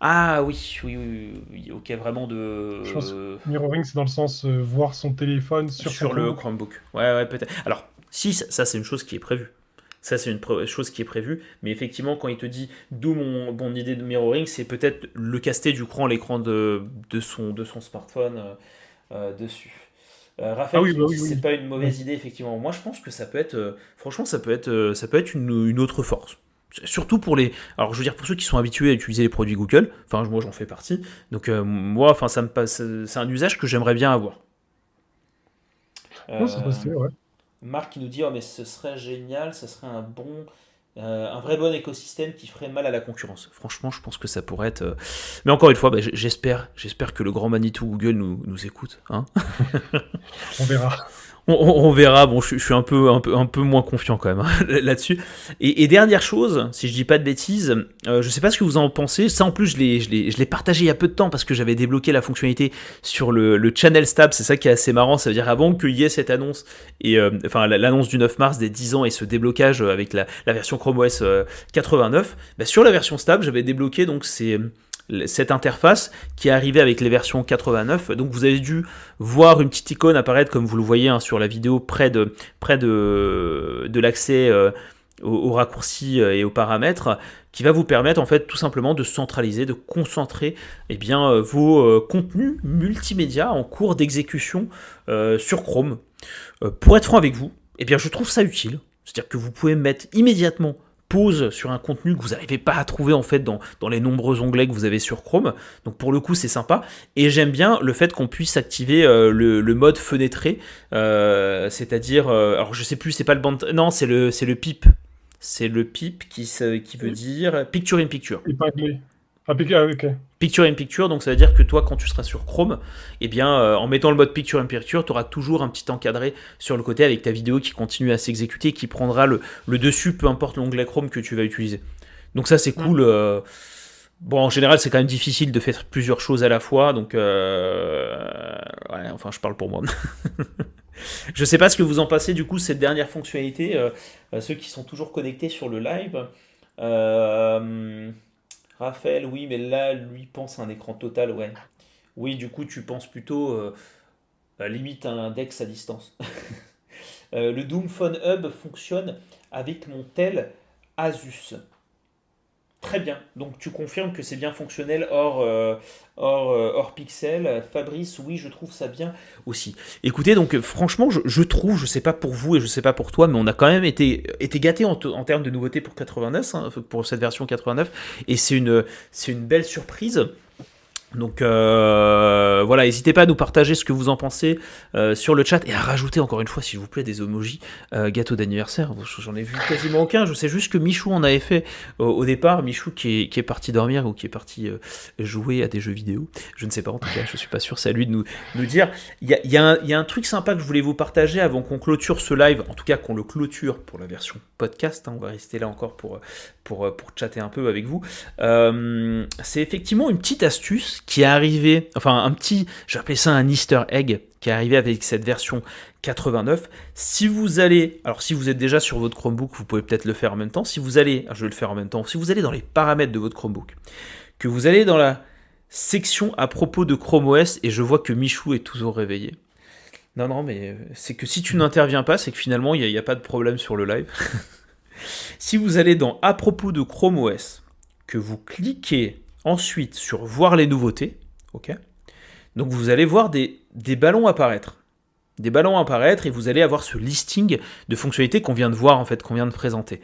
Ah oui, oui, oui, ok, vraiment de. Je pense Mirroring, c'est dans le sens euh, voir son téléphone sur, sur le Chromebook. Ouais, ouais, peut-être. Alors, si, ça, c'est une chose qui est prévue. Ça, c'est une chose qui est prévue. Mais effectivement, quand il te dit d'où mon, mon idée de mirroring, c'est peut-être le caster du cran, l'écran de, de, son, de son smartphone euh, euh, dessus. Euh, Raphaël, Ah oui, bah dit oui, oui. c'est pas une mauvaise idée, effectivement. Moi, je pense que ça peut être, euh, franchement, ça peut être, euh, ça peut être une, une autre force. Surtout pour les. Alors, je veux dire, pour ceux qui sont habitués à utiliser les produits Google, enfin, moi, j'en fais partie. Donc, moi, enfin, ça me passe. C'est un usage que j'aimerais bien avoir. Non, possible, ouais. Marc qui nous dit oh mais ce serait génial, ce serait un bon, euh, un vrai bon écosystème qui ferait mal à la concurrence. Franchement, je pense que ça pourrait être. euh, Mais encore une fois, bah, j'espère, j'espère que le grand Manitou Google nous, nous écoute. Hein [LAUGHS] On verra. On, verra. Bon, je, suis un peu, un peu, un peu moins confiant quand même hein, [LAUGHS] là-dessus. Et, dernière chose, si je dis pas de bêtises, euh, je sais pas ce que vous en pensez. Ça, en plus, je l'ai, partagé il y a peu de temps parce que j'avais débloqué la fonctionnalité sur le, le Channel Stab. C'est ça qui est assez marrant. Ça veut dire avant qu'il y ait cette annonce et euh, enfin la- l'annonce du 9 mars des 10 ans et ce déblocage euh, avec la, la version Chrome OS euh, 89, bah, sur la version Stab, j'avais débloqué donc c'est cette interface qui est arrivée avec les versions 89. Donc vous avez dû voir une petite icône apparaître comme vous le voyez hein, sur la vidéo près de, l'accès euh, aux, raccourcis euh, et aux paramètres qui va vous permettre en fait tout simplement de centraliser, de concentrer eh euh, vos contenus multimédia en cours d'exécution sur Chrome. Pour être franc avec vous, eh je trouve ça utile. C'est-à-dire que vous pouvez mettre immédiatement pause sur un contenu que vous n'arrivez pas à trouver en fait dans, dans les nombreux onglets que vous avez sur Chrome. Donc pour le coup c'est sympa. Et j'aime bien le fait qu'on puisse activer euh, le, le mode fenêtré, euh, c'est-à-dire, euh, alors je sais plus, c'est pas le band, non c'est le c'est le pip, c'est le pip qui qui veut dire picture in picture. Ah, ok. Picture in Picture, donc ça veut dire que toi, quand tu seras sur Chrome, eh bien, euh, en mettant le mode Picture in Picture, tu auras toujours un petit encadré sur le côté avec ta vidéo qui continue à s'exécuter et qui prendra le, le dessus, peu importe l'onglet Chrome que tu vas utiliser. Donc ça, c'est cool. euh, Bon, en général, c'est quand même difficile de faire plusieurs choses à la fois, donc euh, ouais, enfin, je parle pour moi. [LAUGHS] je sais pas ce que vous en passez du coup cette dernière fonctionnalité, euh, euh, ceux qui sont toujours connectés sur le live. Euh, Raphaël, oui, mais là, lui pense un écran total, ouais. Oui, du coup, tu penses plutôt euh, à limite à un Dex à distance. [LAUGHS] Euh, le Doom Phone Hub fonctionne avec mon tel Asus. Très bien. Donc tu confirmes que c'est bien fonctionnel hors, euh, hors, euh, hors pixel. Fabrice, oui, je trouve ça bien aussi. Écoutez, donc euh, franchement, je, trouve, je sais pas pour vous et je sais pas pour toi, mais on a quand même été, été gâté en, te- en termes de nouveautés pour 89, hein, pour cette version 89, et c'est une, c'est une belle surprise. Donc euh, voilà, n'hésitez pas à nous partager ce que vous en pensez euh, sur le chat et à rajouter encore une fois, s'il vous plaît, des emojis euh, gâteau d'anniversaire. J'en ai vu quasiment aucun. Je sais juste que Michou en avait fait au départ. Michou qui est, parti dormir ou qui est parti jouer à des jeux vidéo. Je ne sais pas en tout cas, je suis pas sûr. C'est à lui de nous, nous dire. Il y a, un truc sympa que je voulais vous partager avant qu'on clôture ce live, en tout cas qu'on le clôture pour la version podcast. Hein. on va rester là encore pour, pour, pour chatter un peu avec vous. C'est effectivement une petite astuce qui est arrivé, enfin un petit, j'appelais ça un easter egg, qui est arrivé avec cette version 89. Si vous allez, alors si vous êtes déjà sur votre Chromebook, vous pouvez peut-être le faire en même temps. Si vous allez, je vais le faire en même temps, si vous allez dans les paramètres de votre Chromebook, que vous allez dans la section à propos de Chrome OS, et je vois que Michou est toujours réveillé. Non, non, mais c'est que si tu n'interviens pas, c'est que finalement, il n'y a, a, pas de problème sur le live. [LAUGHS] si vous allez dans à propos de Chrome OS, que vous cliquez Ensuite, sur voir les nouveautés, ok? Donc vous allez voir des, des ballons apparaître. Des ballons apparaître et vous allez avoir ce listing de fonctionnalités qu'on vient de voir en fait, qu'on vient de présenter.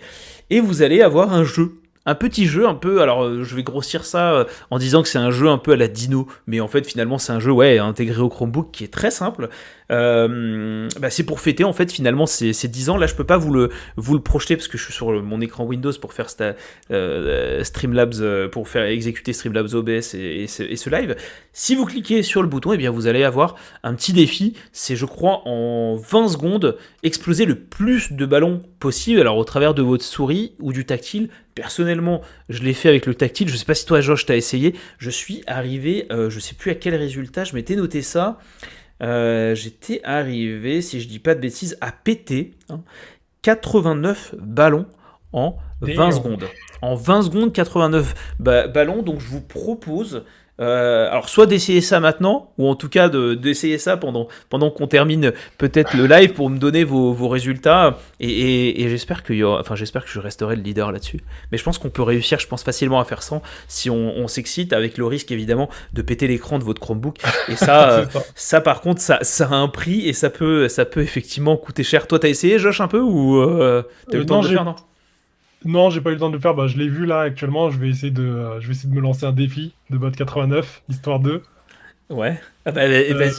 Et vous allez avoir un jeu un petit jeu un peu, alors euh, je vais grossir ça euh, en disant que c'est un jeu un peu à la Dino, mais en fait finalement c'est un jeu ouais intégré au Chromebook qui est très simple. Euh, bah, c'est pour fêter en fait finalement ces, 10 ans. Là je peux pas vous le, vous le projeter parce que je suis sur mon écran Windows pour faire Streamlabs, pour faire exécuter Streamlabs OBS et, ce, live. Si vous cliquez sur le bouton, et eh bien vous allez avoir un petit défi. C'est je crois en 20 secondes exploser le plus de ballons possible. Alors au travers de votre souris ou du tactile, Personnellement, je l'ai fait avec le tactile. Je sais pas si toi, Josh, t'as essayé. Je suis arrivé, euh, je sais plus à quel résultat. Je m'étais noté ça. Euh, j'étais arrivé, si je dis pas de bêtises, à péter 89 hein, ballons en 20 secondes. En 20 secondes, 89 ballons. Donc, je vous propose euh, alors soit d'essayer ça maintenant, ou en tout cas d'essayer ça pendant, pendant qu'on termine peut-être le live pour me donner vos, vos résultats. Et, j'espère que, enfin, j'espère que je resterai le leader là-dessus. Mais je pense qu'on peut réussir, je pense facilement à faire ça si on, s'excite, avec le risque évidemment de péter l'écran de votre Chromebook. Et [LAUGHS] ça, ça par contre, ça, ça a un prix et ça peut, ça peut effectivement coûter cher. Toi, t'as essayé, Josh, un peu ou euh, t'as eu le temps de le faire, non? Non, j'ai pas eu le temps de le faire. Bah, je l'ai vu là actuellement. Je vais essayer de, euh, je vais essayer de me lancer un défi de bot 89, histoire 2. Ouais. Ah bah, vas-y. Euh,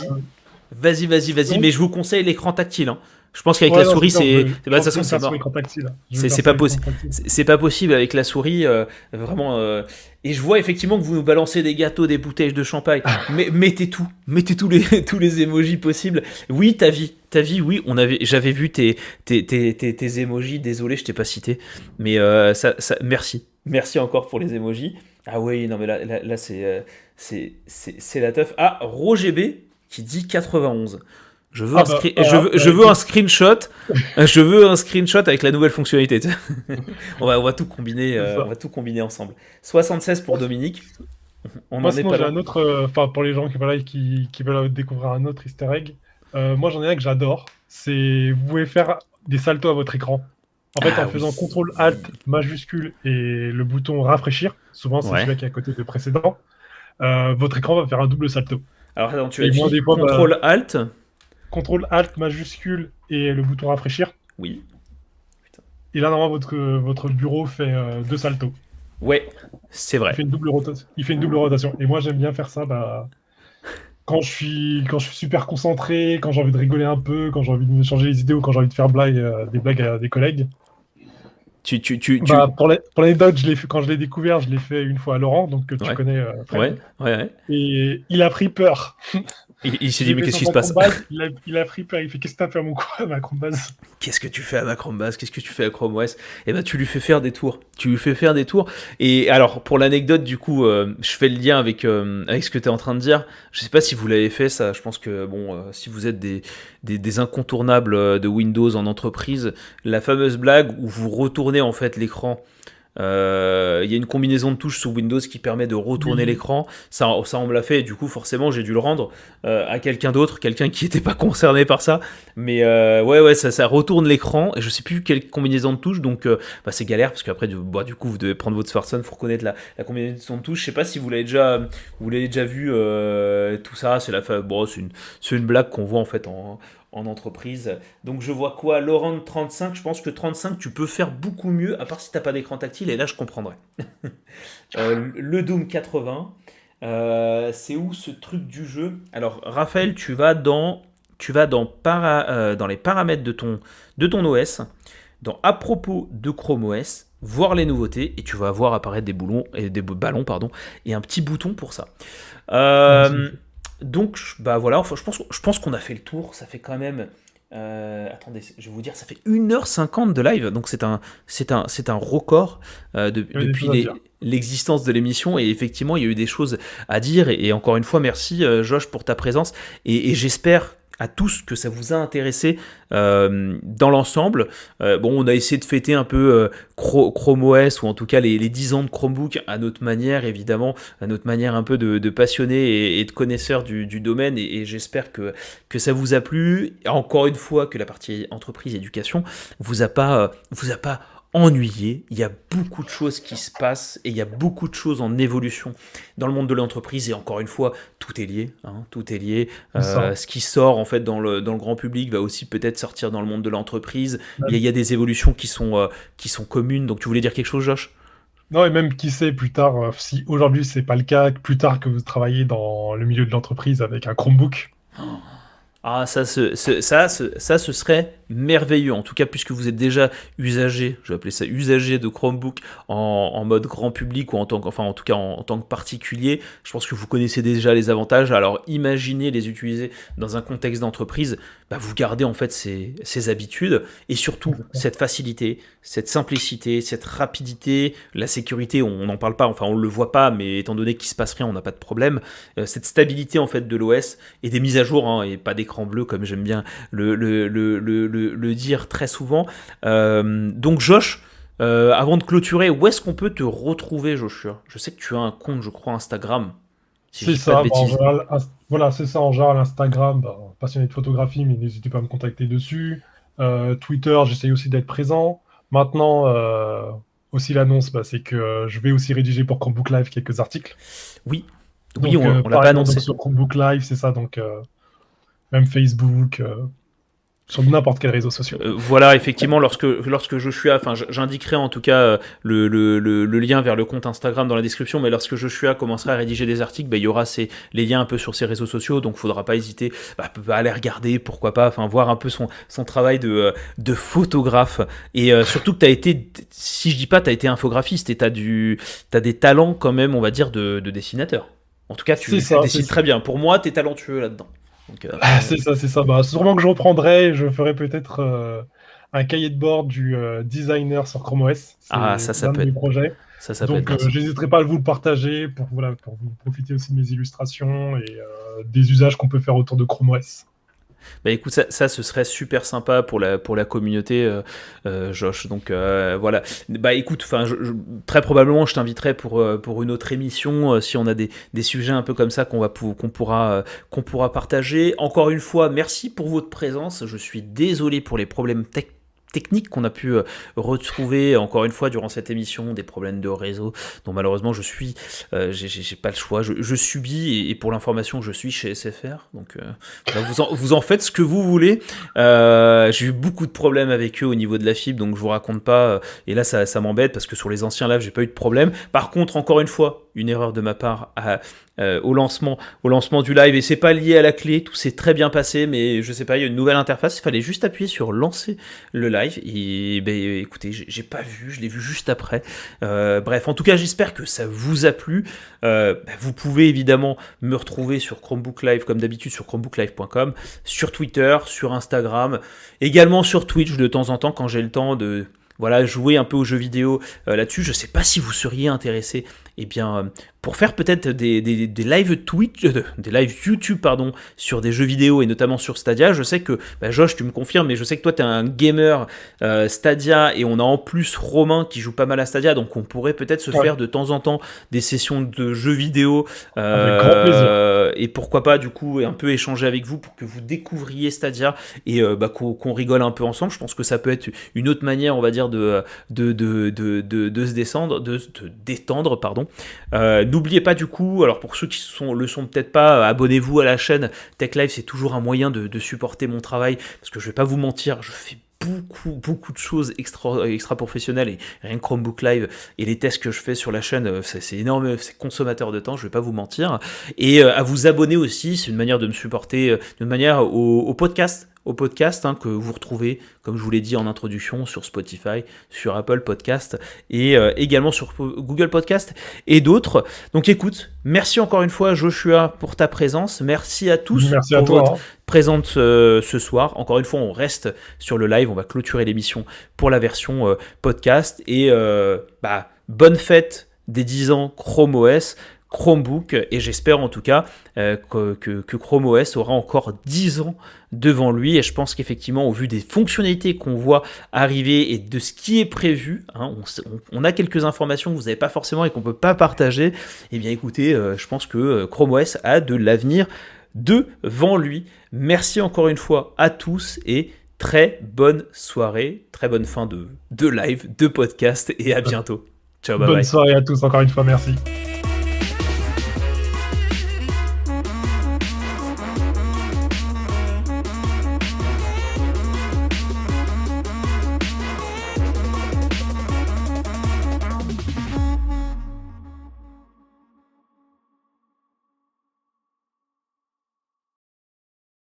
vas-y, vas-y, vas-y. Mais je vous conseille l'écran tactile. Hein. Je pense qu'avec la souris, c'est. Bah, de toute façon, c'est C'est pas possible. C'est pas possible avec la souris, euh, vraiment. Euh, et je vois effectivement que vous nous balancez des gâteaux, des bouteilles de champagne. Ah. Mais mettez tout, mettez tous les [LAUGHS] tous les emojis possibles. Oui, ta vie, ta vie. Oui, on avait, j'avais vu tes tes, tes, tes emojis. Désolé, je t'ai pas cité, mais euh, ça, ça, merci, merci encore pour les emojis. Ah oui, non mais là, là, là c'est c'est la teuf. Ah, Roger B qui dit 91. Je veux, ah un, bah, je, veux, je veux un screenshot. [LAUGHS] je veux un screenshot avec la nouvelle fonctionnalité. [LAUGHS] on, va, on va tout combiner, euh, on va tout combiner ensemble. 76 pour Dominique. On moi, sinon, j'ai un autre. Euh, enfin, pour les gens qui, voilà, qui, qui, veulent découvrir un autre Easter egg, euh, moi j'en ai un que j'adore. C'est vous pouvez faire des saltos à votre écran. En fait, ah en faisant CTRL Alt majuscule et le bouton rafraîchir, souvent c'est celui qui est à côté de précédent, votre écran va faire un double salto. Alors attends, tu as dit CTRL bah, Alt CTRL Alt majuscule et le bouton rafraîchir. Oui. Et là, normalement, votre, votre bureau fait euh, deux saltos. Ouais, c'est vrai. Il fait, une double rotation. il fait une double rotation. Et moi, j'aime bien faire ça bah, quand, je suis, quand je suis super concentré, quand j'ai envie de rigoler un peu, quand j'ai envie de me changer les idées ou quand j'ai envie de faire blague, euh, des blagues à des collègues. Tu, tu, tu, bah, Pour l'anecdote, quand je l'ai découvert, je l'ai fait une fois à Laurent, donc que tu connais. Euh, ouais, ouais, ouais. Et il a pris peur. Il, s'est dit, mais qu'est-ce qui se passe [LAUGHS] il, a, pris peur, il fait Qu'est-ce que tu fait à mon à ma base? Qu'est-ce que tu fais à ma base? Qu'est-ce que tu fais à Chrome OS Eh ben, tu lui fais faire des tours. Tu lui fais faire des tours. Et alors, pour l'anecdote, du coup, euh, je fais le lien avec, euh, avec ce que tu es en train de dire. Je sais pas si vous l'avez fait, ça. Je pense que, bon, euh, si vous êtes des, des, des, incontournables de Windows en entreprise, la fameuse blague où vous retournez en fait l'écran euh, il y a une combinaison de touches sous Windows qui permet de retourner l'écran. Ça, ça, on me l'a fait, et du coup, forcément, j'ai dû le rendre euh, à quelqu'un d'autre, quelqu'un qui [LAUGHS] n'était pas concerné par ça. Mais euh, ouais, ouais, ça, ça retourne l'écran, et je sais plus quelle combinaison de touches, donc bah, c'est galère, parce qu'après, du, bah, du coup, vous devez prendre votre smartphone pour connaître la, la, combinaison de touches. Je sais pas si vous l'avez déjà, vous l'avez déjà vu, tout ça. C'est la, bon, c'est une, une blague qu'on voit en fait en, en entreprise. Donc je vois quoi Laurent 35, je pense que 35 tu peux faire beaucoup mieux, à part si tu n'as pas d'écran tactile, et là je comprendrais. [LAUGHS] Euh, le Doom 80. c'est où ce truc du jeu? Alors, Raphaël, tu vas dans, tu vas dans, para, dans les paramètres de ton, de ton OS, dans à propos de Chrome OS, voir les nouveautés et tu vas voir apparaître des boulons et des ballons pardon et un petit bouton pour ça. Donc bah voilà, je pense, je pense qu'on a fait le tour. Ça fait quand même euh, attendez, je vais vous dire, ça fait 1h50 de live, donc c'est un, c'est un, c'est un record euh, depuis l'existence de l'émission. Et effectivement, il y a eu des choses à dire. Et, encore une fois, merci euh, Josh pour ta présence. et j'espère à tous que ça vous a intéressé euh, dans l'ensemble. Euh, bon, on a essayé de fêter un peu euh, Chrome OS ou en tout cas les, les, 10 ans de Chromebook à notre manière, évidemment, à notre manière un peu de, passionnés et, de connaisseurs du, domaine. Et, j'espère que, que ça vous a plu. Encore une fois, que la partie entreprise éducation vous a pas, vous a pas ennuyé. Il y a beaucoup de choses qui se passent et il y a beaucoup de choses en évolution dans le monde de l'entreprise. Et encore une fois, tout est lié. Hein, tout est lié. Euh, ce qui sort en fait dans le, dans le grand public va aussi peut-être sortir dans le monde de l'entreprise. Il, y a des évolutions qui sont, euh, qui sont communes. Donc tu voulais dire quelque chose, Josh? Non, et même qui sait plus tard, euh, si aujourd'hui c'est pas le cas, plus tard que vous travaillez dans le milieu de l'entreprise avec un Chromebook. Ah, ça, ça, ça, ça, ce serait merveilleux. En tout cas, puisque vous êtes déjà usager, je vais appeler ça usager de Chromebook en, mode grand public ou en tant que, enfin, en tout cas en, tant que particulier, je pense que vous connaissez déjà les avantages. Alors, imaginez les utiliser dans un contexte d'entreprise. Bah, vous gardez en fait ces, ces habitudes et surtout cette facilité, cette simplicité, cette rapidité, la sécurité. On n'en parle pas, enfin, on le voit pas, mais étant donné qu'il se passe rien, on n'a pas de problème. Euh, cette stabilité en fait de l'OS et des mises à jour hein, et pas d'écran bleu, comme j'aime bien le, le, le, le, dire très souvent. Euh, donc Josh, euh, avant de clôturer, où est-ce qu'on peut te retrouver, Joshua? Je sais que tu as un compte, je crois, Instagram. c'est ça, bah, voilà, c'est ça en général, Instagram, bah, passionné de photographie, mais n'hésitez pas à me contacter dessus. Euh, Twitter, j'essaye aussi d'être présent. Maintenant, aussi l'annonce, bah, c'est que je vais aussi rédiger pour Chromebook Live quelques articles. Oui, oui, on, l'a pas annoncé. Sur Chromebook Live, c'est ça, donc même Facebook, sur n'importe quel réseau social. Euh, voilà, effectivement, lorsque, lorsque je suis à, enfin, j'indiquerai en tout cas euh, le, le, le, lien vers le compte Instagram dans la description, mais lorsque je suis à commencera à rédiger des articles, bah, il y aura ces, les liens un peu sur ces réseaux sociaux, donc il faudra pas hésiter bah, à aller regarder, pourquoi pas, enfin, voir un peu son, son travail de, de photographe. Et surtout que tu as été, si je dis pas, tu as été infographiste et tu as, as des talents quand même, on va dire, de, de dessinateur. En tout cas, tu, tu dessines très bien. Pour moi, tu es talentueux là-dedans. Euh, ah, c'est ça, c'est ça. Bah, sûrement que je reprendrai. Je ferai peut-être euh, un cahier de bord du euh, designer sur Chrome OS. Ah, ça, ça peut être. Projet. Ça, ça Donc, j'hésiterai pas à vous le partager pour, voilà, pour vous profiter aussi de mes illustrations et des usages qu'on peut faire autour de Chrome OS. Bah écoute, ça, ce serait super sympa pour la, pour la communauté, euh, euh, Josh. Donc euh, voilà. Bah écoute, enfin, très probablement, je t'inviterai pour, pour une autre émission si on a des, des, sujets un peu comme ça qu'on va qu'on pourra qu'on pourra partager. Encore une fois, merci pour votre présence. Je suis désolé pour les problèmes techniques techniques qu'on a pu euh, retrouver encore une fois durant cette émission, des problèmes de réseau dont malheureusement je suis, euh, j'ai pas le choix, je, subis et, pour l'information je suis chez SFR, donc euh, vous, en, vous en faites ce que vous voulez. j'ai eu beaucoup de problèmes avec eux au niveau de la fibre, donc je vous raconte pas, et là ça, ça m'embête parce que sur les anciens lives j'ai pas eu de problème. Par contre, encore une fois, une erreur de ma part euh, au, lancement, du live et c'est pas lié à la clé, tout s'est très bien passé, mais je sais pas, il y a une nouvelle interface, il fallait juste appuyer sur lancer le live et ben, écoutez, j'ai pas vu, je l'ai vu juste après. Euh, bref, en tout cas, j'espère que ça vous a plu. Euh, ben, vous pouvez évidemment me retrouver sur Chromebook Live comme d'habitude sur chromebooklive.com, sur Twitter, sur Instagram, également sur Twitch de temps en temps quand j'ai le temps de voilà, jouer un peu aux jeux vidéo là-dessus. Je sais pas si vous seriez intéressé eh bien, euh, pour faire peut-être des, des, live Twitch, euh, des live YouTube, pardon, sur des jeux vidéo et notamment sur Stadia, je sais que, bah, Josh, tu me confirmes, mais je sais que toi, tu es un gamer euh, Stadia et on a en plus Romain qui joue pas mal à Stadia, donc on pourrait peut-être se faire de temps en temps des sessions de jeux vidéo. et pourquoi pas, du coup, un peu échanger avec vous pour que vous découvriez Stadia et bah, qu'on rigole un peu ensemble. Je pense que ça peut être une autre manière, on va dire, de, de, de, de, de se descendre, de, de détendre, pardon. Euh, n'oubliez pas du coup, alors pour ceux qui sont, le sont peut-être pas, abonnez-vous à la chaîne Tech Live, c'est toujours un moyen de, supporter mon travail, parce que je vais pas vous mentir, je fais beaucoup, beaucoup de choses extra, extra professionnelles et rien que Chromebook Live et les tests que je fais sur la chaîne, euh, c'est énorme, c'est consommateur de temps, je vais pas vous mentir. Et à vous abonner aussi, c'est une manière de me supporter, d'une manière au podcast au podcast hein, que vous retrouvez, comme je vous l'ai dit en introduction, sur Spotify, sur Apple Podcast et euh, également sur Google Podcast et d'autres. Donc écoute, merci encore une fois Joshua pour ta présence. Merci à tous merci pour à toi, votre hein. présence euh, ce soir. Encore une fois, on reste sur le live, on va clôturer l'émission pour la version euh, podcast et bah, bonne fête des 10 ans Chrome OS. Chromebook et j'espère en tout cas euh, que, Chrome OS aura encore 10 ans devant lui et je pense qu'effectivement au vu des fonctionnalités qu'on voit arriver et de ce qui est prévu, hein, on, a quelques informations que vous n'avez pas forcément et qu'on ne peut pas partager, et eh bien écoutez, euh, je pense que euh, Chrome OS a de l'avenir devant lui. Merci encore une fois à tous et très bonne soirée, très bonne fin de, de live, de podcast et à bientôt. Ciao, bye Bonne soirée à tous encore une fois, merci.